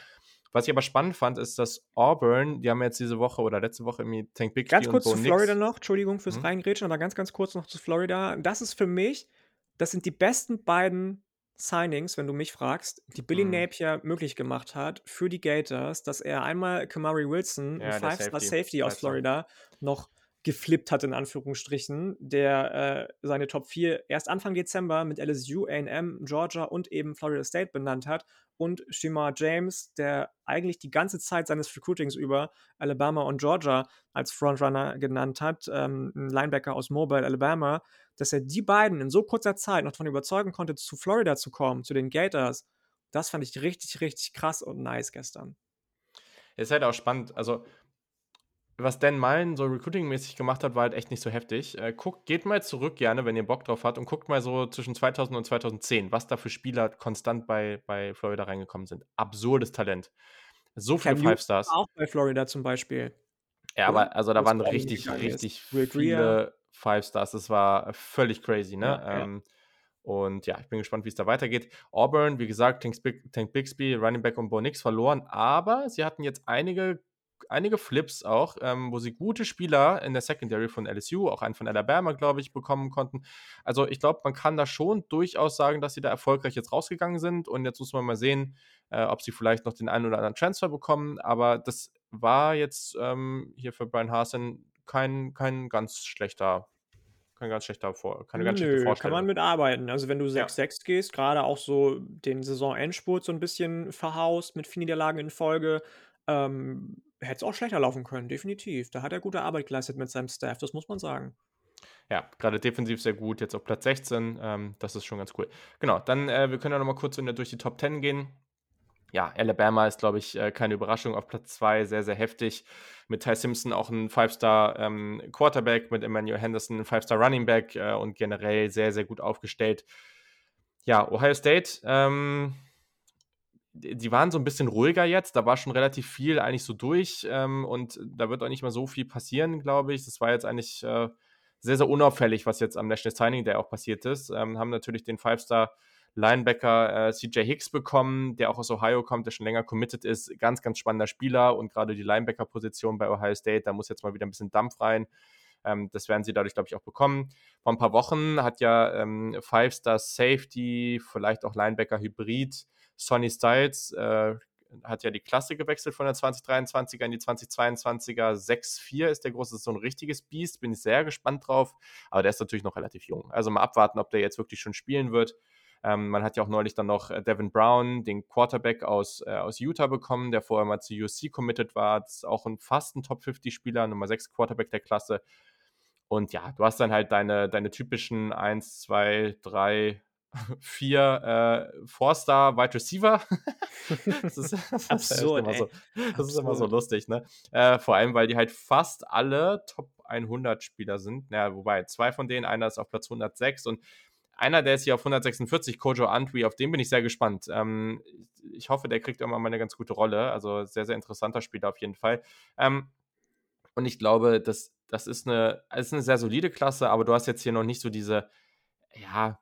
Speaker 1: Was ich aber spannend fand, ist, dass Auburn, die haben jetzt diese Woche oder letzte Woche irgendwie Tank Bixby
Speaker 2: Ganz kurz zu Florida noch, Entschuldigung fürs mhm. Reingrätschen, aber ganz, ganz kurz noch zu Florida. Das ist für mich, das sind die besten beiden Signings, wenn du mich fragst, die Billy mhm. Napier möglich gemacht hat für die Gators, dass er einmal Kamari Wilson, ja, ein Five-Star Safety, Safety aus Florida, noch geflippt hat, in Anführungsstrichen, der äh, seine Top 4 erst Anfang Dezember mit LSU, AM, Georgia und eben Florida State benannt hat und Shima James, der eigentlich die ganze Zeit seines Recruitings über Alabama und Georgia als Frontrunner genannt hat, ähm, ein Linebacker aus Mobile, Alabama, dass er die beiden in so kurzer Zeit noch davon überzeugen konnte, zu Florida zu kommen, zu den Gators. Das fand ich richtig, richtig krass und nice gestern.
Speaker 1: Ist halt auch spannend. Also, was Dan Mullen so recruiting-mäßig gemacht hat, war halt echt nicht so heftig. Äh, guckt, geht mal zurück gerne, wenn ihr Bock drauf habt und guckt mal so zwischen 2000 und 2010, was da für Spieler konstant bei, bei Florida reingekommen sind. Absurdes Talent. So viele Cam Five Stars.
Speaker 2: Auch bei Florida zum Beispiel.
Speaker 1: Ja, aber also da waren richtig, richtig viele Five Stars. Das war völlig crazy, ne? Ja, ähm, ja. Und ja, ich bin gespannt, wie es da weitergeht. Auburn, wie gesagt, Tank, Bixby, Running Back und Bo Nix verloren, aber sie hatten jetzt einige einige Flips auch, ähm, wo sie gute Spieler in der Secondary von LSU, auch einen von Alabama, glaube ich, bekommen konnten. Also ich glaube, man kann da schon durchaus sagen, dass sie da erfolgreich jetzt rausgegangen sind. Und jetzt muss man mal sehen, äh, ob sie vielleicht noch den einen oder anderen Transfer bekommen. Aber das war jetzt ähm, hier für Brian Hasen kein, kein ganz schlechter kein ganz schlechter Vor keine ganz
Speaker 2: Nö, schlechte kann man mitarbeiten. Also wenn du 6-6 ja. gehst, gerade auch so den Saisonendspurt so ein bisschen verhaust mit vier Niederlagen in Folge, ähm, hätte es auch schlechter laufen können, definitiv. Da hat er gute Arbeit geleistet mit seinem Staff, das muss man sagen.
Speaker 1: Ja, gerade defensiv sehr gut, jetzt auf Platz 16, ähm, das ist schon ganz cool. Genau, dann, äh, wir können ja nochmal kurz durch die Top 10 gehen. Ja, Alabama ist, glaube ich, äh, keine Überraschung auf Platz 2, sehr, sehr heftig. Mit Ty Simpson auch ein Five-Star ähm, mit Emmanuel Henderson ein Five-Star Running Back äh, und generell sehr, sehr gut aufgestellt. Ja, Ohio State, ähm, die waren so ein bisschen ruhiger jetzt. Da war schon relativ viel eigentlich so durch ähm, und da wird auch nicht mehr so viel passieren, glaube ich. Das war jetzt eigentlich äh, sehr, sehr unauffällig, was jetzt am National Signing Day auch passiert ist. Ähm, haben natürlich den Five-Star Linebacker äh, CJ Hicks bekommen, der auch aus Ohio kommt, der schon länger committed ist. Ganz, ganz spannender Spieler und gerade die Linebacker-Position bei Ohio State, da muss jetzt mal wieder ein bisschen Dampf rein. Ähm, das werden sie dadurch, glaube ich, auch bekommen. Vor ein paar Wochen hat ja ähm, Five-Star Safety, vielleicht auch Linebacker-Hybrid, Sonny Styles äh, hat ja die Klasse gewechselt von der 2023er in die 2022er. 6-4 ist der große, so ein richtiges Biest, bin ich sehr gespannt drauf. Aber der ist natürlich noch relativ jung. Also mal abwarten, ob der jetzt wirklich schon spielen wird. Ähm, man hat ja auch neulich dann noch äh, Devin Brown, den Quarterback aus, äh, aus Utah bekommen, der vorher mal zu USC committed war. Das ist auch ein fast ein Top 50-Spieler, Nummer 6 Quarterback der Klasse. Und ja, du hast dann halt deine, deine typischen 1, 2, 3, vier äh, Four-Star Wide Receiver. [laughs] das ist, das Absurd, ist, immer so, das ist immer so lustig, ne? Äh, vor allem, weil die halt fast alle Top 100 Spieler sind. Ja, wobei zwei von denen, einer ist auf Platz 106 und einer, der ist hier auf 146, Kojo Antwi, auf den bin ich sehr gespannt. Ähm, ich hoffe, der kriegt irgendwann mal eine ganz gute Rolle. Also sehr, sehr interessanter Spieler auf jeden Fall. Ähm, und ich glaube, das, das ist eine, das ist eine sehr solide Klasse, aber du hast jetzt hier noch nicht so diese, ja,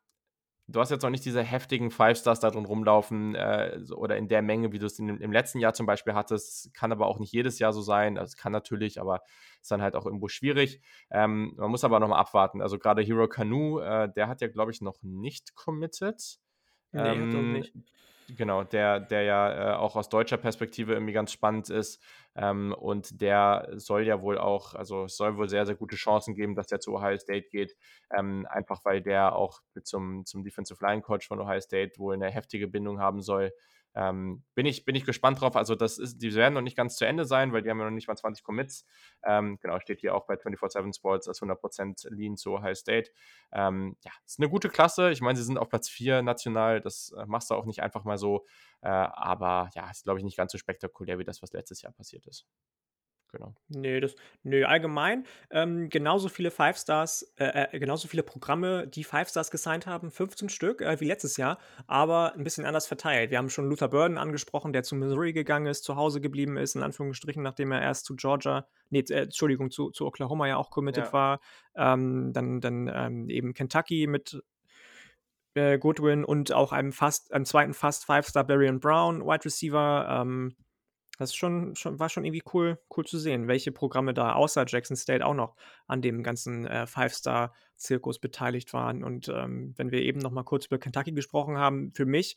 Speaker 1: du hast jetzt noch nicht diese heftigen Five-Stars da drin rumlaufen äh, oder in der Menge, wie du es im letzten Jahr zum Beispiel hattest. Kann aber auch nicht jedes Jahr so sein. Das kann natürlich, aber ist dann halt auch irgendwo schwierig. Ähm, man muss aber nochmal abwarten. Also gerade Hero Canoe, äh, der hat ja, glaube ich, noch nicht committed. Nee, ähm, nicht. Genau, der, der ja äh, auch aus deutscher Perspektive irgendwie ganz spannend ist. Ähm, und der soll ja wohl auch, also es soll wohl sehr, sehr gute Chancen geben, dass der zu Ohio State geht. Ähm, einfach weil der auch zum, zum Defensive Line Coach von Ohio State wohl eine heftige Bindung haben soll. Ähm, bin, ich, bin ich gespannt drauf. Also, das ist, die werden noch nicht ganz zu Ende sein, weil die haben ja noch nicht mal 20 Commits. Ähm, genau, steht hier auch bei 24-7 Sports als 100% Lean zu Ohio State. Ähm, ja, ist eine gute Klasse. Ich meine, sie sind auf Platz 4 national. Das äh, machst du auch nicht einfach mal so. Äh, aber ja, ist, glaube ich, nicht ganz so spektakulär wie das, was letztes Jahr passiert ist
Speaker 2: genau. Nee, das nö, allgemein, ähm, genauso viele Five Stars, äh, äh, genauso viele Programme, die Five Stars gesigned haben, 15 Stück, äh, wie letztes Jahr, aber ein bisschen anders verteilt. Wir haben schon Luther Burden angesprochen, der zu Missouri gegangen ist, zu Hause geblieben ist, in Anführungsstrichen, nachdem er erst zu Georgia, nee, äh, Entschuldigung, zu, zu Oklahoma ja auch committed Ja. war. Ähm, dann dann ähm, eben Kentucky mit äh, Goodwin und auch einem fast, einem zweiten fast Five-Star Barry Brown, Wide Receiver. Das schon schon war schon irgendwie cool cool zu sehen, welche Programme da außer Jackson State auch noch an dem ganzen, äh, Five-Star-Zirkus beteiligt waren. Und, ähm, wenn wir eben noch mal kurz über Kentucky gesprochen haben, für mich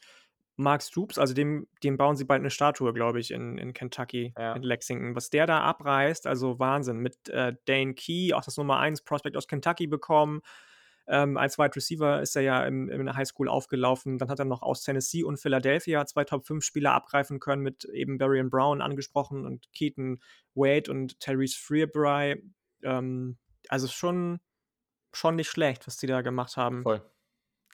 Speaker 2: Mark Stoops, also dem dem bauen sie bald eine Statue, glaube ich, in in Kentucky, Ja. in Lexington. Was der da abreißt, also Wahnsinn. Mit, äh, Dane Key, auch das Nummer 1 Prospect aus Kentucky bekommen. Ähm, als Wide Receiver ist er ja im, in der Highschool aufgelaufen. Dann hat er noch aus Tennessee und Philadelphia zwei Top-5-Spieler abgreifen können, mit eben Barry Brown angesprochen und Keaton Wade und Therese Freebury. Ähm, also schon, schon nicht schlecht, was die da gemacht haben.
Speaker 1: Voll.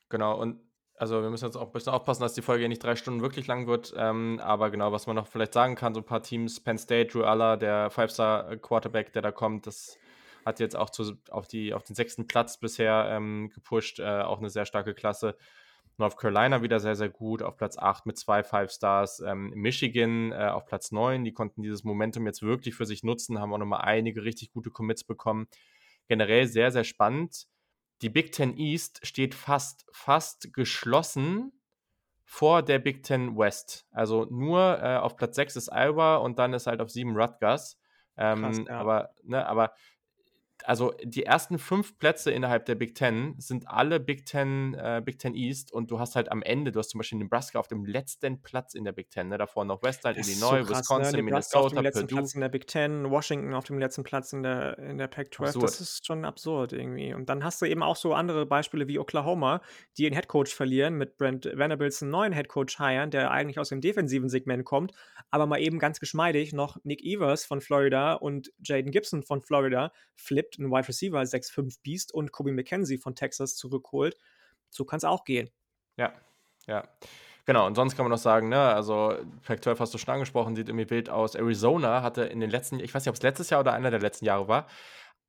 Speaker 1: Genau. Und also wir müssen jetzt auch ein bisschen aufpassen, dass die Folge nicht drei Stunden wirklich lang wird. Ähm, aber genau, was man noch vielleicht sagen kann, so ein paar Teams, Penn State, Drew Aller, der Five-Star-Quarterback, der da kommt, das hat jetzt auch zu, auf, die, auf den sechsten Platz bisher ähm, gepusht, äh, auch eine sehr starke Klasse. North Carolina wieder sehr, sehr gut, auf Platz 8 mit zwei Five Stars. Ähm, Michigan äh, auf Platz 9, die konnten dieses Momentum jetzt wirklich für sich nutzen, haben auch nochmal einige richtig gute Commits bekommen. Generell sehr, sehr spannend. Die Big Ten East steht fast, fast geschlossen vor der Big Ten West. Also nur äh, auf Platz 6 ist Iowa und dann ist halt auf 7 Rutgers. Ähm, Krass, ja. Aber, ne, aber also die ersten fünf Plätze innerhalb der Big Ten sind alle Big Ten, äh, Big Ten East und du hast halt am Ende, du hast zum Beispiel Nebraska auf dem letzten Platz in der Big Ten, ne? davor noch Western, Illinois, so krass, ne? Wisconsin, ne? Minnesota,
Speaker 2: auf dem letzten Purdue. Platz in der Big Ten, Washington auf dem letzten Platz in der, in der Pac-12, das ist schon absurd irgendwie. Und dann hast du eben auch so andere Beispiele wie Oklahoma, die ihren Headcoach verlieren, mit Brent Venables einen neuen Headcoach hiren, der eigentlich aus dem defensiven Segment kommt, aber mal eben ganz geschmeidig noch Nick Evers von Florida und Jaden Gibson von Florida flippt ein Wide Receiver 6'5 Beast und Kobe McKenzie von Texas zurückholt. So kann es auch gehen.
Speaker 1: Ja, ja. Genau, und sonst kann man noch sagen, ne, also Pac-12 hast du schon angesprochen, sieht irgendwie wild aus. Arizona hatte in den letzten, ich weiß nicht, ob es letztes Jahr oder einer der letzten Jahre war,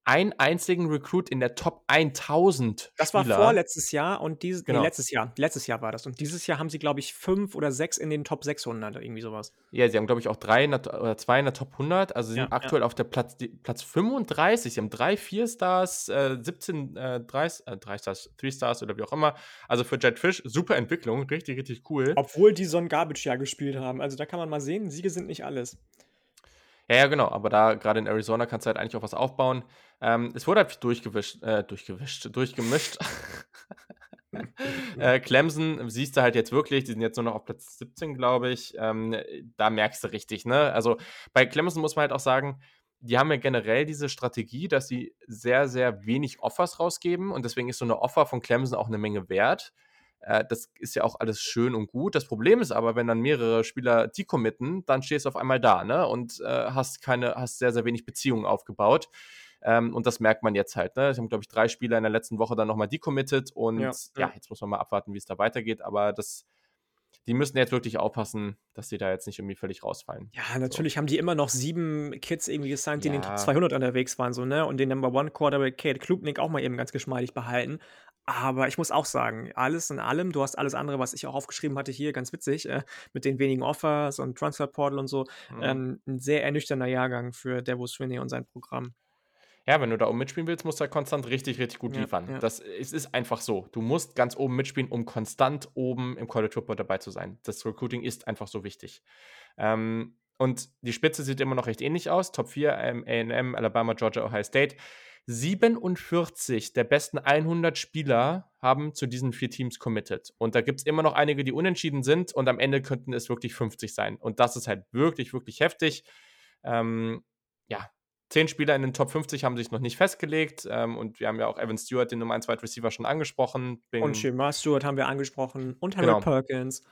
Speaker 1: einen einzigen Recruit in der Top 1000
Speaker 2: Das war vorletztes Jahr und dieses genau. nee, letztes Jahr. Letztes Jahr war das. Und dieses Jahr haben sie, glaube ich, fünf oder sechs in den Top 600, irgendwie sowas.
Speaker 1: Ja, sie haben, glaube ich, auch drei oder zwei in der Top 100. Also sie ja, sind aktuell ja. auf der Platz, die, Platz 35. Sie haben drei, vier Stars, äh, 17, äh, drei, äh, drei Stars, three Stars oder wie auch immer. Also für Jet Fish, super Entwicklung, richtig, richtig cool.
Speaker 2: Obwohl die so ein Garbage-Jahr gespielt haben. Also da kann man mal sehen, Siege sind nicht alles.
Speaker 1: Ja, ja, genau. Aber da, gerade in Arizona, kannst du halt eigentlich auch was aufbauen. Ähm, es wurde halt durchgewischt, äh, durchgewischt, durchgemischt. [laughs] äh, Clemson siehst du halt jetzt wirklich, die sind jetzt nur noch auf Platz 17, glaube ich. Ähm, da merkst du richtig, ne? Also bei Clemson muss man halt auch sagen, die haben ja generell diese Strategie, dass sie sehr, sehr wenig Offers rausgeben und deswegen ist so eine Offer von Clemson auch eine Menge wert. Äh, das ist ja auch alles schön und gut. Das Problem ist aber, wenn dann mehrere Spieler decommitten, dann stehst du auf einmal da, ne? Und äh, hast keine, hast sehr, sehr wenig Beziehungen aufgebaut. Ähm, und das merkt man jetzt halt. Ne? Ich habe, glaube ich, drei Spieler in der letzten Woche dann nochmal decommitted und ja, ja, jetzt muss man mal abwarten, wie es da weitergeht. Aber das, die müssen jetzt wirklich aufpassen, dass sie da jetzt nicht irgendwie völlig rausfallen.
Speaker 2: Ja, natürlich so. haben die immer noch sieben Kids irgendwie gesigned, die ja. in den Top 200 unterwegs waren, so, ne? Und den Number One Quarterback Kate Klubnik auch mal eben ganz geschmeidig behalten. Aber ich muss auch sagen, alles in allem, du hast alles andere, was ich auch aufgeschrieben hatte hier, ganz witzig, äh, mit den wenigen Offers und Transfer Portal und so, mhm. ähm, ein sehr ernüchternder Jahrgang für Devo Swinney und sein Programm.
Speaker 1: Ja, wenn du da oben mitspielen willst, musst du halt konstant richtig, richtig gut liefern. Ja. Das es ist einfach so. Du musst ganz oben mitspielen, um konstant oben im College Football dabei zu sein. Das Recruiting ist einfach so wichtig. Ähm, und die Spitze sieht immer noch recht ähnlich aus. Top 4, AM, Alabama, Georgia, Ohio State. 47 der besten 100 Spieler haben zu diesen vier Teams committed. Und da gibt es immer noch einige, die unentschieden sind. Und am Ende könnten es wirklich 50 sein. Und das ist halt wirklich, wirklich heftig. Ähm, ja, Zehn Spieler in den Top 50 haben sich noch nicht festgelegt. Ähm, und wir haben ja auch Evan Stewart, den Nummer 1 Wide Receiver, schon angesprochen.
Speaker 2: Bin und Shema Stewart haben wir angesprochen. Und Harold genau. Perkins.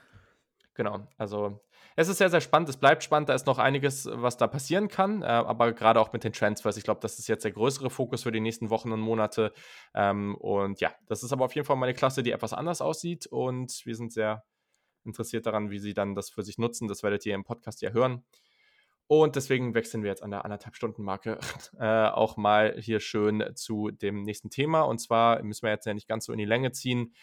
Speaker 1: Genau, also es ist sehr, sehr spannend. Es bleibt spannend. Da ist noch einiges, was da passieren kann. Äh, aber gerade auch mit den Transfers. Ich glaube, das ist jetzt der größere Fokus für die nächsten Wochen und Monate. Ähm, und ja, das ist aber auf jeden Fall mal eine Klasse, die etwas anders aussieht. Und wir sind sehr interessiert daran, wie sie dann das für sich nutzen. Das werdet ihr im Podcast ja hören. Und deswegen wechseln wir jetzt an der anderthalb Stunden Marke [laughs] äh, auch mal hier schön zu dem nächsten Thema. Und zwar müssen wir jetzt ja nicht ganz so in die Länge ziehen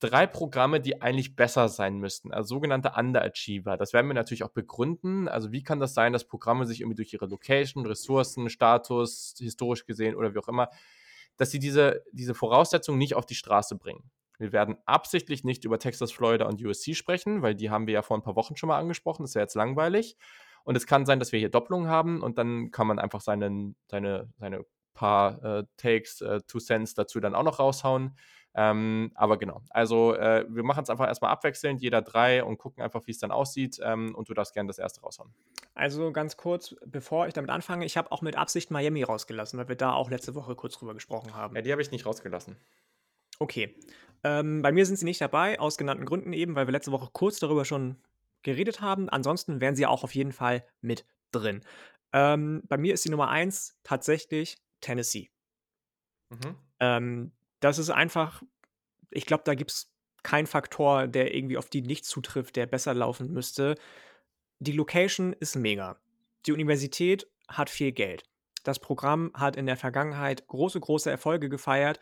Speaker 1: drei Programme, die eigentlich besser sein müssten, also sogenannte Underachiever. Das werden wir natürlich auch begründen. Also wie kann das sein, dass Programme sich irgendwie durch ihre Location, Ressourcen, Status, historisch gesehen oder wie auch immer, dass sie diese, diese Voraussetzungen nicht auf die Straße bringen. Wir werden absichtlich nicht über Texas, Florida und USC sprechen, weil die haben wir ja vor ein paar Wochen schon mal angesprochen. Das ist ja jetzt langweilig. Und es kann sein, dass wir hier Doppelungen haben und dann kann man einfach seinen, seine, seine paar äh, Takes, äh, Two Cents dazu dann auch noch raushauen. Ähm, aber genau, also äh, wir machen es einfach erstmal abwechselnd, jeder drei und gucken einfach, wie es dann aussieht. Ähm, und du darfst gerne das erste raushauen.
Speaker 2: Also ganz kurz, bevor ich damit anfange, ich habe auch mit Absicht Miami rausgelassen, weil wir da auch letzte Woche kurz drüber gesprochen haben.
Speaker 1: Ja, die habe ich nicht rausgelassen.
Speaker 2: Okay. Ähm, bei mir sind sie nicht dabei, aus genannten Gründen eben, weil wir letzte Woche kurz darüber schon geredet haben. Ansonsten wären sie auch auf jeden Fall mit drin. Ähm, bei mir ist die Nummer eins tatsächlich Tennessee. Mhm. Ähm, das ist einfach, ich glaube, da gibt es keinen Faktor, der irgendwie auf die nicht zutrifft, der besser laufen müsste. Die Location ist mega. Die Universität hat viel Geld. Das Programm hat in der Vergangenheit große, große Erfolge gefeiert.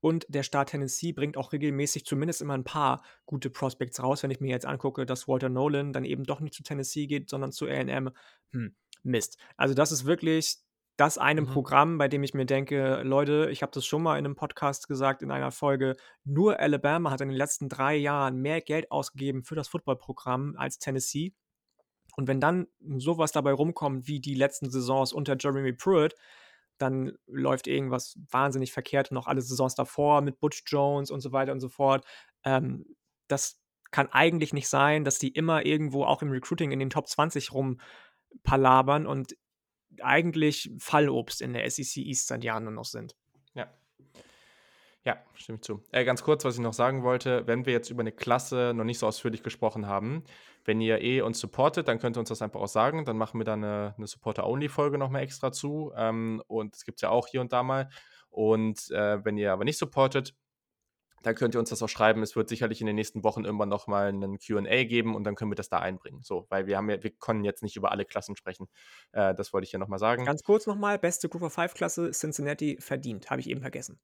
Speaker 2: Und der Staat Tennessee bringt auch regelmäßig zumindest immer ein paar gute Prospects raus. Wenn ich mir jetzt angucke, dass Walter Nolan dann eben doch nicht zu Tennessee geht, sondern zu AM, hm, Mist. Also das ist wirklich das eine mhm. Programm, bei dem ich mir denke, Leute, ich habe das schon mal in einem Podcast gesagt, in einer Folge, nur Alabama hat in den letzten drei Jahren mehr Geld ausgegeben für das Footballprogramm als Tennessee. Und wenn dann sowas dabei rumkommt wie die letzten Saisons unter Jeremy Pruitt, dann läuft irgendwas wahnsinnig verkehrt. Noch alle Saisons davor mit Butch Jones und so weiter und so fort. Ähm, das kann eigentlich nicht sein, dass die immer irgendwo auch im Recruiting in den Top 20 rumpalabern und eigentlich Fallobst in der SEC East seit Jahren nur noch sind.
Speaker 1: Ja. Ja, stimmt zu. Äh, ganz kurz, was ich noch sagen wollte, wenn wir jetzt über eine Klasse noch nicht so ausführlich gesprochen haben, wenn ihr eh uns supportet, dann könnt ihr uns das einfach auch sagen. Dann machen wir da eine, eine Supporter-Only-Folge nochmal extra zu. Ähm, und es gibt es ja auch hier und da mal. Und äh, wenn ihr aber nicht supportet, dann könnt ihr uns das auch schreiben. Es wird sicherlich in den nächsten Wochen irgendwann nochmal einen QA geben und dann können wir das da einbringen. So, weil wir haben ja, wir können jetzt nicht über alle Klassen sprechen. Äh, das wollte ich hier nochmal sagen.
Speaker 2: Ganz kurz nochmal: beste Group of Five Klasse Cincinnati verdient. Habe ich eben vergessen.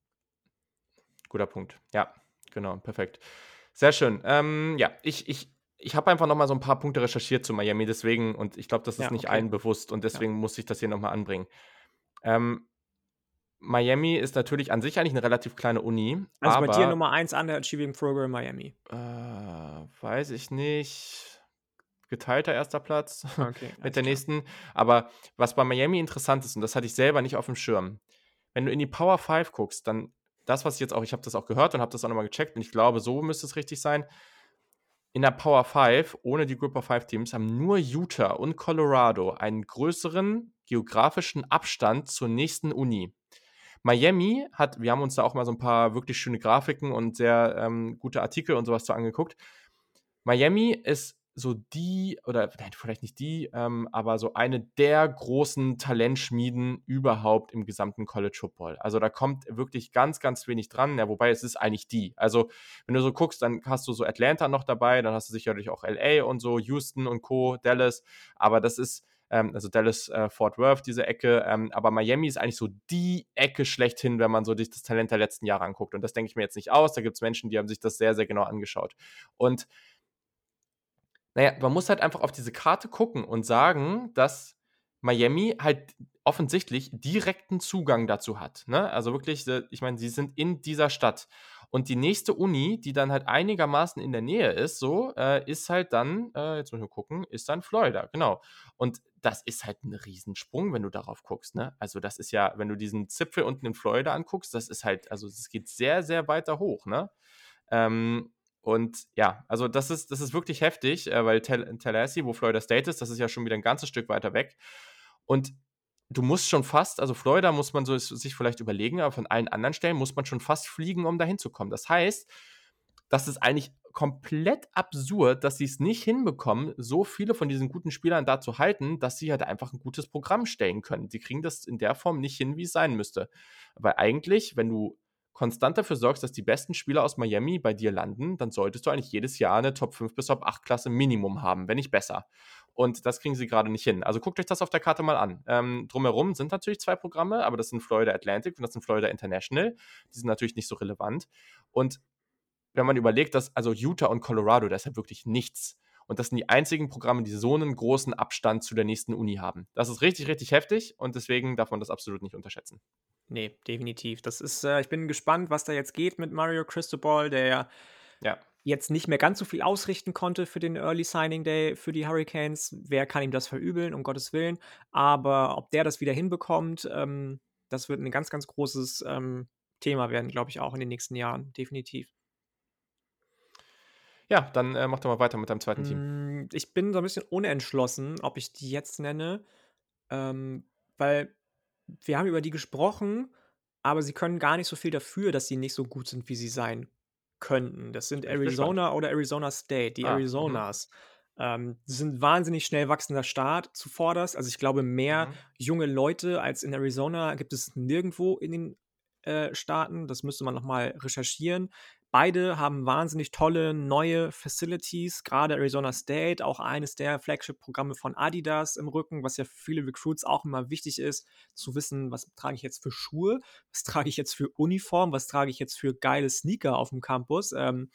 Speaker 1: Guter Punkt. Ja, genau, perfekt. Sehr schön. Ähm, ja, ich, ich, ich habe einfach nochmal so ein paar Punkte recherchiert zu Miami, deswegen, und ich glaube, das ist ja, nicht allen bewusst und deswegen ja. muss ich das hier nochmal anbringen. Ähm, Miami ist natürlich an sich eigentlich eine relativ kleine Uni.
Speaker 2: Also aber, bei dir Nummer 1 an der Achieving Program Miami.
Speaker 1: Äh, weiß ich nicht. Geteilter erster Platz [laughs] okay, mit der nächsten. Aber was bei Miami interessant ist, und das hatte ich selber nicht auf dem Schirm, wenn du in die Power 5 guckst, dann das, was ich jetzt auch, ich habe das auch gehört und habe das auch nochmal gecheckt und ich glaube, so müsste es richtig sein. In der Power 5, ohne die Group of 5 Teams, haben nur Utah und Colorado einen größeren geografischen Abstand zur nächsten Uni. Miami hat, wir haben uns da auch mal so ein paar wirklich schöne Grafiken und sehr ähm, gute Artikel und sowas zu angeguckt. Miami ist so die, oder vielleicht nicht die, ähm, aber so eine der großen Talentschmieden überhaupt im gesamten College Football. Also da kommt wirklich ganz, ganz wenig dran, ja, wobei es ist eigentlich die. Also wenn du so guckst, dann hast du so Atlanta noch dabei, dann hast du sicherlich auch LA und so, Houston und Co., Dallas, aber das ist ähm, also Dallas, äh, Fort Worth, diese Ecke. Ähm, aber Miami ist eigentlich so die Ecke schlechthin, wenn man so das Talent der letzten Jahre anguckt. Und das denke ich mir jetzt nicht aus. Da gibt es Menschen, die haben sich das sehr, sehr genau angeschaut. Und naja, man muss halt einfach auf diese Karte gucken und sagen, dass Miami halt offensichtlich direkten Zugang dazu hat. Ne? Also wirklich, äh, ich meine, sie sind in dieser Stadt. Und die nächste Uni, die dann halt einigermaßen in der Nähe ist, so, äh, ist halt dann, äh, jetzt müssen wir gucken, ist dann Florida, genau. Und das ist halt ein Riesensprung, wenn du darauf guckst, ne? Also das ist ja, wenn du diesen Zipfel unten in Florida anguckst, das ist halt, also es geht sehr, sehr weiter hoch, ne? Ähm, und ja, also das ist, das ist wirklich heftig, äh, weil Tallahassee, wo Florida State ist, das ist ja schon wieder ein ganzes Stück weiter weg. Und du musst schon fast, also Florida muss man so sich vielleicht überlegen, aber von allen anderen Stellen muss man schon fast fliegen, um da hinzukommen. Das heißt, das ist eigentlich komplett absurd, dass sie es nicht hinbekommen, so viele von diesen guten Spielern da zu halten, dass sie halt einfach ein gutes Programm stellen können. Die kriegen das in der Form nicht hin, wie es sein müsste. Weil eigentlich, wenn du konstant dafür sorgst, dass die besten Spieler aus Miami bei dir landen, dann solltest du eigentlich jedes Jahr eine Top 5 bis Top 8 Klasse Minimum haben, wenn nicht besser. Und das kriegen sie gerade nicht hin. Also guckt euch das auf der Karte mal an. Ähm, drumherum sind natürlich zwei Programme, aber das sind Florida Atlantic und das sind Florida International. Die sind natürlich nicht so relevant. Und wenn man überlegt, dass also Utah und Colorado, da ist ja wirklich nichts. Und das sind die einzigen Programme, die so einen großen Abstand zu der nächsten Uni haben. Das ist richtig, richtig heftig und deswegen darf man das absolut nicht unterschätzen.
Speaker 2: Nee, definitiv. Das ist, äh, ich bin gespannt, was da jetzt geht mit Mario Cristobal, der ja jetzt nicht mehr ganz so viel ausrichten konnte für den Early Signing Day für die Hurricanes. Wer kann ihm das verübeln, um Gottes Willen? Aber ob der das wieder hinbekommt, ähm, das wird ein ganz, ganz großes ähm, Thema werden, glaube ich, auch in den nächsten Jahren, definitiv.
Speaker 1: Ja, dann äh, mach doch mal weiter mit deinem zweiten Team.
Speaker 2: Hm, ich bin so ein bisschen unentschlossen, ob ich die jetzt nenne, ähm, weil wir haben über die gesprochen, aber sie können gar nicht so viel dafür, dass sie nicht so gut sind, wie sie sein könnten. Das sind Arizona oder Arizona State, die ah, mhm. Arizonas. Ähm, sind wahnsinnig schnell wachsender Staat zuvorderst. Also ich glaube, mehr mhm. junge Leute als in Arizona gibt es nirgendwo in den äh, Staaten. Das müsste man nochmal recherchieren. Beide haben wahnsinnig tolle neue Facilities, gerade Arizona State, auch eines der Flagship-Programme von Adidas im Rücken, was ja für viele Recruits auch immer wichtig ist, zu wissen, was trage ich jetzt für Schuhe, was trage ich jetzt für Uniform, was trage ich jetzt für geile Sneaker auf dem Campus. Ähm,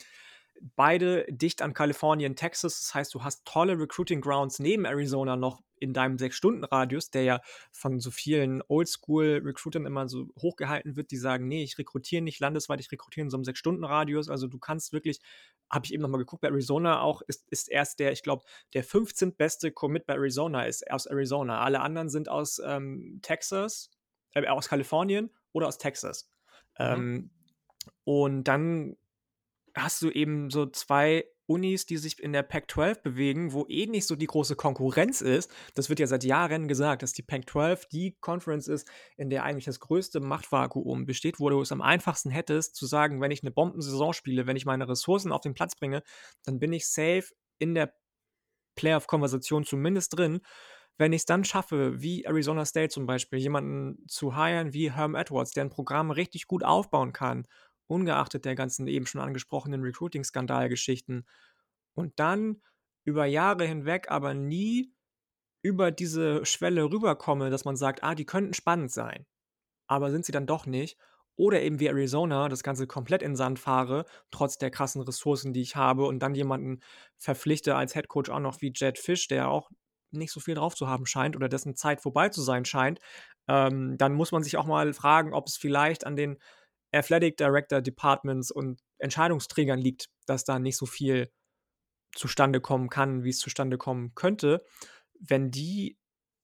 Speaker 2: beide dicht an Kalifornien, Texas. Das heißt, du hast tolle Recruiting Grounds neben Arizona noch in deinem Sechs-Stunden-Radius, der ja von so vielen Oldschool-Recruitern immer so hochgehalten wird, die sagen, nee, ich rekrutiere nicht landesweit, ich rekrutiere in so einem Sechs-Stunden-Radius. Also du kannst wirklich, habe ich eben nochmal geguckt, bei Arizona auch, ist, ist erst der, ich glaube, der 15. beste Commit bei Arizona ist aus Arizona. Alle anderen sind aus ähm, Texas, äh, aus Kalifornien oder aus Texas. Mhm. Ähm, und dann hast du eben so zwei Unis, die sich in der Pac-12 bewegen, wo eh nicht so die große Konkurrenz ist. Das wird ja seit Jahren gesagt, dass die Pac-12 die Conference ist, in der eigentlich das größte Machtvakuum besteht, wo du es am einfachsten hättest, zu sagen, wenn ich eine Bombensaison spiele, wenn ich meine Ressourcen auf den Platz bringe, dann bin ich safe in der Playoff-Konversation zumindest drin. Wenn ich es dann schaffe, wie Arizona State zum Beispiel, jemanden zu hiren wie Herm Edwards, der ein Programm richtig gut aufbauen kann ungeachtet der ganzen eben schon angesprochenen Recruiting-Skandalgeschichten. Und dann über Jahre hinweg aber nie über diese Schwelle rüberkomme, dass man sagt, ah, die könnten spannend sein. Aber sind sie dann doch nicht. Oder eben wie Arizona das Ganze komplett in Sand fahre, trotz der krassen Ressourcen, die ich habe, und dann jemanden verpflichte als Headcoach auch noch wie Jed Fish, der auch nicht so viel drauf zu haben scheint oder dessen Zeit vorbei zu sein scheint, ähm, dann muss man sich auch mal fragen, ob es vielleicht an den Athletic Director Departments und Entscheidungsträgern liegt, dass da nicht so viel zustande kommen kann, wie es zustande kommen könnte. Wenn die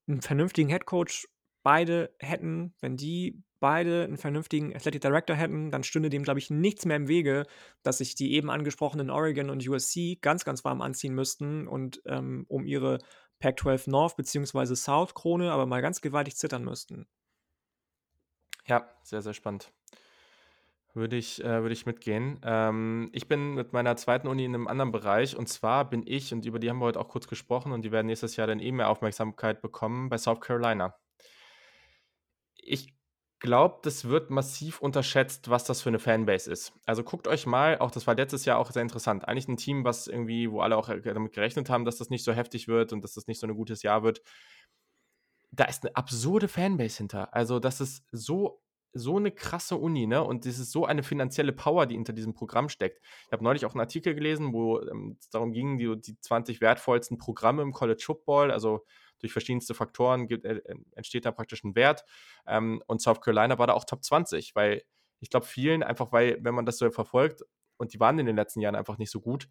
Speaker 2: einen vernünftigen Head Coach beide hätten, wenn die beide einen vernünftigen Athletic Director hätten, dann stünde dem, glaube ich, nichts mehr im Wege, dass sich die eben angesprochenen Oregon und USC ganz, ganz warm anziehen müssten und ähm, um ihre Pac-12 North bzw. South Krone aber mal ganz gewaltig zittern müssten.
Speaker 1: Ja, sehr, sehr spannend. Würde ich, äh, würde ich mitgehen. Ähm, ich bin mit meiner zweiten Uni in einem anderen Bereich und zwar bin ich, und über die haben wir heute auch kurz gesprochen und die werden nächstes Jahr dann eh mehr Aufmerksamkeit bekommen, bei South Carolina. Ich glaube, das wird massiv unterschätzt, was das für eine Fanbase ist. Also guckt euch mal, auch das war letztes Jahr auch sehr interessant. Eigentlich ein Team, was irgendwie, wo alle auch damit gerechnet haben, dass das nicht so heftig wird und dass das nicht so ein gutes Jahr wird. Da ist eine absurde Fanbase hinter. Also, das ist so so eine krasse Uni, ne? Und das ist so eine finanzielle Power, die hinter diesem Programm steckt. Ich habe neulich auch einen Artikel gelesen, wo ähm, es darum ging, die, die 20 wertvollsten Programme im College Football, also durch verschiedenste Faktoren gibt, äh, entsteht da praktisch ein Wert. Ähm, und South Carolina war da auch Top 20, weil ich glaube, vielen einfach, weil, wenn man das so verfolgt, und die waren in den letzten Jahren einfach nicht so gut,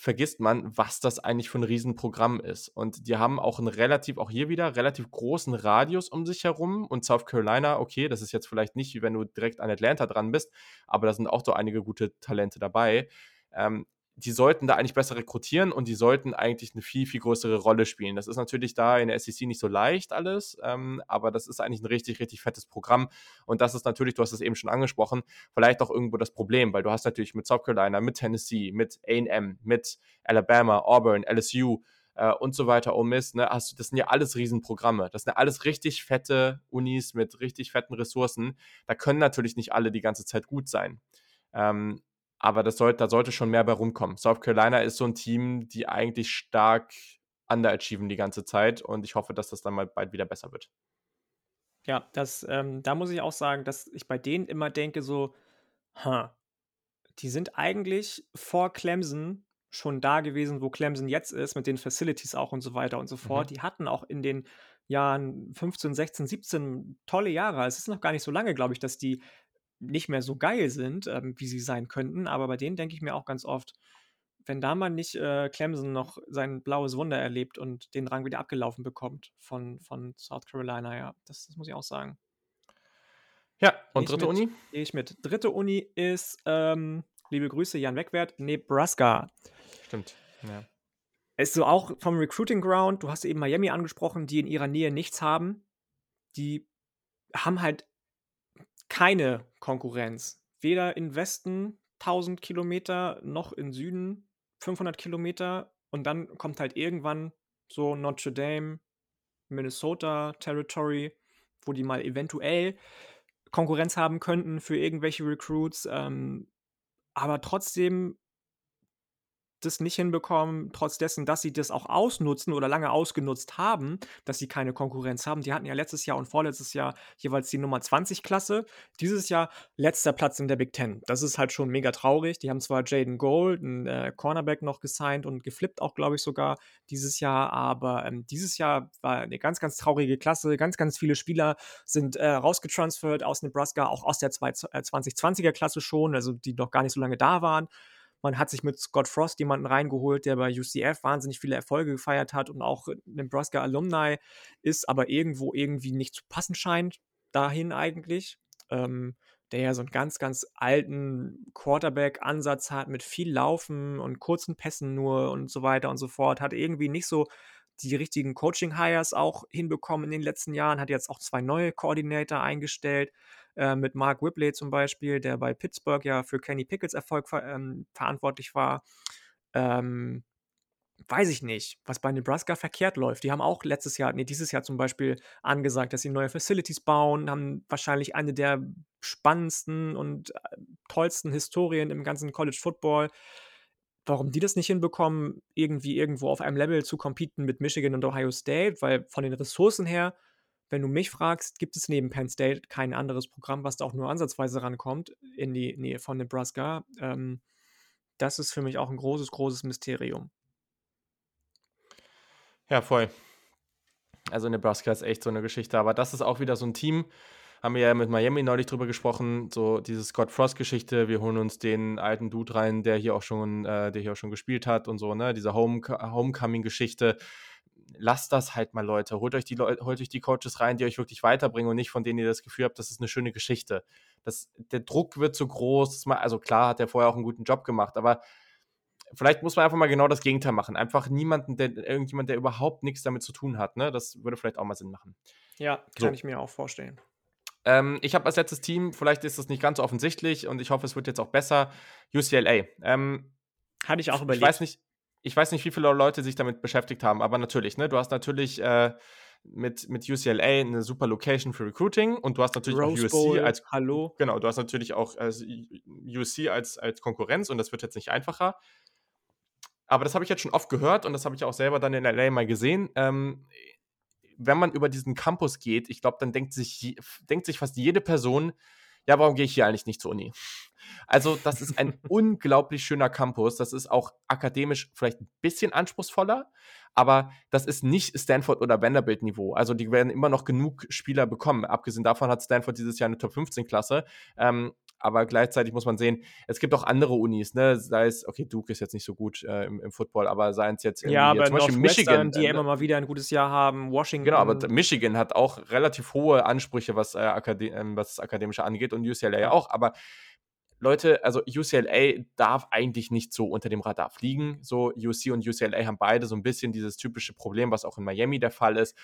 Speaker 1: vergisst man, was das eigentlich für ein Riesenprogramm ist. Und die haben auch einen relativ, auch hier wieder, relativ großen Radius um sich herum. Und South Carolina, okay, das ist jetzt vielleicht nicht, wie wenn du direkt an Atlanta dran bist, aber da sind auch so einige gute Talente dabei. Ähm, die sollten da eigentlich besser rekrutieren und die sollten eigentlich eine viel, viel größere Rolle spielen. Das ist natürlich da in der SEC nicht so leicht alles, ähm, aber das ist eigentlich ein richtig, richtig fettes Programm. Und das ist natürlich, du hast es eben schon angesprochen, vielleicht auch irgendwo das Problem, weil du hast natürlich mit South Carolina, mit Tennessee, mit AM, mit Alabama, Auburn, LSU, äh, und so weiter, Ole Miss, ne, hast das sind ja alles Riesenprogramme. Das sind ja alles richtig fette Unis mit richtig fetten Ressourcen. Da können natürlich nicht alle die ganze Zeit gut sein. Ähm, aber das sollte, da sollte schon mehr bei rumkommen. South Carolina ist so ein Team, die eigentlich stark underachieven die ganze Zeit und ich hoffe, dass das dann mal bald wieder besser wird.
Speaker 2: Ja, das, ähm, da muss ich auch sagen, dass ich bei denen immer denke, so, huh, die sind eigentlich vor Clemson schon da gewesen, wo Clemson jetzt ist, mit den Facilities auch und so weiter und so fort. Mhm. Die hatten auch in den Jahren 15, 16, 17 tolle Jahre. Es ist noch gar nicht so lange, glaube ich, dass die nicht mehr so geil sind, ähm, wie sie sein könnten. Aber bei denen denke ich mir auch ganz oft, wenn da mal nicht äh, Clemson noch sein blaues Wunder erlebt und den Rang wieder abgelaufen bekommt von, von South Carolina, ja, das, das muss ich auch sagen.
Speaker 1: Ja, und dritte mit, Uni?
Speaker 2: Gehe ich mit. Dritte Uni ist, ähm, liebe Grüße, Jan Wegwert, Nebraska.
Speaker 1: Stimmt, ja.
Speaker 2: Ist so auch vom Recruiting Ground, du hast eben Miami angesprochen, die in ihrer Nähe nichts haben. Die haben halt keine Konkurrenz. Weder in Westen 1000 Kilometer noch in Süden 500 Kilometer. Und dann kommt halt irgendwann so Notre Dame, Minnesota Territory, wo die mal eventuell Konkurrenz haben könnten für irgendwelche Recruits. Ähm, aber trotzdem das nicht hinbekommen, trotz dessen, dass sie das auch ausnutzen oder lange ausgenutzt haben, dass sie keine Konkurrenz haben. Die hatten ja letztes Jahr und vorletztes Jahr jeweils die Nummer 20 Klasse. Dieses Jahr letzter Platz in der Big Ten. Das ist halt schon mega traurig. Die haben zwar Jaden Gold, einen äh, Cornerback noch gesigned und geflippt auch, glaube ich, sogar dieses Jahr, aber ähm, dieses Jahr war eine ganz, ganz traurige Klasse. Ganz, ganz viele Spieler sind äh, rausgetransfert aus Nebraska, auch aus der 2020er äh, Klasse schon, also die noch gar nicht so lange da waren. Man hat sich mit Scott Frost jemanden reingeholt, der bei UCF wahnsinnig viele Erfolge gefeiert hat und auch Nebraska Alumni ist, aber irgendwo irgendwie nicht zu passen scheint, dahin eigentlich. Ähm, der ja so einen ganz, ganz alten Quarterback-Ansatz hat mit viel Laufen und kurzen Pässen nur und so weiter und so fort, hat irgendwie nicht so die richtigen Coaching-Hires auch hinbekommen in den letzten Jahren, hat jetzt auch zwei neue Koordinator eingestellt. Äh, mit Mark Whibley zum Beispiel, der bei Pittsburgh ja für Kenny Pickles Erfolg ver ähm, verantwortlich war. Ähm, weiß ich nicht, was bei Nebraska verkehrt läuft. Die haben auch letztes Jahr, nee, dieses Jahr zum Beispiel angesagt, dass sie neue Facilities bauen, haben wahrscheinlich eine der spannendsten und äh, tollsten Historien im ganzen College Football. Warum die das nicht hinbekommen, irgendwie irgendwo auf einem Level zu competen mit Michigan und Ohio State, weil von den Ressourcen her wenn du mich fragst, gibt es neben Penn State kein anderes Programm, was da auch nur ansatzweise rankommt in die Nähe von Nebraska. Ähm, das ist für mich auch ein großes, großes Mysterium.
Speaker 1: Ja, voll. Also Nebraska ist echt so eine Geschichte, aber das ist auch wieder so ein Team, haben wir ja mit Miami neulich drüber gesprochen, so diese Scott Frost-Geschichte, wir holen uns den alten Dude rein, der hier auch schon, äh, der hier auch schon gespielt hat und so, ne, diese Home Homecoming-Geschichte lasst das halt mal, Leute. Holt euch, die holt euch die Coaches rein, die euch wirklich weiterbringen und nicht von denen ihr das Gefühl habt, das ist eine schöne Geschichte. Das, der Druck wird zu groß. also klar hat er vorher auch einen guten Job gemacht, aber vielleicht muss man einfach mal genau das Gegenteil machen. Einfach niemanden, der, irgendjemand, der überhaupt nichts damit zu tun hat. Ne? Das würde vielleicht auch mal Sinn machen.
Speaker 2: Ja, kann so. ich mir auch vorstellen.
Speaker 1: Ähm, ich habe als letztes Team, vielleicht ist das nicht ganz so offensichtlich und ich hoffe, es wird jetzt auch besser, UCLA. Ähm,
Speaker 2: Hatte ich auch überlegt.
Speaker 1: Ich weiß nicht, ich weiß nicht, wie viele Leute sich damit beschäftigt haben, aber natürlich, ne, du hast natürlich äh, mit, mit UCLA eine super Location für Recruiting und du hast natürlich
Speaker 2: Rose
Speaker 1: auch USC als
Speaker 2: Hallo.
Speaker 1: Genau, du hast natürlich auch äh, USC als, als Konkurrenz und das wird jetzt nicht einfacher. Aber das habe ich jetzt schon oft gehört und das habe ich auch selber dann in LA mal gesehen. Ähm, wenn man über diesen Campus geht, ich glaube, dann denkt sich, denkt sich fast jede Person, ja, warum gehe ich hier eigentlich nicht zur Uni? Also, das ist ein [laughs] unglaublich schöner Campus. Das ist auch akademisch vielleicht ein bisschen anspruchsvoller, aber das ist nicht Stanford oder Vanderbilt Niveau. Also, die werden immer noch genug Spieler bekommen. Abgesehen davon hat Stanford dieses Jahr eine Top 15 Klasse. Ähm, aber gleichzeitig muss man sehen, es gibt auch andere Unis, ne? Sei es, okay, Duke ist jetzt nicht so gut äh, im, im, Football, aber seien es jetzt
Speaker 2: ja, aber zum Beispiel Michigan, die äh, immer mal wieder ein gutes Jahr haben, Washington.
Speaker 1: Genau, aber Michigan hat auch relativ hohe Ansprüche, was, äh, Akade ähm, was das Akademische angeht und UCLA ja auch. Aber Leute, also UCLA darf eigentlich nicht so unter dem Radar fliegen. So, UC und UCLA haben beide so ein bisschen dieses typische Problem, was auch in Miami der Fall ist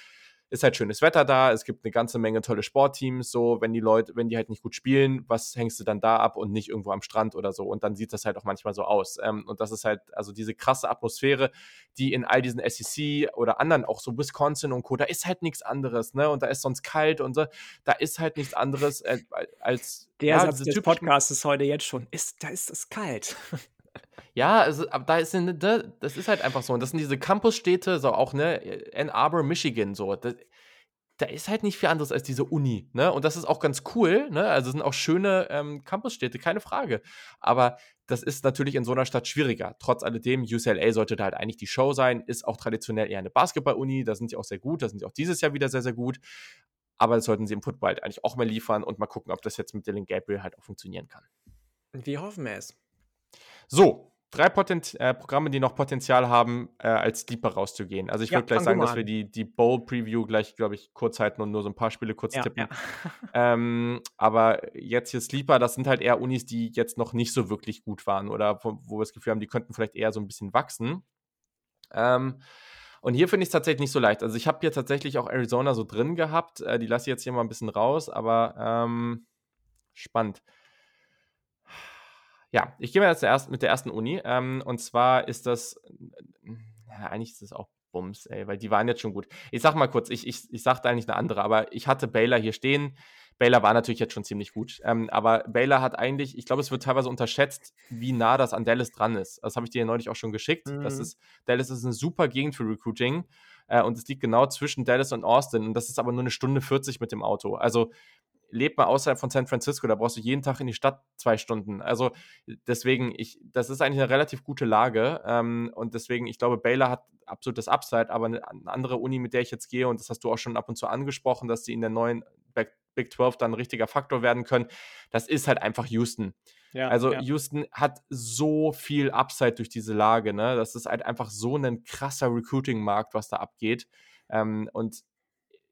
Speaker 1: ist halt schönes Wetter da, es gibt eine ganze Menge tolle Sportteams, so, wenn die Leute, wenn die halt nicht gut spielen, was hängst du dann da ab und nicht irgendwo am Strand oder so und dann sieht das halt auch manchmal so aus ähm, und das ist halt, also diese krasse Atmosphäre, die in all diesen SEC oder anderen, auch so Wisconsin und Co., da ist halt nichts anderes, ne, und da ist sonst kalt und so, da ist halt nichts anderes äh, als
Speaker 2: der ja, Satz des Podcasts ist heute jetzt schon, ist, da ist es kalt. [laughs]
Speaker 1: Ja, also, aber da ist das ist halt einfach so. Und das sind diese Campusstädte, so auch, ne, Ann Arbor, Michigan, so. Das, da ist halt nicht viel anderes als diese Uni, ne? Und das ist auch ganz cool, ne? Also sind auch schöne ähm, Campusstädte, keine Frage. Aber das ist natürlich in so einer Stadt schwieriger. Trotz alledem, UCLA sollte da halt eigentlich die Show sein, ist auch traditionell eher eine Basketball-Uni, da sind sie auch sehr gut, da sind sie auch dieses Jahr wieder sehr, sehr gut. Aber das sollten sie im Football halt eigentlich auch mal liefern und mal gucken, ob das jetzt mit Dylan Gabriel halt auch funktionieren kann.
Speaker 2: Wir hoffen es.
Speaker 1: So, drei Potent äh, Programme, die noch Potenzial haben, äh, als Sleeper rauszugehen. Also ich ja, würde gleich sagen, dass wir die, die Bowl-Preview gleich, glaube ich, kurz halten und nur so ein paar Spiele kurz ja, tippen. Ja. [laughs] ähm, aber jetzt hier Sleeper, das sind halt eher Unis, die jetzt noch nicht so wirklich gut waren oder wo, wo wir das Gefühl haben, die könnten vielleicht eher so ein bisschen wachsen. Ähm, und hier finde ich es tatsächlich nicht so leicht. Also ich habe hier tatsächlich auch Arizona so drin gehabt. Äh, die lasse ich jetzt hier mal ein bisschen raus, aber ähm, spannend. Ja, ich gehe mal jetzt erst mit der ersten Uni. Ähm, und zwar ist das, ja, eigentlich ist das auch Bums, ey, weil die waren jetzt schon gut. Ich sag mal kurz, ich, ich, ich sagte eigentlich eine andere, aber ich hatte Baylor hier stehen. Baylor war natürlich jetzt schon ziemlich gut. Ähm, aber Baylor hat eigentlich, ich glaube, es wird teilweise unterschätzt, wie nah das an Dallas dran ist. Das habe ich dir neulich auch schon geschickt. Mhm. Das ist, Dallas ist eine super Gegend für Recruiting. Äh, und es liegt genau zwischen Dallas und Austin. Und das ist aber nur eine Stunde 40 mit dem Auto. Also lebt mal außerhalb von San Francisco, da brauchst du jeden Tag in die Stadt zwei Stunden. Also deswegen, ich, das ist eigentlich eine relativ gute Lage ähm, und deswegen, ich glaube, Baylor hat absolutes Upside, aber eine, eine, andere Uni, mit der ich jetzt gehe und das hast du auch schon ab und zu angesprochen, dass sie in der neuen Big 12 dann ein richtiger Faktor werden können, das ist halt einfach Houston. Ja, also ja. Houston hat so viel Upside durch diese Lage, ne? Das ist halt einfach so ein krasser Recruiting-Markt, was da abgeht. Ähm, und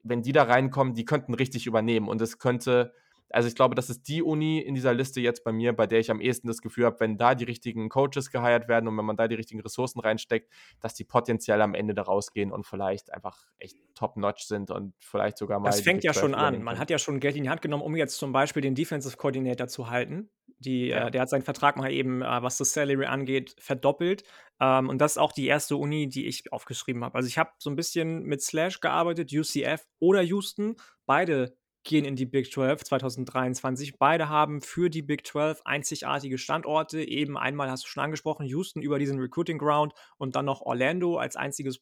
Speaker 1: wenn die da reinkommen, die könnten richtig übernehmen. Und es könnte, also ich glaube, das ist die Uni in dieser Liste jetzt bei mir, bei der ich am ehesten das Gefühl habe, wenn da die richtigen Coaches geheiert werden und wenn man da die richtigen Ressourcen reinsteckt, dass die potenziell am Ende da rausgehen und vielleicht einfach echt top-notch sind und vielleicht sogar mal.
Speaker 2: Das fängt ja schon an. Man hat ja schon Geld in die Hand genommen, um jetzt zum Beispiel den Defensive Coordinator zu halten. Die, ja. äh, der hat seinen Vertrag mal eben, äh, was das Salary angeht, verdoppelt. Ähm, und das ist auch die erste Uni, die ich aufgeschrieben habe. Also ich habe so ein bisschen mit Slash gearbeitet, UCF oder Houston. Beide gehen in die Big 12 2023. Beide haben für die Big 12 einzigartige Standorte. Eben einmal hast du schon angesprochen, Houston über diesen Recruiting Ground und dann noch Orlando als einziges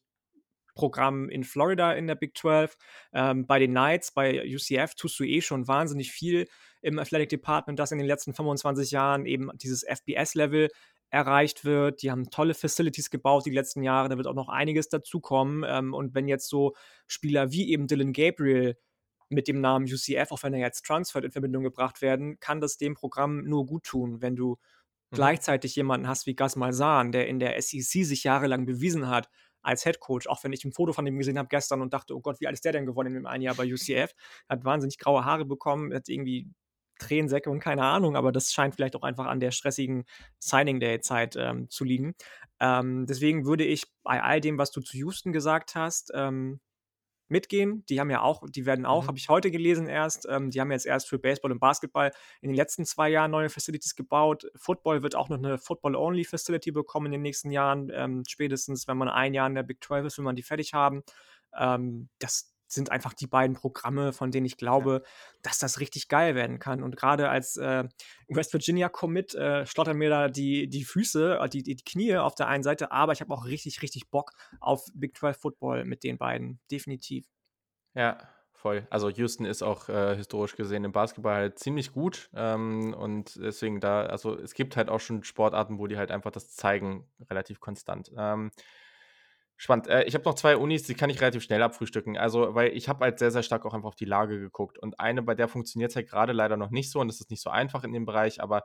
Speaker 2: Programm in Florida in der Big 12. Ähm, bei den Knights, bei UCF tust du eh schon wahnsinnig viel im Athletic Department, das in den letzten 25 Jahren eben dieses FBS-Level erreicht wird. Die haben tolle Facilities gebaut die letzten Jahre. Da wird auch noch einiges dazukommen. Ähm, und wenn jetzt so Spieler wie eben Dylan Gabriel mit dem Namen UCF, auch wenn er jetzt transferred, in Verbindung gebracht werden, kann das dem Programm nur gut tun, wenn du mhm. gleichzeitig jemanden hast wie Gas Malzahn, der in der SEC sich jahrelang bewiesen hat als Head Coach, auch wenn ich ein Foto von ihm gesehen habe gestern und dachte, oh Gott, wie alt ist der denn geworden in dem einen Jahr bei UCF? Hat wahnsinnig graue Haare bekommen, hat irgendwie Tränensäcke und keine Ahnung, aber das scheint vielleicht auch einfach an der stressigen Signing-Day-Zeit ähm, zu liegen. Ähm, deswegen würde ich bei all dem, was du zu Houston gesagt hast, ähm, mitgehen. Die haben ja auch, die werden auch, mhm. habe ich heute gelesen erst, ähm, die haben jetzt erst für Baseball und Basketball in den letzten zwei Jahren neue Facilities gebaut. Football wird auch noch eine Football-Only-Facility bekommen in den nächsten Jahren. Ähm, spätestens, wenn man ein Jahr in der Big 12 ist, will man die fertig haben. Ähm, das, sind einfach die beiden Programme, von denen ich glaube, ja. dass das richtig geil werden kann. Und gerade als äh, West Virginia Commit äh, schlottern mir da die, die Füße, äh, die, die Knie auf der einen Seite, aber ich habe auch richtig, richtig Bock auf Big 12 Football mit den beiden. Definitiv.
Speaker 1: Ja, voll. Also Houston ist auch äh, historisch gesehen im Basketball halt ziemlich gut ähm, und deswegen da, also es gibt halt auch schon Sportarten, wo die halt einfach das zeigen, relativ konstant. Ähm, Spannend. Äh, ich habe noch zwei Unis, die kann ich relativ schnell abfrühstücken. Also, weil ich habe halt sehr, sehr stark auch einfach auf die Lage geguckt. Und eine, bei der funktioniert es halt gerade leider noch nicht so und das ist nicht so einfach in dem Bereich, aber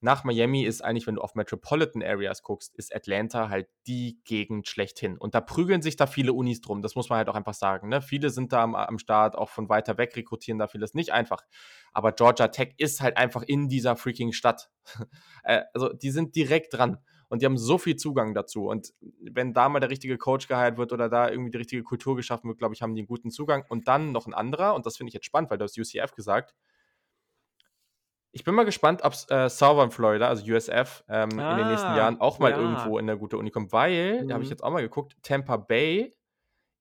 Speaker 1: nach Miami ist eigentlich, wenn du auf Metropolitan Areas guckst, ist Atlanta halt die Gegend schlechthin. Und da prügeln sich da viele Unis drum. Das muss man halt auch einfach sagen. Ne? Viele sind da am, am Start, auch von weiter weg rekrutieren da vieles nicht einfach. Aber Georgia Tech ist halt einfach in dieser freaking Stadt. [laughs] Äh, also die sind direkt dran und die haben so viel Zugang dazu. Und wenn da mal der richtige Coach geheilt wird oder da irgendwie die richtige Kultur geschaffen wird, glaube ich, haben die einen guten Zugang. Und dann noch ein anderer, und das finde ich jetzt spannend, weil du hast UCF gesagt, ich bin mal gespannt, ob äh, Southern Florida, also USF, ähm, ah, in den nächsten ah, Jahren auch mal ja. irgendwo in eine gute Uni kommt, weil, mhm. da habe ich jetzt auch mal geguckt, Tampa Bay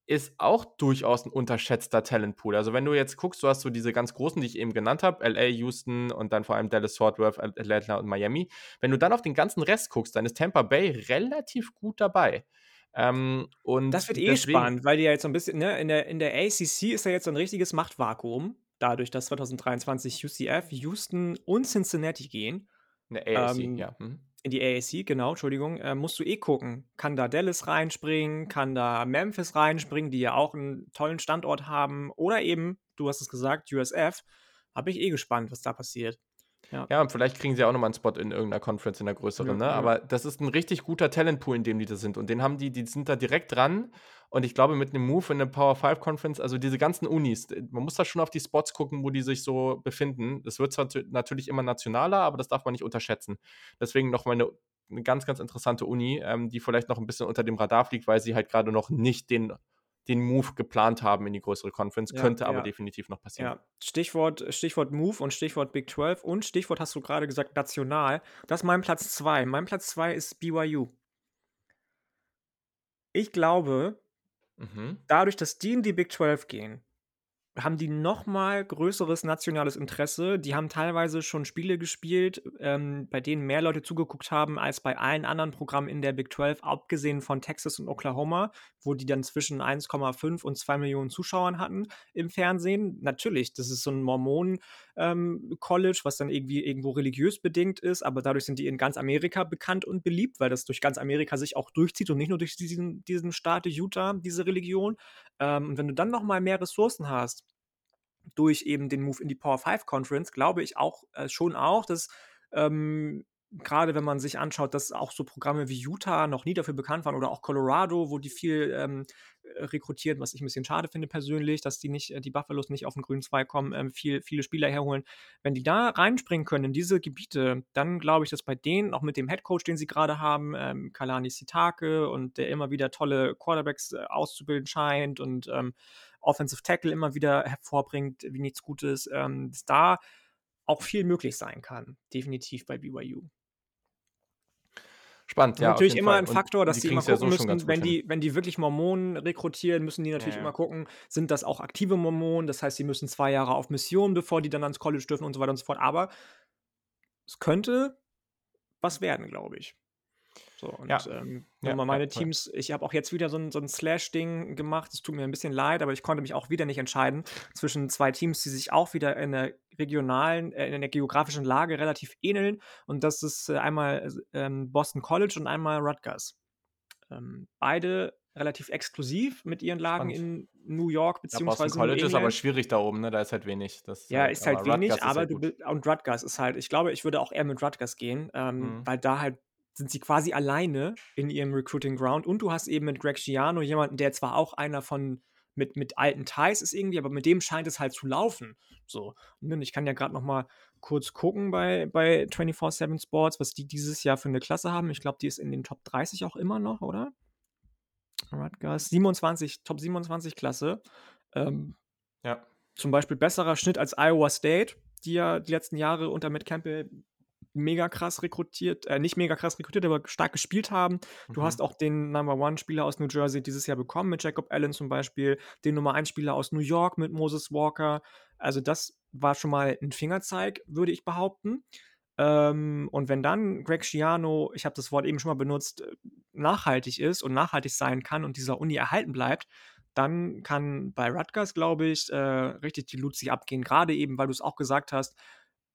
Speaker 1: ist auch durchaus ein unterschätzter Talentpool. Also wenn du jetzt guckst, du hast so diese ganz großen, die ich eben genannt habe, LA, Houston und dann vor allem Dallas, Fort Worth, Atlanta und Miami. Wenn du dann auf den ganzen Rest guckst, dann ist Tampa Bay relativ gut dabei. Ähm, und
Speaker 2: das wird eh deswegen, spannend, weil die ja jetzt so ein bisschen, ne, in der, in der ACC ist ja jetzt so ein richtiges Machtvakuum dadurch, dass 2023 UCF, Houston und Cincinnati gehen.
Speaker 1: In der AAC, ähm, ja.
Speaker 2: Mhm. In die AAC, genau, Entschuldigung, äh, musst du eh gucken. Kann da Dallas reinspringen, kann da Memphis reinspringen, die ja auch einen tollen Standort haben. Oder eben, du hast es gesagt, USF. Habe ich eh gespannt, was da passiert.
Speaker 1: Ja. ja, und vielleicht kriegen sie auch nochmal einen Spot in irgendeiner Conference, in der größeren, ja, ne? Ja. Aber das ist ein richtig guter Talentpool, in dem die da sind. Und den haben die, die sind da direkt dran. Und ich glaube, mit einem Move in der Power 5 Conference, also diese ganzen Unis, man muss da schon auf die Spots gucken, wo die sich so befinden. Das wird zwar natürlich immer nationaler, aber das darf man nicht unterschätzen. Deswegen nochmal eine, eine ganz, ganz interessante Uni, ähm, die vielleicht noch ein bisschen unter dem Radar fliegt, weil sie halt gerade noch nicht den den Move geplant haben in die größere Conference. Ja, Könnte aber ja. definitiv noch passieren. Ja.
Speaker 2: Stichwort, Stichwort Move und Stichwort Big 12 und Stichwort hast du gerade gesagt national. Das ist mein Platz 2. Mein Platz 2 ist BYU. Ich glaube, mhm. dadurch, dass die in die Big 12 gehen, haben die noch mal größeres nationales Interesse. Die haben teilweise schon Spiele gespielt, ähm, bei denen mehr Leute zugeguckt haben als bei allen anderen Programmen in der Big 12, abgesehen von Texas und Oklahoma, wo die dann zwischen 1,5 und 2 Millionen Zuschauern hatten im Fernsehen. Natürlich, das ist so ein Mormonen-College, ähm, was dann irgendwie irgendwo religiös bedingt ist, aber dadurch sind die in ganz Amerika bekannt und beliebt, weil das durch ganz Amerika sich auch durchzieht und nicht nur durch diesen, diesen Staat Utah, diese Religion. Ähm, und wenn du dann noch mal mehr Ressourcen hast, durch eben den Move in die Power 5 Conference, glaube ich auch äh, schon auch, dass ähm, gerade wenn man sich anschaut, dass auch so Programme wie Utah noch nie dafür bekannt waren oder auch Colorado, wo die viel ähm, äh, rekrutieren, was ich ein bisschen schade finde persönlich, dass die nicht, äh, die Buffalos nicht auf den grünen Zweig kommen, ähm, viel, viele Spieler herholen. Wenn die da reinspringen können in diese Gebiete, dann glaube ich, dass bei denen, auch mit dem Headcoach, den sie gerade haben, ähm, Kalani Sitake und der immer wieder tolle Quarterbacks äh, auszubilden scheint und ähm, Offensive Tackle immer wieder hervorbringt, wie nichts Gutes, ähm, dass da auch viel möglich sein kann. Definitiv bei BYU.
Speaker 1: Spannend, ja.
Speaker 2: Natürlich immer Fall. ein Faktor, dass die, die immer gucken ja so müssen, wenn die, wenn die wirklich Mormonen rekrutieren, müssen die natürlich ja, ja. immer gucken, sind das auch aktive Mormonen? Das heißt, sie müssen zwei Jahre auf Mission, bevor die dann ans College dürfen und so weiter und so fort. Aber es könnte was werden, glaube ich. So, und ja. ähm, ja, meine Teams, ich habe auch jetzt wieder so ein, so ein Slash-Ding gemacht. Es tut mir ein bisschen leid, aber ich konnte mich auch wieder nicht entscheiden zwischen zwei Teams, die sich auch wieder in der regionalen, äh, in der geografischen Lage relativ ähneln. Und das ist äh, einmal ähm, Boston College und einmal Rutgers. Ähm, beide relativ exklusiv mit ihren Lagen Spannend. in New York beziehungsweise ja, Boston
Speaker 1: College ist aber schwierig da oben, ne? Da ist halt wenig. Das
Speaker 2: ja, halt, ist halt wenig, ist aber halt du und Rutgers ist halt. Ich glaube, ich würde auch eher mit Rutgers gehen, ähm, mhm. weil da halt sind sie quasi alleine in ihrem Recruiting Ground. Und du hast eben mit Greg Giano jemanden, der zwar auch einer von mit, mit alten Ties ist irgendwie, aber mit dem scheint es halt zu laufen. So. Und ich kann ja gerade noch mal kurz gucken bei, bei 24-7 Sports, was die dieses Jahr für eine Klasse haben. Ich glaube, die ist in den Top 30 auch immer noch, oder? Rutgers, 27, Top 27 Klasse. Ähm, ja. Zum Beispiel besserer Schnitt als Iowa State, die ja die letzten Jahre unter Matt Campbell mega krass rekrutiert, äh, nicht mega krass rekrutiert, aber stark gespielt haben. Du mhm. hast auch den Number One-Spieler aus New Jersey dieses Jahr bekommen, mit Jacob Allen zum Beispiel, den Nummer 1-Spieler aus New York mit Moses Walker. Also, das war schon mal ein Fingerzeig, würde ich behaupten. Ähm, und wenn dann Greg Schiano, ich habe das Wort eben schon mal benutzt, äh, nachhaltig ist und nachhaltig sein kann und dieser Uni erhalten bleibt, dann kann bei Rutgers, glaube ich, äh, richtig die Luzi abgehen. Gerade eben, weil du es auch gesagt hast,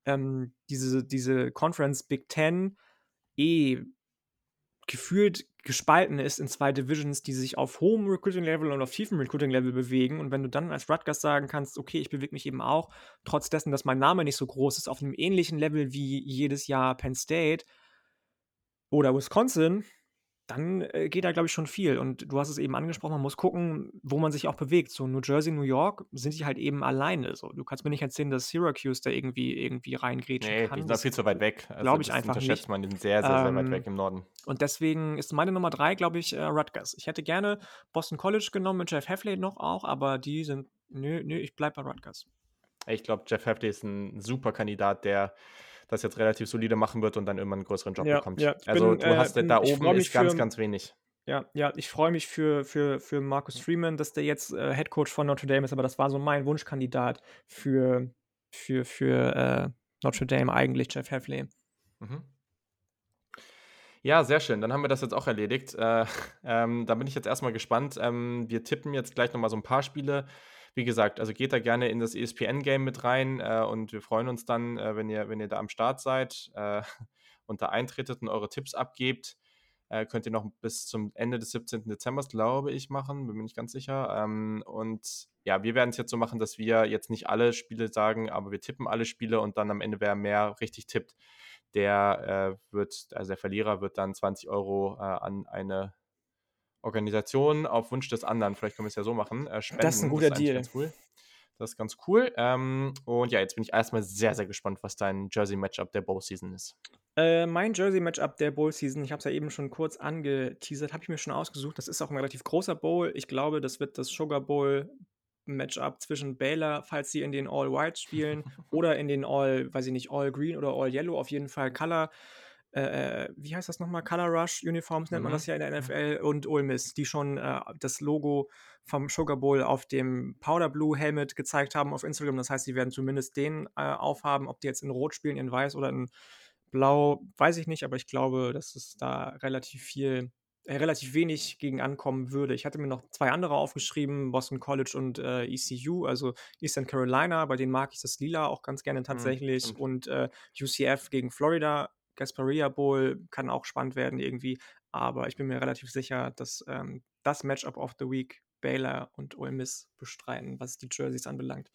Speaker 2: ähm, diese, diese Conference Big Ten eh gefühlt gespalten ist in zwei Divisions, die sich auf hohem Recruiting-Level und auf tiefem Recruiting-Level bewegen. Und wenn du dann als Rutgers sagen kannst, okay, ich bewege mich eben auch, trotz dessen, dass mein Name nicht so groß ist, auf einem ähnlichen Level wie jedes Jahr Penn State oder Wisconsin, dann äh, geht da, glaube ich, schon viel. Und du hast es eben angesprochen, man muss gucken, wo man sich auch bewegt. So New Jersey, New York sind die halt eben alleine. So. Du kannst mir nicht erzählen, dass Syracuse da irgendwie, irgendwie reingrätschen
Speaker 1: nee,
Speaker 2: kann.
Speaker 1: die sind da viel zu weit weg.
Speaker 2: Also glaube ich einfach
Speaker 1: unterschätzt
Speaker 2: nicht.
Speaker 1: man, die sind sehr, sehr, sehr
Speaker 2: Ähm,
Speaker 1: weit weg im Norden.
Speaker 2: Und deswegen ist meine Nummer drei, glaube ich, äh, Rutgers. Ich hätte gerne Boston College genommen mit Jeff Heffley noch auch, aber die sind, nö, nö, ich bleibe bei Rutgers.
Speaker 1: Ich glaube, Jeff Hefty ist ein super Kandidat, der das jetzt relativ solide machen wird und dann irgendwann einen größeren Job
Speaker 2: Ja,
Speaker 1: bekommt.
Speaker 2: ja,
Speaker 1: also
Speaker 2: bin,
Speaker 1: du
Speaker 2: äh,
Speaker 1: hast
Speaker 2: bin-
Speaker 1: da oben ist ganz,
Speaker 2: für-
Speaker 1: ganz wenig.
Speaker 2: Ja, ja, ich freue mich für, für, für Marcus Freeman, dass der jetzt äh, Head Coach von Notre Dame ist, aber das war so mein Wunschkandidat für, für, für äh, Notre Dame eigentlich, Jeff Heffley.
Speaker 1: Mhm. Ja, sehr schön. Dann haben wir das jetzt auch erledigt. Äh, [laughs] ähm, da bin ich jetzt erstmal gespannt. Ähm, wir tippen jetzt gleich nochmal so ein paar Spiele. Wie gesagt, also geht da gerne in das ESPN-Game mit rein äh, und wir freuen uns dann, äh, wenn, ihr, wenn ihr da am Start seid äh, [laughs] und da eintretet und eure Tipps abgebt. Äh, könnt ihr noch bis zum Ende des 17. Dezember, glaube ich, machen, bin mir nicht ganz sicher. Ähm, und ja, wir werden es jetzt so machen, dass wir jetzt nicht alle Spiele sagen, aber wir tippen alle Spiele und dann am Ende, wer mehr richtig tippt, der äh, wird, also der Verlierer wird dann 20 Euro äh, an eine Organisation auf Wunsch des anderen, vielleicht können wir es ja so machen, äh, spenden.
Speaker 2: Das ist ein guter
Speaker 1: eigentlich
Speaker 2: Deal.
Speaker 1: Cool. Das ist ganz cool. Ähm, und ja, jetzt bin ich erstmal sehr, sehr gespannt, was dein Jersey-Matchup der Bowl-Season ist.
Speaker 2: Äh, mein Jersey-Matchup der Bowl-Season, ich habe es ja eben schon kurz angeteasert, habe ich mir schon ausgesucht. Das ist auch ein relativ großer Bowl. Ich glaube, das wird das Sugar Bowl-Matchup zwischen Baylor, falls sie in den All-White spielen, [laughs] oder in den All, weiß ich nicht, All-Green oder All-Yellow, auf jeden Fall Color. Äh, äh, wie heißt das nochmal? Color Rush Uniforms nennt man
Speaker 1: Mhm.
Speaker 2: das ja in der NFL und Ole Miss, die schon äh, das Logo vom Sugar Bowl auf dem Powder Blue Helmet gezeigt haben auf Instagram. Das heißt, sie werden zumindest den äh, aufhaben. Ob die jetzt in Rot spielen, in Weiß oder in Blau, weiß ich nicht, aber ich glaube, dass es da relativ viel, äh, relativ wenig gegen ankommen würde. Ich hatte mir noch zwei andere aufgeschrieben, Boston College und äh, ECU, also Eastern Carolina, bei denen mag ich das Lila auch ganz gerne tatsächlich.
Speaker 1: stimmt.
Speaker 2: und äh, UCF gegen Florida, Gasparilla Bowl kann auch spannend werden irgendwie. Aber ich bin mir relativ sicher, dass ähm, das Matchup of the Week Baylor und Ole Miss bestreiten, was die Jerseys anbelangt.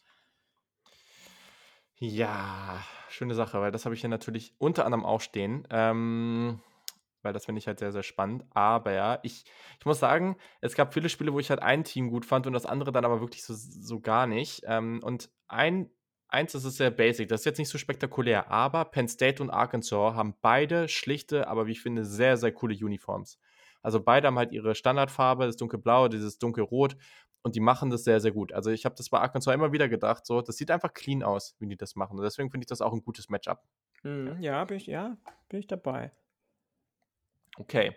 Speaker 1: Ja, schöne Sache, weil das habe ich hier natürlich unter anderem auch stehen. Ähm, weil das finde ich halt sehr, sehr spannend. Aber ich, ich muss sagen, es gab viele Spiele, wo ich halt ein Team gut fand und das andere dann aber wirklich so, so gar nicht. Ähm, und ein, eins das ist sehr basic, das ist jetzt nicht so spektakulär, aber Penn State und Arkansas haben beide schlichte, aber wie ich finde, sehr, sehr coole Uniforms. Also beide haben halt ihre Standardfarbe, das dunkelblau, dieses dunkelrot und die machen das sehr, sehr gut. Also ich habe das bei Arkansas immer wieder gedacht, so, das sieht einfach clean aus, wie die das machen. Und deswegen finde ich das auch ein gutes Matchup.
Speaker 2: Mhm, ja, bin ich, ja, bin ich dabei.
Speaker 1: Okay.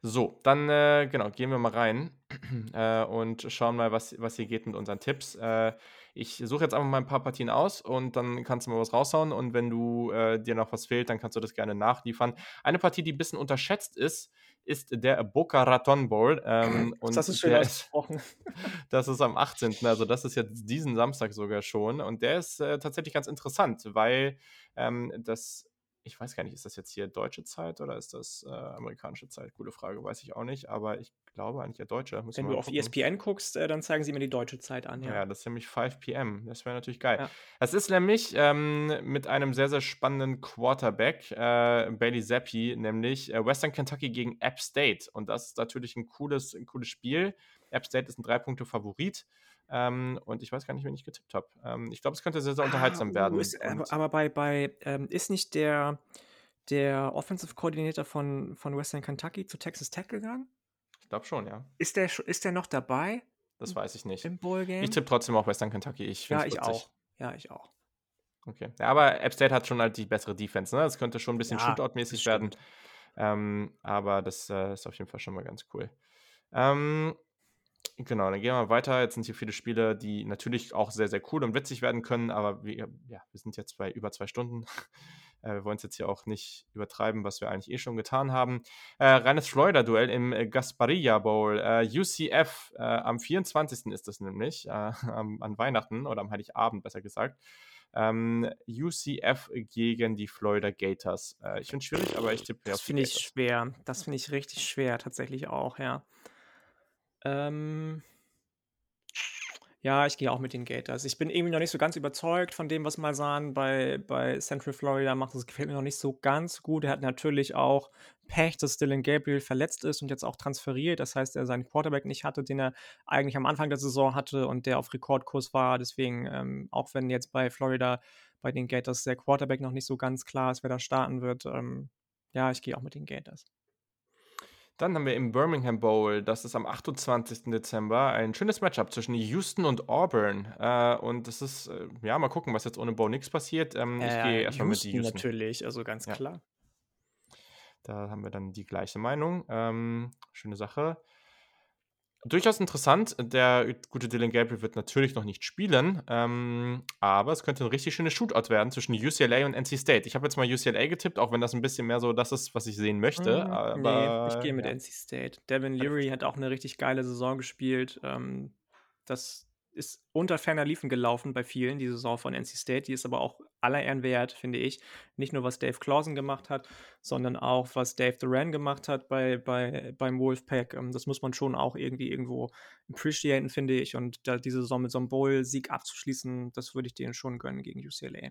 Speaker 1: So, dann äh, genau, gehen wir mal rein [clears throat] äh, und schauen mal, was, was hier geht mit unseren Tipps. Äh, ich suche jetzt einfach mal ein paar Partien aus und dann kannst du mal was raushauen. Und wenn du äh, dir noch was fehlt, dann kannst du das gerne nachliefern. Eine Partie, die ein bisschen unterschätzt ist, ist der Boca Raton Bowl. Ähm, [laughs] und
Speaker 2: das ist schön
Speaker 1: der ist,
Speaker 2: ausgesprochen. [laughs]
Speaker 1: das ist am 18. Also das ist jetzt diesen Samstag sogar schon. Und der ist äh, tatsächlich ganz interessant, weil ähm, das, ich weiß gar nicht, ist das jetzt hier deutsche Zeit oder ist das äh, amerikanische Zeit? Gute Frage, weiß ich auch nicht. Aber ich glaube eigentlich ja deutsche. Müssen
Speaker 2: Wenn du auf
Speaker 1: gucken.
Speaker 2: ESPN guckst, äh, dann zeigen sie mir die deutsche Zeit an.
Speaker 1: Ja.
Speaker 2: Ja.
Speaker 1: das ist nämlich 5 p.m. Das wäre natürlich geil.
Speaker 2: Ja.
Speaker 1: Es ist nämlich ähm, mit einem sehr, sehr spannenden Quarterback, äh, Bailey Zappi, nämlich äh, Western Kentucky gegen App State. Und das ist natürlich ein cooles, ein cooles Spiel. App State ist ein Drei-Punkte-Favorit. Ähm, und ich weiß gar nicht, wen ich getippt habe. Ähm, ich glaube, es könnte sehr, sehr unterhaltsam
Speaker 2: Ah, uh,
Speaker 1: werden.
Speaker 2: Ist, aber,
Speaker 1: Und-
Speaker 2: aber bei, bei ähm, ist nicht der, der Offensive Coordinator von, von Western Kentucky zu Texas Tech gegangen?
Speaker 1: ich glaube schon, ja.
Speaker 2: Ist der, ist der noch dabei
Speaker 1: Das weiß ich nicht.
Speaker 2: im Bowl-Game?
Speaker 1: Ich tippe trotzdem auf Western Kentucky. Ich
Speaker 2: ja, ich
Speaker 1: witzig.
Speaker 2: auch. Ja, ich auch.
Speaker 1: Okay. Ja, aber App State hat schon halt die bessere Defense. Ne? Das könnte schon ein bisschen
Speaker 2: Ja,
Speaker 1: Shootout-mäßig werden. Ähm, aber das äh, ist auf jeden Fall schon mal ganz cool. Ähm, genau, dann gehen wir weiter. Jetzt sind hier viele Spiele, die natürlich auch sehr, sehr cool und witzig werden können, aber wir, ja, wir sind jetzt bei über zwei Stunden. [laughs] Äh, wir wollen es jetzt hier auch nicht übertreiben, was wir eigentlich eh schon getan haben. Äh, reines Florida-Duell im äh, Gasparilla Bowl. Äh, UCF äh, am 24. ist das nämlich, äh, [laughs] an Weihnachten oder am Heiligabend besser gesagt. Ähm, UCF gegen die Florida Gators. Ich finde es schwierig, aber ich tippe
Speaker 2: Das finde ich schwer. Das finde ich richtig schwer, tatsächlich auch, ja. Ähm, ja, ich gehe auch mit den Gators. Ich bin irgendwie noch nicht so ganz überzeugt von dem, was Malzahn bei, bei Central Florida macht. Das gefällt mir noch nicht so ganz gut. Er hat natürlich auch Pech, dass Dylan Gabriel verletzt ist und jetzt auch transferiert. Das heißt, er seinen Quarterback nicht hatte, den er eigentlich am Anfang der Saison hatte und der auf Rekordkurs war. Deswegen, ähm, auch wenn jetzt bei Florida bei den Gators der Quarterback noch nicht so ganz klar ist, wer da starten wird, ähm, ja, ich gehe auch mit den Gators.
Speaker 1: Dann haben wir im Birmingham Bowl, das ist am 28. Dezember, ein schönes Matchup zwischen Houston und Auburn. Äh, und das ist, äh, ja, mal gucken, was jetzt ohne Bo nix passiert. Ähm, ich gehe erstmal mit Houston.
Speaker 2: natürlich, also ganz ja. klar.
Speaker 1: Da haben wir dann die gleiche Meinung. Ähm, schöne Sache durchaus interessant. Der gute Dylan Gabriel wird natürlich noch nicht spielen, ähm, aber es könnte ein richtig schönes Shootout werden zwischen UCLA und NC State. Ich habe jetzt mal UCLA getippt, auch wenn das ein bisschen mehr so das ist, was ich sehen möchte. Mhm, aber,
Speaker 2: nee, ich gehe mit ja. NC State. Devin Leary hat auch eine richtig geile Saison gespielt. Ähm, das ist unter ferner Liefen gelaufen bei vielen, die Saison von NC State. Die ist aber auch aller Ehren wert, finde ich. Nicht nur, was Dave Clausen gemacht hat, sondern auch, was Dave Duran gemacht hat bei, bei, beim Wolfpack. Ähm, das muss man schon auch irgendwie irgendwo appreciaten, finde ich. Und da diese Saison mit so einem Bowl-Sieg abzuschließen, das würde ich denen schon gönnen gegen UCLA.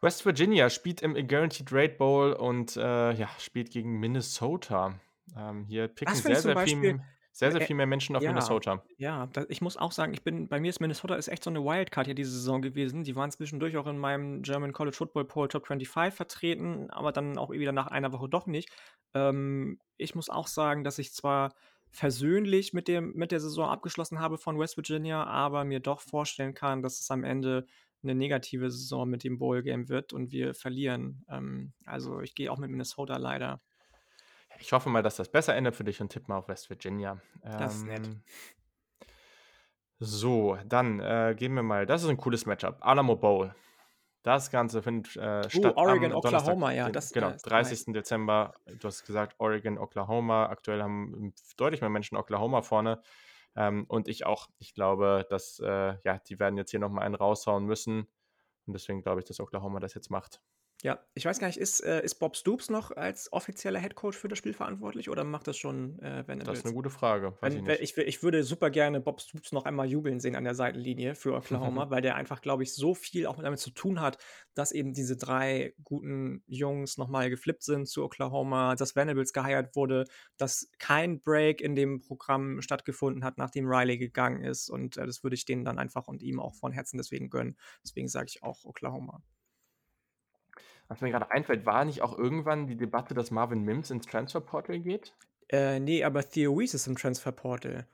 Speaker 1: West Virginia spielt im Guaranteed Rate Bowl und äh, ja, spielt gegen Minnesota. Ähm, hier picken sehr, sehr viel sehr, sehr viel mehr Menschen auf
Speaker 2: ja,
Speaker 1: Minnesota.
Speaker 2: Ja, da, ich muss auch sagen, ich bin, bei mir ist Minnesota ist echt so eine Wildcard hier diese Saison gewesen. Die waren zwischendurch auch in meinem German College Football Poll Top 25 vertreten, aber dann auch wieder nach einer Woche doch nicht. Ähm, ich muss auch sagen, dass ich zwar versöhnlich mit, dem, mit der Saison abgeschlossen habe von West Virginia, aber mir doch vorstellen kann, dass es am Ende eine negative Saison mit dem Bowl Game wird und wir verlieren. Ähm, also ich gehe auch mit Minnesota leider.
Speaker 1: Ich hoffe mal, dass das besser endet für dich und tipp mal auf West Virginia.
Speaker 2: Das ist nett. Ähm,
Speaker 1: so, dann äh, gehen wir mal. Das ist ein cooles Matchup. Alamo Bowl. Das Ganze findet äh, uh, statt.
Speaker 2: Oregon, am Oklahoma, ja. Das,
Speaker 1: genau, 30. Nice. Dezember. Du hast gesagt, Oregon, Oklahoma. Aktuell haben deutlich mehr Menschen Oklahoma vorne. Ähm, und ich auch. Ich glaube, dass, äh, ja, die werden jetzt hier nochmal einen raushauen müssen. Und deswegen glaube ich, dass Oklahoma das jetzt macht.
Speaker 2: Ja, ich weiß gar nicht, ist, äh, ist Bob Stoops noch als offizieller Headcoach für das Spiel verantwortlich oder macht das schon äh, Vanderbilt?
Speaker 1: Das ist eine gute Frage.
Speaker 2: Weiß Wenn, ich, ich, ich, würde super gerne Bob Stoops noch einmal jubeln sehen an der Seitenlinie für Oklahoma, [laughs] weil der einfach, glaube ich, so viel auch damit zu tun hat, dass eben diese drei guten Jungs nochmal geflippt sind zu Oklahoma, dass Vanderbilt geheiert wurde, dass kein Break in dem Programm stattgefunden hat, nachdem Riley gegangen ist. Und äh, das würde ich denen dann einfach und ihm auch von Herzen deswegen gönnen. Deswegen sage ich auch Oklahoma.
Speaker 1: Was mir gerade einfällt, war nicht auch irgendwann die Debatte, dass Marvin Mims ins Transferportal geht?
Speaker 2: Äh, nee, aber Theo Weiss ist im Transferportal.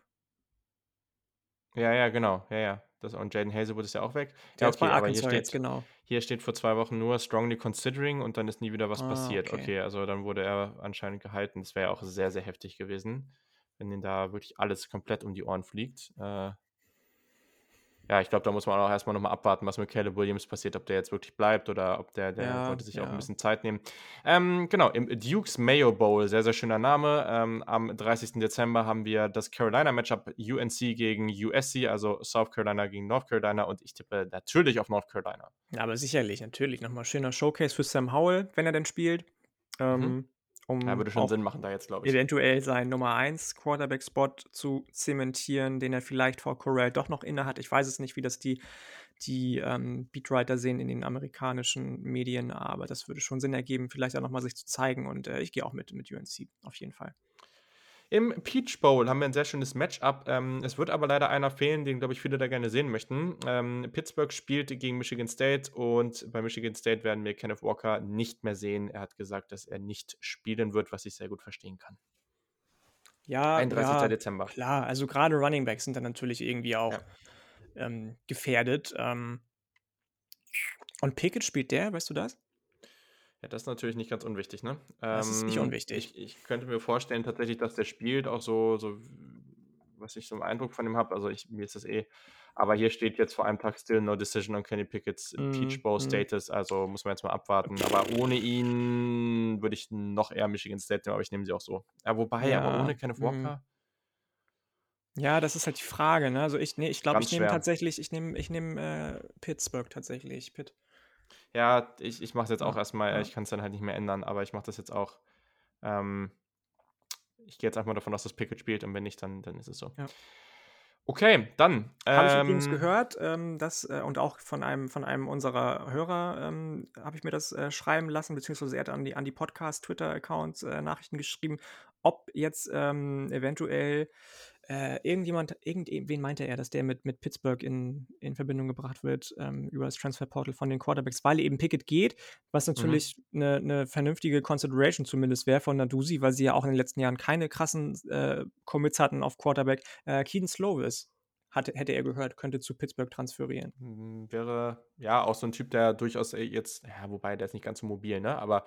Speaker 1: Ja, ja, genau. Ja, ja. Das, und Jaden Hazelwood ist ja auch weg.
Speaker 2: Der
Speaker 1: ja,
Speaker 2: okay, aber hier steht, jetzt, genau.
Speaker 1: hier steht vor zwei Wochen nur strongly considering und dann ist nie wieder was ah, passiert. Okay. okay. also dann wurde er anscheinend gehalten. Das wäre ja auch sehr, sehr heftig gewesen, wenn ihm da wirklich alles komplett um die Ohren fliegt. Äh, ja, ich glaube, da muss man auch erstmal nochmal abwarten, was mit Caleb Williams passiert, ob der jetzt wirklich bleibt oder ob der, der ja, wollte sich ja. auch ein bisschen Zeit nehmen. Ähm, genau, im Duke's Mayo Bowl, sehr, sehr schöner Name. Ähm, am 30. Dezember haben wir das Carolina-Matchup UNC gegen USC, also South Carolina gegen North Carolina und ich tippe natürlich auf North Carolina.
Speaker 2: Ja, aber sicherlich, natürlich. Nochmal schöner Showcase für Sam Howell, wenn er denn spielt. Ähm, mhm.
Speaker 1: Um ja, würde schon Sinn machen da jetzt, glaube ich.
Speaker 2: Eventuell seinen Nummer 1 Quarterback-Spot zu zementieren, den er vielleicht vor Corral doch noch inne hat. Ich weiß es nicht, wie das die, die ähm, Beatwriter sehen in den amerikanischen Medien, aber das würde schon Sinn ergeben, vielleicht auch nochmal sich zu zeigen. Und äh, ich gehe auch mit, mit UNC, auf jeden Fall.
Speaker 1: Im Peach Bowl haben wir ein sehr schönes Matchup. Ähm, es wird aber leider einer fehlen, den, glaube ich, viele da gerne sehen möchten. Ähm, Pittsburgh spielt gegen Michigan State und bei Michigan State werden wir Kenneth Walker nicht mehr sehen. Er hat gesagt, dass er nicht spielen wird, was ich sehr gut verstehen kann.
Speaker 2: Ja, 31. Ja, Dezember. Klar, also gerade Running Backs sind dann natürlich irgendwie auch ja. ähm, gefährdet. Ähm, und Pickett spielt der, weißt du das?
Speaker 1: Ja, das ist natürlich nicht ganz unwichtig, ne?
Speaker 2: Das ist nicht ähm, unwichtig.
Speaker 1: Ich, ich könnte mir vorstellen tatsächlich, dass der spielt, auch so, so was ich so einen Eindruck von ihm habe. Also ich, mir ist das eh. Aber hier steht jetzt vor einem Tag still no decision on Kenny Pickett's mm, Peach Bowl mm. Status. Also muss man jetzt mal abwarten. Aber ohne ihn würde ich noch eher Michigan State nehmen, aber ich nehme sie auch so. Ja, wobei, ja, aber ohne Kenneth mm. Walker.
Speaker 2: Ja, das ist halt die Frage, ne? Also ich, nee, ich glaube, ich nehme tatsächlich, ich nehme, ich nehme äh, Pittsburgh tatsächlich. Pitt.
Speaker 1: Ja, ich, ich mache es jetzt auch erstmal, ja. ich kann es dann halt nicht mehr ändern, aber ich mache das jetzt auch. Ähm, ich gehe jetzt einfach mal davon aus, dass Pickett spielt und wenn nicht, dann, dann ist es so. Ja. Okay, dann.
Speaker 2: Habe ich übrigens ähm, gehört, ähm, dass, äh, und auch von einem, von einem unserer Hörer ähm, habe ich mir das äh, schreiben lassen, beziehungsweise er hat an die, an die Podcast-Twitter-Accounts äh, Nachrichten geschrieben, ob jetzt ähm, eventuell äh, irgendjemand, irgendwen meinte er, dass der mit, mit Pittsburgh in, in Verbindung gebracht wird ähm, über das Transferportal von den Quarterbacks, weil eben Pickett geht, was mhm. natürlich eine mhm. ne vernünftige Consideration zumindest wäre von Nadusi, weil sie ja auch in den letzten Jahren keine krassen äh, Commits hatten auf Quarterback. Äh, Keaton Slovis hatte, hätte er gehört, könnte zu Pittsburgh transferieren.
Speaker 1: Hm, wäre ja auch so ein Typ, der durchaus äh, jetzt, ja, wobei der ist nicht ganz so mobil, ne? Aber,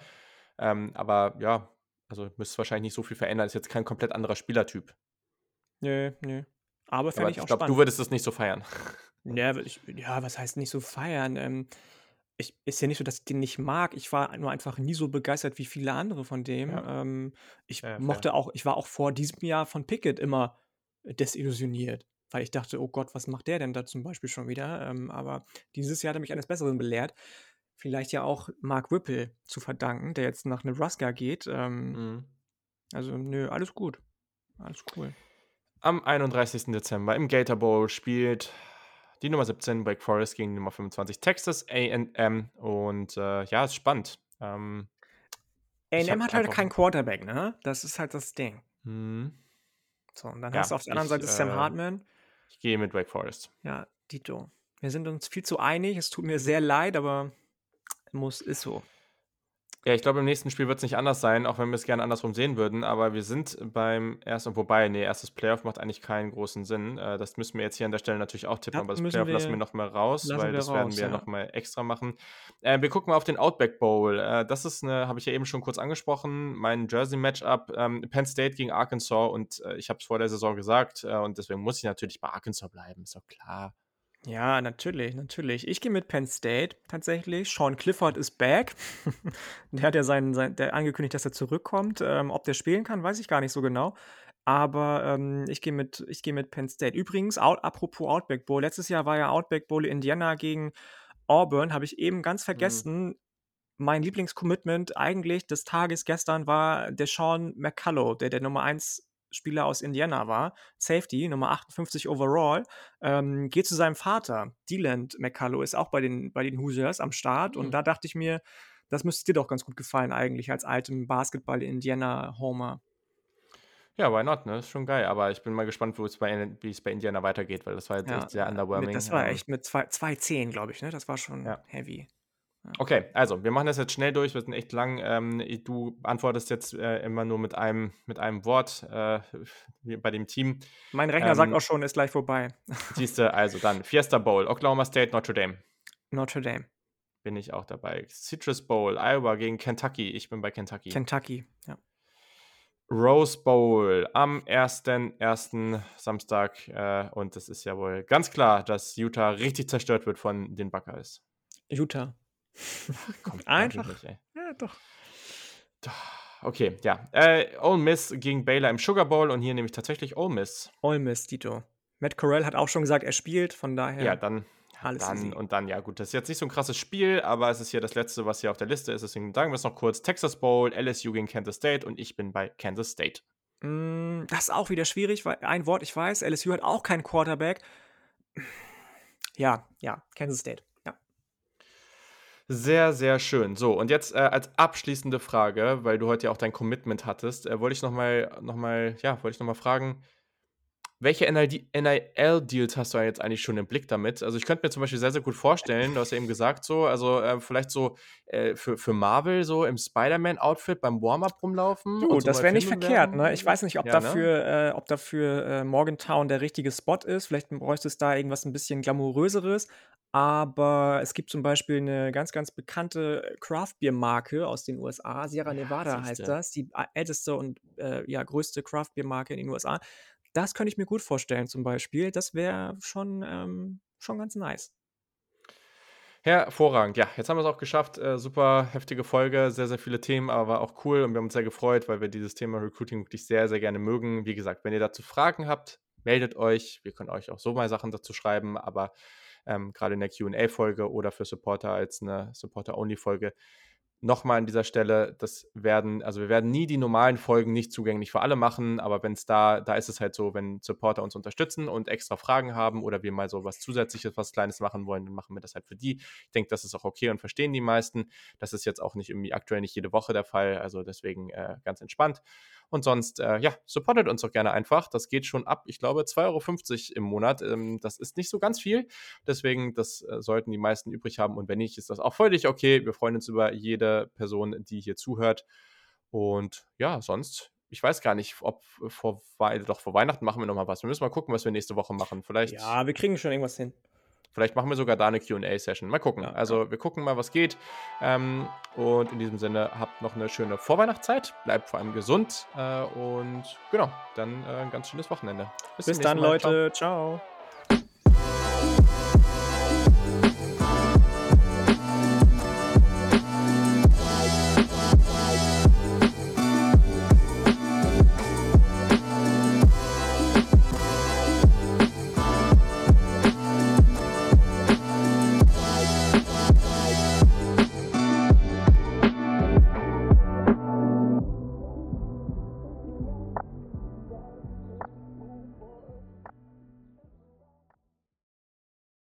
Speaker 1: ähm, aber ja, also müsste wahrscheinlich nicht so viel verändern. Ist jetzt kein komplett anderer Spielertyp.
Speaker 2: Nö, nö. Aber fände ich
Speaker 1: auch ich glaube, du würdest das nicht so feiern. [laughs]
Speaker 2: Ja, ich, ja, was heißt nicht so feiern? Ähm, ich, ist ja nicht so, dass ich den nicht mag. Ich war nur einfach nie so begeistert wie viele andere von dem. Ja. Ähm, ich ja, mochte auch, ich war auch vor diesem Jahr von Pickett immer desillusioniert, weil ich dachte, oh Gott, was macht der denn da zum Beispiel schon wieder? Ähm, aber dieses Jahr hat er mich eines Besseren belehrt. Vielleicht ja auch Mark Whipple zu verdanken, der jetzt nach Nebraska geht. Ähm, mhm. Also, nö, alles gut. Alles cool.
Speaker 1: Am 31. Dezember im Gator Bowl spielt die Nummer 17 Wake Forest gegen die Nummer 25 Texas AM und äh, ja, ist spannend. Ähm,
Speaker 2: AM hat halt keinen Quarterback, ne? Das ist halt das Ding. Mhm. So, und dann ja, hast du auf der anderen Seite Sam äh, Hartman.
Speaker 1: Ich gehe mit Wake Forest.
Speaker 2: Ja, Dito. Wir sind uns viel zu einig. Es tut mir sehr leid, aber muss, ist so.
Speaker 1: Ja, ich glaube, im nächsten Spiel wird es nicht anders sein, auch wenn wir es gerne andersrum sehen würden. Aber wir sind beim ersten, wobei, nee, erstes Playoff macht eigentlich keinen großen Sinn. Äh, das müssen wir jetzt hier an der Stelle natürlich auch tippen, aber das Playoff wir, lassen wir nochmal raus, weil das raus, werden wir ja. nochmal extra machen. Äh, wir gucken mal auf den Outback Bowl. Äh, das ist eine, habe ich ja eben schon kurz angesprochen, mein Jersey-Matchup. Ähm, Penn State gegen Arkansas und äh, ich habe es vor der Saison gesagt äh, und deswegen muss ich natürlich bei Arkansas bleiben, ist doch klar.
Speaker 2: Ja, natürlich, natürlich. Ich gehe mit Penn State tatsächlich. Sean Clifford ist back. [laughs] der hat ja seinen, sein, der angekündigt, dass er zurückkommt. Ähm, ob der spielen kann, weiß ich gar nicht so genau. Aber ähm, ich gehe mit, geh mit Penn State. Übrigens, out, apropos Outback Bowl. Letztes Jahr war ja Outback Bowl Indiana gegen Auburn. Habe ich eben ganz mhm. vergessen. Mhm. Mein Lieblingscommitment eigentlich des Tages gestern war der Sean McCullough, der der Nummer 1 Spieler aus Indiana war, Safety, Nummer 58 overall, ähm, geht zu seinem Vater. Deland McCullough ist auch bei den, bei den Hoosiers am Start. Mhm. Und da dachte ich mir, das müsste dir doch ganz gut gefallen, eigentlich, als altem Basketball-Indiana-Homer.
Speaker 1: Ja, why not, ne? Ist schon geil. Aber ich bin mal gespannt, wie es bei Indiana weitergeht, weil das war jetzt ja, echt sehr underwhelming.
Speaker 2: Mit, das war echt mit 2-10, glaube ich, ne? Das war schon ja. heavy.
Speaker 1: Okay, also wir machen das jetzt schnell durch, wir sind echt lang. Ähm, du antwortest jetzt äh, immer nur mit einem, mit einem Wort äh, bei dem Team.
Speaker 2: Mein Rechner ähm, sagt auch schon, ist gleich vorbei. [laughs]
Speaker 1: Siehst du, also dann Fiesta Bowl, Oklahoma State, Notre Dame.
Speaker 2: Notre Dame.
Speaker 1: Bin ich auch dabei. Citrus Bowl, Iowa gegen Kentucky. Ich bin bei Kentucky.
Speaker 2: Kentucky, ja.
Speaker 1: Rose Bowl am 1.1. Samstag. Äh, und es ist ja wohl ganz klar, dass Utah richtig zerstört wird von den Buckeyes.
Speaker 2: Utah.
Speaker 1: Komm, Einfach. Nicht, ja, doch. Okay, ja. Äh, Ole Miss gegen Baylor im Sugar Bowl und hier nehme ich tatsächlich Ole Miss.
Speaker 2: Ole Miss, Dito. Matt Corell hat auch schon gesagt, er spielt, von daher.
Speaker 1: Ja, dann. Alles dann und dann, ja gut, das ist jetzt nicht so ein krasses Spiel, aber es ist hier das letzte, was hier auf der Liste ist, deswegen sagen wir es noch kurz. Texas Bowl, LSU gegen Kansas State und ich bin bei Kansas State.
Speaker 2: Mm, das ist auch wieder schwierig, weil ein Wort ich weiß, LSU hat auch keinen Quarterback. Ja, ja, Kansas State.
Speaker 1: Sehr, sehr schön. So, und jetzt äh, als abschließende Frage, weil du heute ja auch dein Commitment hattest, äh, wollte ich nochmal, noch mal, ja, wollte ich nochmal fragen, welche NIL-Deals hast du jetzt eigentlich schon im Blick damit? Also ich könnte mir zum Beispiel sehr, sehr gut vorstellen, du hast ja eben gesagt so, also äh, vielleicht so äh, für, für Marvel so im Spider-Man-Outfit beim Warm-Up rumlaufen.
Speaker 2: Du, so das wäre nicht verkehrt, ne? Ich weiß nicht, ob ja, ne? dafür, ne? äh, ob dafür äh, Morgantown der richtige Spot ist. Vielleicht bräuchte es da irgendwas ein bisschen glamouröseres. Aber es gibt zum Beispiel eine ganz, ganz bekannte Craft-Bier-Marke aus den USA. Sierra Nevada ja, heißt das. Die älteste und äh, ja, größte Craft-Bier-Marke in den USA. Das könnte ich mir gut vorstellen, zum Beispiel. Das wäre schon, ähm, schon ganz nice.
Speaker 1: Hervorragend. Ja, jetzt haben wir es auch geschafft. Äh, super heftige Folge, sehr, sehr viele Themen, aber war auch cool und wir haben uns sehr gefreut, weil wir dieses Thema Recruiting wirklich sehr, sehr gerne mögen. Wie gesagt, wenn ihr dazu Fragen habt, meldet euch. Wir können euch auch so mal Sachen dazu schreiben, aber ähm, gerade in der QA-Folge oder für Supporter als eine Supporter-Only-Folge nochmal an dieser Stelle, das werden, also wir werden nie die normalen Folgen nicht zugänglich für alle machen, aber wenn es da, da ist es halt so, wenn Supporter uns unterstützen und extra Fragen haben oder wir mal so was Zusätzliches, was Kleines machen wollen, dann machen wir das halt für die. Ich denke, das ist auch okay und verstehen die meisten. Das ist jetzt auch nicht irgendwie aktuell nicht jede Woche der Fall, also deswegen äh, ganz entspannt. Und sonst, äh, ja, supportet uns doch gerne einfach. Das geht schon ab, ich glaube, 2,50 Euro im Monat. Ähm, das ist nicht so ganz viel. Deswegen, das äh, sollten die meisten übrig haben. Und wenn nicht, ist das auch völlig okay. Wir freuen uns über jede Person, die hier zuhört. Und ja, sonst ich weiß gar nicht, ob vor, doch vor Weihnachten machen wir nochmal was. Wir müssen mal gucken, was wir nächste Woche machen. Vielleicht.
Speaker 2: Ja, wir kriegen schon irgendwas hin.
Speaker 1: Vielleicht machen wir sogar da eine QA-Session. Mal gucken. Ja, also ja. wir gucken mal, was geht. Ähm, und in diesem Sinne, habt noch eine schöne Vorweihnachtszeit. Bleibt vor allem gesund. Äh, und genau, dann äh, ein ganz schönes Wochenende.
Speaker 2: Bis, Bis dann, Leute. Ciao. Ciao.